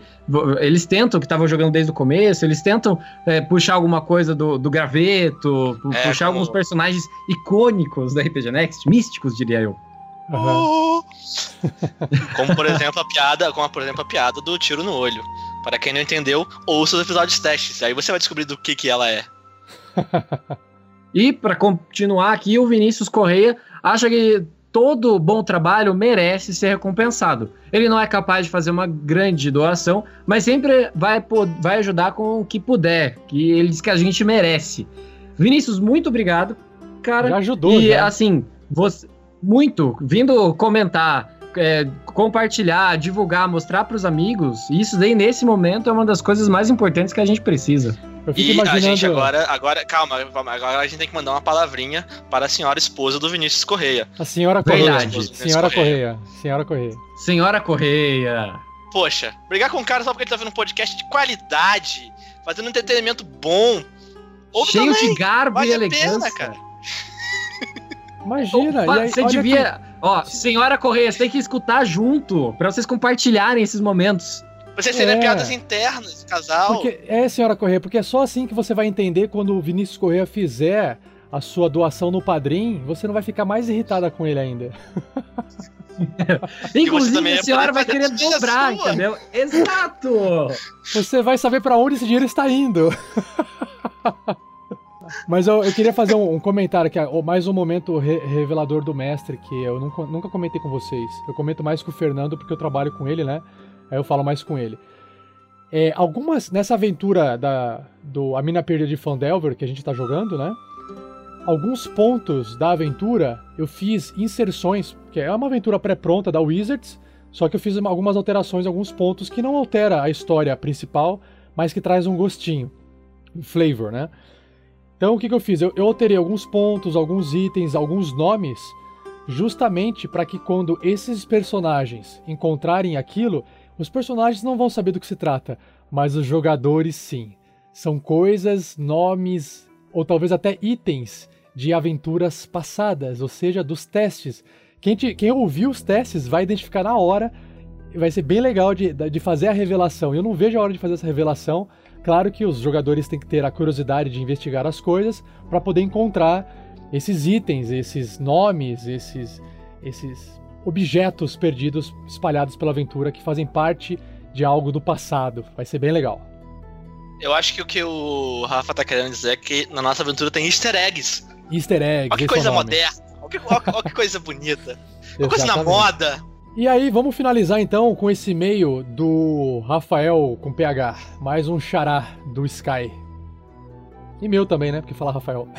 eles tentam, que estavam jogando desde o começo, eles tentam é, puxar alguma coisa do, do graveto, É, puxar como- alguns personagens icônicos da RPG Next, místicos, diria eu. Como por exemplo a piada, como por exemplo a piada do tiro no olho. Para quem não entendeu, ouça os episódios testes, aí você vai descobrir do que que ela é. E para continuar aqui, o Vinícius Correia acha que todo bom trabalho merece ser recompensado. Ele não é capaz de fazer uma grande doação, mas sempre vai, vai ajudar com o que puder, que ele diz que a gente merece. Vinícius, muito obrigado, cara. Já ajudou, E já. assim, você muito vindo comentar, é, compartilhar, divulgar, mostrar para os amigos. Isso daí nesse momento é uma das coisas mais importantes que a gente precisa. Eu E a gente agora, agora, calma, agora a gente tem que mandar uma palavrinha para a senhora esposa do Vinícius Correia. A senhora Correia. Senhora Correia. Senhora Correia. Senhora Correia. Poxa, brigar com o cara só porque ele tá fazendo um podcast de qualidade, fazendo um entretenimento bom. Ouve Cheio também, de garbo vale e a pena, elegância. cara. Imagina. Opa, e aí, você devia. Ó, senhora Correia, você tem que escutar junto, pra vocês compartilharem esses momentos. Vocês terem É. piadas internas de casal. Porque, é, senhora Correia, porque é só assim que você vai entender quando o Vinícius Correia fizer a sua doação no Padrim, você não vai ficar mais irritada com ele ainda. Inclusive, a senhora vai querer dobrar, sua. entendeu? Exato! Você vai saber pra onde esse dinheiro está indo. Mas eu, eu queria fazer um, um comentário aqui, mais um momento re- revelador do mestre, que eu nunca, nunca comentei com vocês. Eu comento mais com o Fernando porque eu trabalho com ele, né? Aí eu falo mais com ele. É, algumas, nessa aventura da, do A Mina Perdida de Fandelver, que a gente tá jogando, né? Alguns pontos da aventura eu fiz inserções, que é uma aventura pré-pronta da Wizards, só que eu fiz algumas alterações, alguns pontos que não altera a história principal, mas que traz um gostinho, um flavor, né? Então o que, que eu fiz? Eu, eu alterei alguns pontos, alguns itens, alguns nomes, justamente para que quando esses personagens encontrarem aquilo, os personagens não vão saber do que se trata, mas os jogadores sim. São coisas, nomes ou talvez até itens de aventuras passadas, ou seja, dos testes. Quem, te- quem ouviu os testes vai identificar na hora. Vai ser bem legal de, de fazer a revelação. Eu não vejo a hora de fazer essa revelação. Claro que os jogadores têm que ter a curiosidade de investigar as coisas para poder encontrar esses itens, esses nomes, esses, esses objetos perdidos espalhados pela aventura que fazem parte de algo do passado. Vai ser bem legal. Eu acho que o que o Rafa tá querendo dizer é que na nossa aventura tem easter eggs. Easter eggs. Olha que é coisa moderna. Olha que, olha- olha que coisa bonita. Uma coisa na moda. E aí, vamos finalizar então com esse e-mail do Rafael com PH. Mais um xará do Sky. E meu também, né? Porque fala Rafael.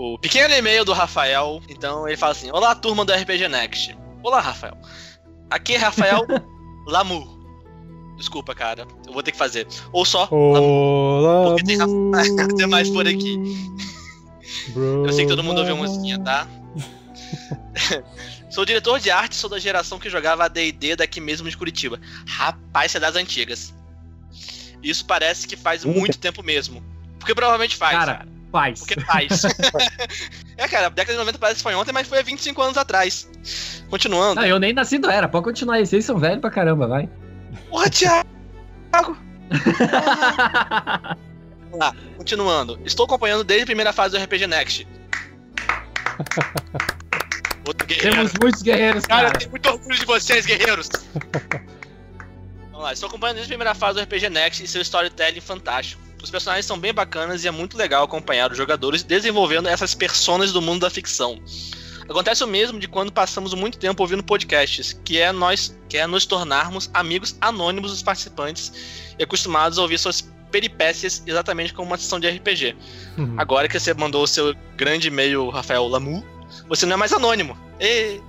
O pequeno e-mail do Rafael. Então ele fala assim: Olá, turma do RPG Next. Olá, Rafael. Aqui é Rafael Lamu. Desculpa, cara. Eu vou ter que fazer. Ou só Olá, Porque tem, Rafa- tem mais por aqui. Eu sei que todo mundo ouviu uma musiquinha, tá? sou diretor de arte, sou da geração que jogava AD&D daqui mesmo de Curitiba. Rapaz, você é das antigas. Isso parece que faz muito tempo mesmo. Porque provavelmente faz. Cara, faz. Porque faz. é, cara, a década de 90 parece que foi ontem, mas foi há 25 anos atrás. Continuando. Não, eu nem nasci do era, pode continuar aí, vocês são velhos pra caramba, vai. Porra, Thiago! Vamos lá, continuando. Estou acompanhando desde a primeira fase do RPG Next. Outro guerreiro. Temos muitos guerreiros, Cara, cara. eu tenho muito orgulho de vocês, guerreiros. Vamos lá, estou acompanhando desde a primeira fase do RPG Next e seu storytelling fantástico. Os personagens são bem bacanas e é muito legal acompanhar os jogadores desenvolvendo essas personas do mundo da ficção. Acontece o mesmo de quando passamos muito tempo ouvindo podcasts, que é nós, que é nos tornarmos amigos anônimos dos participantes e acostumados a ouvir suas peripécias exatamente como uma sessão de RPG. Uhum. Agora que você mandou o seu grande e-mail, Rafael Lamu, você não é mais anônimo. Ê!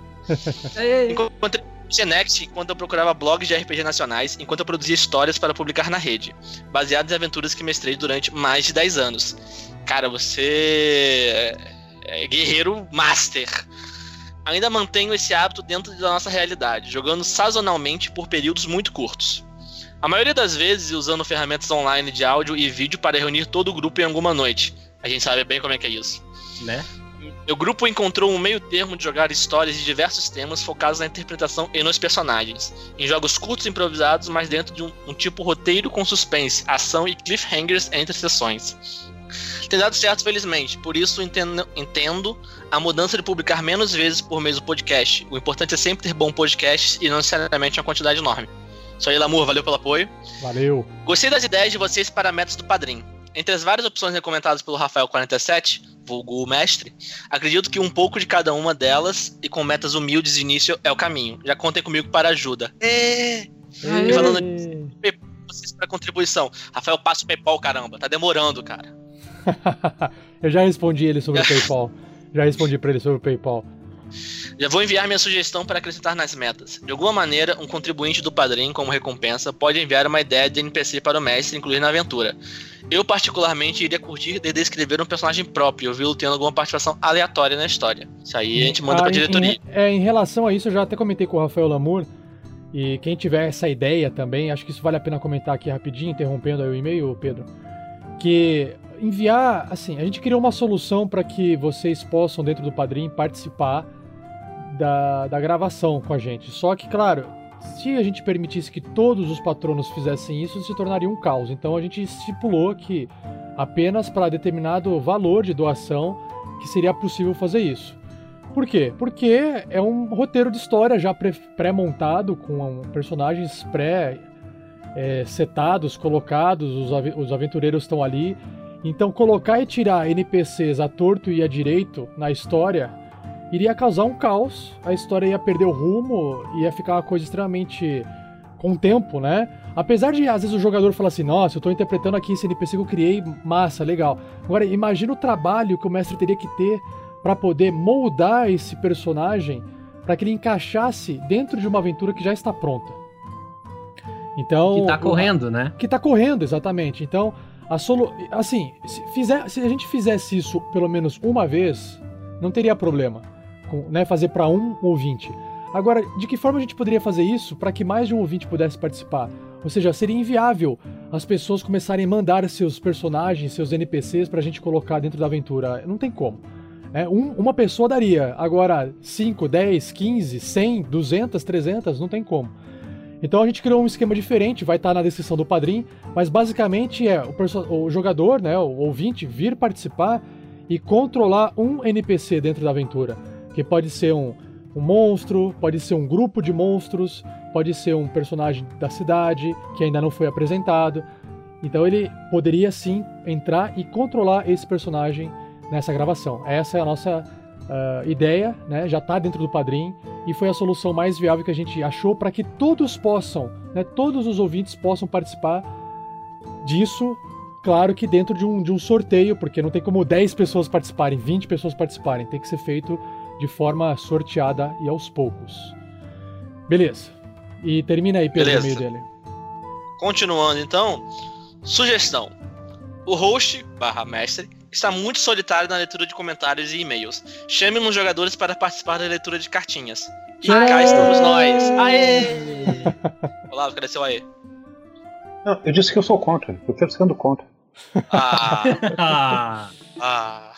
Enquanto eu Next, enquanto eu procurava blogs de RPG nacionais, enquanto eu produzia histórias para publicar na rede, baseadas em aventuras que mestrei durante mais de 10 anos. Cara, você é guerreiro master. Ainda mantenho esse hábito dentro da nossa realidade, jogando sazonalmente por períodos muito curtos. A maioria das vezes usando ferramentas online de áudio e vídeo para reunir todo o grupo em alguma noite. A gente sabe bem como é que é isso. Né? Meu grupo encontrou um meio termo de jogar histórias de diversos temas focados na interpretação e nos personagens, em jogos curtos e improvisados, mas dentro de um, um tipo roteiro com suspense, ação e cliffhangers entre sessões. Tem dado certo, felizmente, por isso entendo, entendo a mudança de publicar menos vezes por mês o podcast. O importante é sempre ter bom podcast e não necessariamente uma quantidade enorme. Isso aí, Lamour, valeu pelo apoio. Valeu. Gostei das ideias de vocês para metas do padrinho. Entre as várias opções recomendadas pelo Rafael47, vulgo o mestre, acredito que um pouco de cada uma delas e com metas humildes de início é o caminho. Já contem comigo para ajuda. É. E falando nisso, vocês para contribuição. Rafael, passa o PayPal, caramba. Tá demorando, cara. Eu já respondi ele sobre o PayPal. Já respondi pra ele sobre o PayPal. Já vou enviar minha sugestão para acrescentar nas metas. De alguma maneira, um contribuinte do padrinho, como recompensa, pode enviar uma ideia de NPC para o mestre incluir na aventura. Eu, particularmente, iria curtir de descrever um personagem próprio, ouvi-lo tendo alguma participação aleatória na história. Isso aí a gente manda Ah, pra em- diretoria. Em, é, em relação a isso, eu já até comentei com o Rafael Lamour. E quem tiver essa ideia também, acho que isso vale a pena comentar aqui rapidinho, interrompendo aí o e-mail, Pedro. Que enviar, assim, a gente criou uma solução para que vocês possam, dentro do Padrim, participar da, da gravação com a gente. Só que, claro, se a gente permitisse que todos os patronos fizessem isso, se tornaria um caos. Então a gente estipulou que apenas para determinado valor de doação que seria possível fazer isso. Por quê? Porque é um roteiro de história já pré- pré-montado, com personagens pré-setados, colocados, os, ave- os aventureiros estão ali. Então, colocar e tirar NPCs a torto e a direito na história iria causar um caos, a história ia perder o rumo, ia ficar uma coisa extremamente com o tempo, né? Apesar de às vezes o jogador falar assim, nossa, eu tô interpretando aqui esse NPC que eu criei, massa, legal. Agora, imagina o trabalho que o mestre teria que ter para poder moldar esse personagem para que ele encaixasse dentro de uma aventura que já está pronta. Então, Que tá correndo, né? que tá correndo, exatamente. Então, a solu... assim, se, fizer... se a gente fizesse isso pelo menos uma vez, não teria problema, né, fazer para um ouvinte. Agora, de que forma a gente poderia fazer isso para que mais de um ouvinte pudesse participar? Ou seja, seria inviável as pessoas começarem a mandar seus personagens, seus NPCs pra gente colocar dentro da aventura. Não tem como. É, um- uma pessoa daria. Agora, 5, 10, 15, 100, 200, 300, não tem como. Então a gente criou um esquema diferente, vai estar na descrição do Padrim, mas basicamente é o, o jogador, né, o ouvinte, vir participar e controlar um NPC dentro da aventura. Que pode ser um, um monstro, pode ser um grupo de monstros, pode ser um personagem da cidade que ainda não foi apresentado. Então ele poderia sim entrar e controlar esse personagem nessa gravação. Essa é a nossa ah, ideia, né? já está dentro do Padrim e foi a solução mais viável que a gente achou para que todos possam, né, todos os ouvintes possam participar disso. Claro que dentro de um, de um sorteio, porque não tem como 10 pessoas participarem, 20 pessoas participarem, tem que ser feito de forma sorteada e aos poucos. Beleza. E termina aí, Pedro, Beleza. dele. Continuando então, sugestão. O host, barra mestre, está muito solitário na leitura de comentários e e-mails. Chame uns jogadores para participar da leitura de cartinhas. E cá estamos nós. Aê! Olá, aê? Não, eu disse que eu sou contra. Eu quero sendo contra. Ah. ah.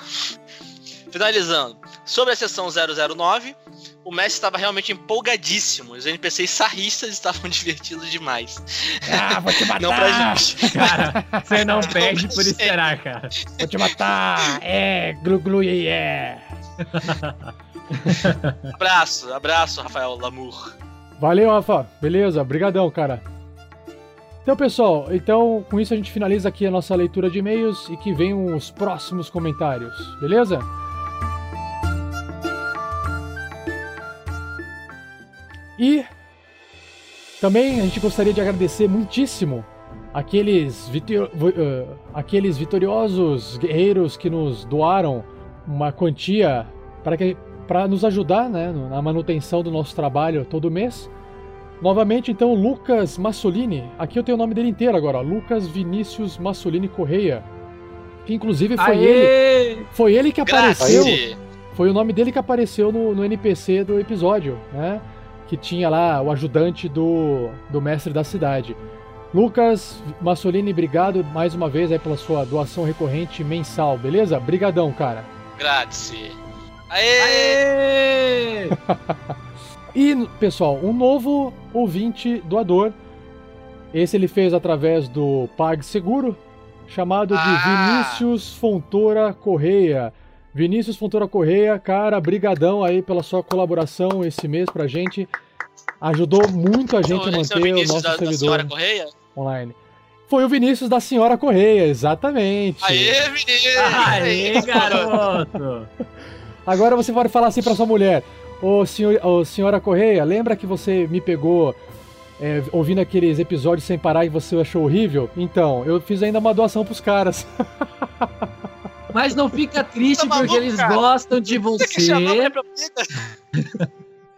Finalizando. Sobre a sessão 009, o mestre estava realmente empolgadíssimo. Os NPCs sarristas estavam divertidos demais. Ah, vou te matar! Não pra gente. Cara, você não perde por esperar, cara. Vou te matar! É, glu glu iê. Abraço, abraço, Rafael Lamour. Valeu, Rafa. Beleza, brigadão, cara. Então, pessoal, então com isso a gente finaliza aqui a nossa leitura de e-mails e que venham os próximos comentários, beleza? E também a gente gostaria de agradecer muitíssimo aqueles, vitio- vo- eh, aqueles vitoriosos guerreiros que nos doaram uma quantia para que para nos ajudar né, na manutenção do nosso trabalho todo mês. Novamente, então, Lucas Massolini. Aqui eu tenho o nome dele inteiro agora, ó, Lucas Vinícius Massolini Correia. Que inclusive foi Aê! ele. Foi ele que apareceu. Grazie. Foi o nome dele que apareceu no, no NPC do episódio, né? Que tinha lá o ajudante do, do mestre da cidade. Lucas Massolini, obrigado mais uma vez aí pela sua doação recorrente mensal, beleza? Brigadão, cara. Grazie. Aê! Aê! E, pessoal, um novo ouvinte doador. Esse ele fez através do PagSeguro, chamado de Ah! Vinícius Fontoura Correia. Vinícius Fontoura Correia, cara, brigadão aí pela sua colaboração esse mês pra gente. Ajudou muito a gente a é o manter o Vinícius nosso da, da servidor senhora Correia? online. Foi o Vinícius da Senhora Correia, exatamente. Aê, menino! Aê, garoto! Agora você pode falar assim pra sua mulher: Ô, senhor, ô senhora Correia, lembra que você me pegou é, ouvindo aqueles episódios sem parar e você achou horrível? Então, eu fiz ainda uma doação pros caras. Mas não fica triste Tá maluco, porque eles cara? gostam de Você?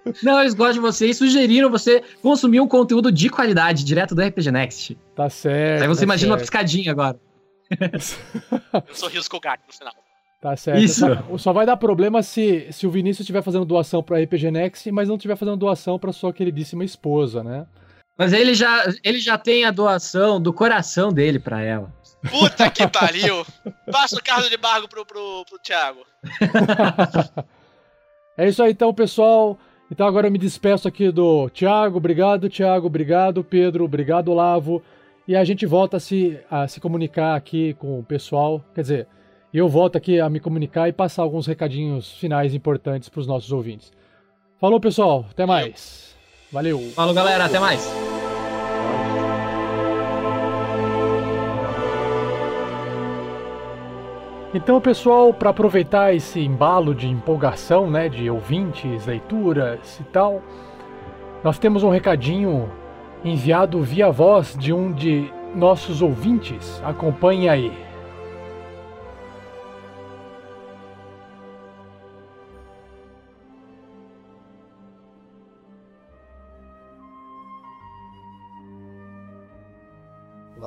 Não, eles gostam de você e sugeriram você consumir um conteúdo de qualidade, direto do RPG Next. Tá certo. Aí você tá imagina uma certo. piscadinha agora. Um sorriso com o gato no final. Tá certo. Isso. Só, só vai dar problema se, se o Vinícius estiver fazendo doação pro RPG Next, mas não estiver fazendo doação pra sua queridíssima esposa, né? Mas ele já, ele já tem a doação do coração dele pra ela. Puta que pariu! Passa o carro de barco pro, pro, pro Thiago. É isso aí então, pessoal. Então agora eu me despeço aqui do Thiago, obrigado, Thiago, obrigado, Pedro, obrigado, Lavo. E a gente volta a se, a se comunicar aqui com o pessoal. Quer dizer, eu volto aqui a me comunicar e passar alguns recadinhos finais importantes para os nossos ouvintes. Falou, pessoal. Até mais. Valeu. Falou, galera. Até mais. Então, pessoal, para aproveitar esse embalo de empolgação, né, de ouvintes, leituras e tal, nós temos um recadinho enviado via voz de um de nossos ouvintes. Acompanhe aí.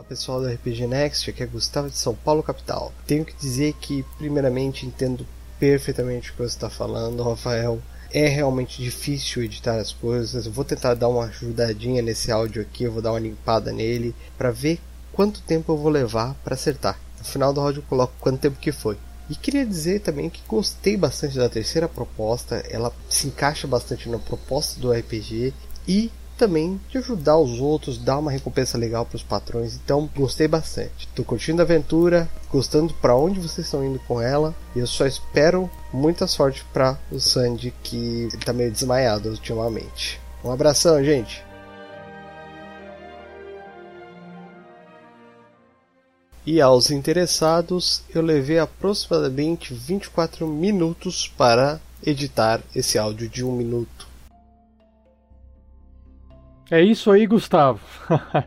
Pessoal do RPG Next, aqui é Gustavo de São Paulo, capital. Tenho que dizer que, primeiramente, entendo perfeitamente o que você está falando, Rafael. É realmente difícil editar as coisas. Eu vou tentar dar uma ajudadinha nesse áudio aqui, eu vou dar uma limpada nele para ver quanto tempo eu vou levar para acertar. No final do áudio eu coloco quanto tempo que foi. E queria dizer também que gostei bastante da terceira proposta, ela se encaixa bastante na proposta do RPG e também de ajudar os outros, dar uma recompensa legal para os patrões. Então, gostei bastante. Tô curtindo a aventura, gostando para onde vocês estão indo com ela. E eu só espero muita sorte para o Sandy que ele tá meio desmaiado ultimamente. Um abração, gente. E aos interessados, eu levei aproximadamente 24 minutos para editar esse áudio de um minuto. É isso aí, Gustavo.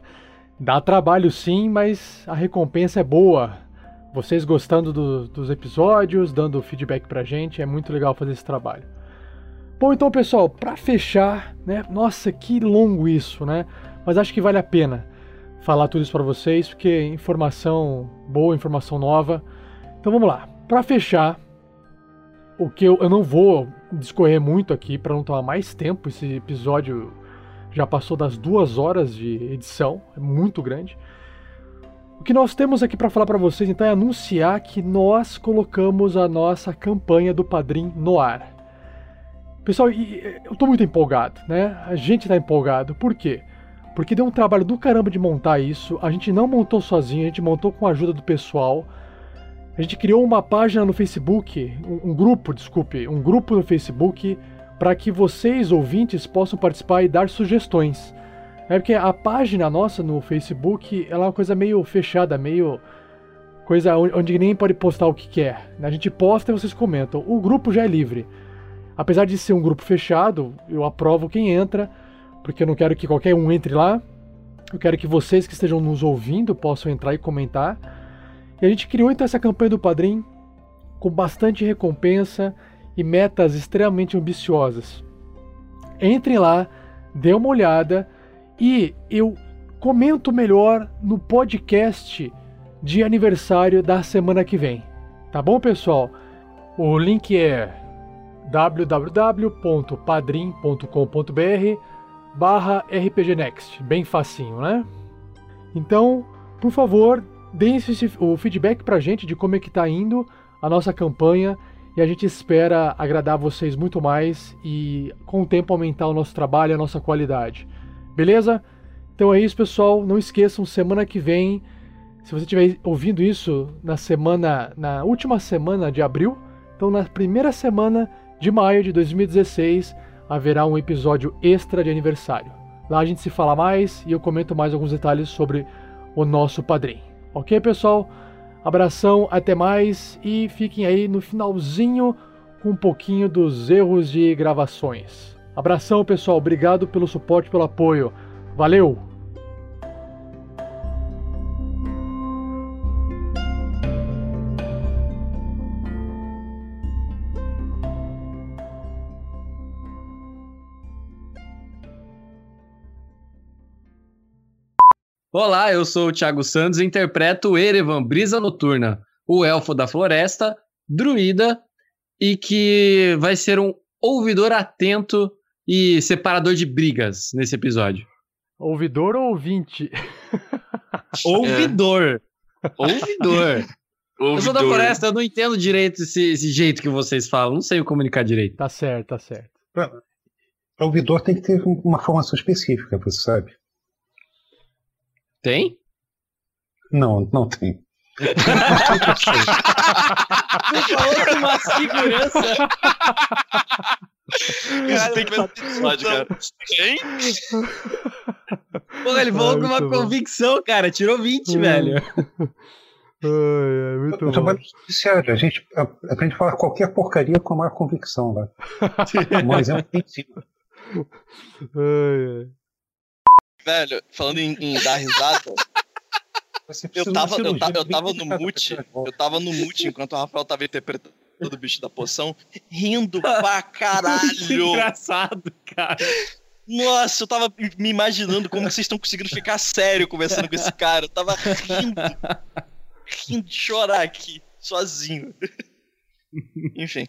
Dá trabalho sim, mas a recompensa é boa. Vocês gostando do- dos episódios, dando feedback pra gente, é muito legal fazer esse trabalho. Bom, então, pessoal, pra fechar, né? Nossa, que longo isso, né? Mas acho que vale a pena falar tudo isso pra vocês, porque informação boa, informação nova. Então vamos lá. Pra fechar, o que eu, eu não vou discorrer muito aqui pra não tomar mais tempo. Esse episódio já passou das duas horas de edição, é muito grande. O que nós temos aqui para falar para vocês então é anunciar que nós colocamos a nossa campanha do Padrim no ar. Pessoal, eu tô muito empolgado, né? A gente tá empolgado. Por quê? Porque deu um trabalho do caramba de montar isso. A gente não montou sozinho, a gente montou com a ajuda do pessoal. A gente criou uma página no Facebook, um grupo, desculpe, um grupo no Facebook para que vocês, ouvintes, possam participar e dar sugestões. É porque a página nossa no Facebook ela é uma coisa meio fechada, meio coisa onde ninguém pode postar o que quer. A gente posta e vocês comentam. O grupo já é livre. Apesar de ser um grupo fechado, eu aprovo quem entra, porque eu não quero que qualquer um entre lá. Eu quero que vocês que estejam nos ouvindo possam entrar e comentar. E a gente criou então essa campanha do Padrim com bastante recompensa e metas extremamente ambiciosas. Entrem lá, dê uma olhada e eu comento melhor no podcast de aniversário da semana que vem. Tá bom, pessoal? O link é www.padrim.com.br barra rpgnext. Bem facinho, né? Então, por favor, deem o feedback pra gente de como é que tá indo a nossa campanha e a gente espera agradar vocês muito mais e com o tempo aumentar o nosso trabalho e a nossa qualidade. Beleza? Então é isso, pessoal. Não esqueçam, semana que vem, se você estiver ouvindo isso na semana, na última semana de abril, então na primeira semana de maio de 2016, haverá um episódio extra de aniversário. Lá a gente se fala mais e eu comento mais alguns detalhes sobre o nosso padrinho. Ok, pessoal? Abração, até mais e fiquem aí no finalzinho com um pouquinho dos erros de gravações. Abração, pessoal. Obrigado pelo suporte, pelo apoio. Valeu! Olá, eu sou o Thiago Santos e interpreto Erevan, Brisa Noturna, o elfo da floresta, druida e que vai ser um ouvidor atento e separador de brigas nesse episódio. Ouvidor ou ouvinte? Ouvidor. Ouvidor. Eu sou da Ouvidor. floresta, eu não entendo direito esse, esse jeito que vocês falam, não sei comunicar direito. Tá certo, tá certo. O ouvidor tem que ter um- uma formação específica, você sabe? Tem? Não, não tem. falou com uma segurança. Isso tem que ser episódio, cara. Hein? Porra, ele falou Ah, com uma bom. convicção, cara. Tirou 20, Hum. velho. Ai, ai, muito Eu bom. judiciário, a gente aprende a falar qualquer porcaria com a maior convicção lá. Mas é um princípio. Ai, ai. Velho, falando em, em dar risada. Eu tava, eu, ta- eu tava no mute, eu tava no mute enquanto o Rafael tava interpretando o bicho da poção, rindo pra caralho. engraçado, cara. Nossa, eu tava me imaginando como vocês estão conseguindo ficar sério conversando com esse cara. Eu tava rindo, rindo de chorar aqui, sozinho. Enfim.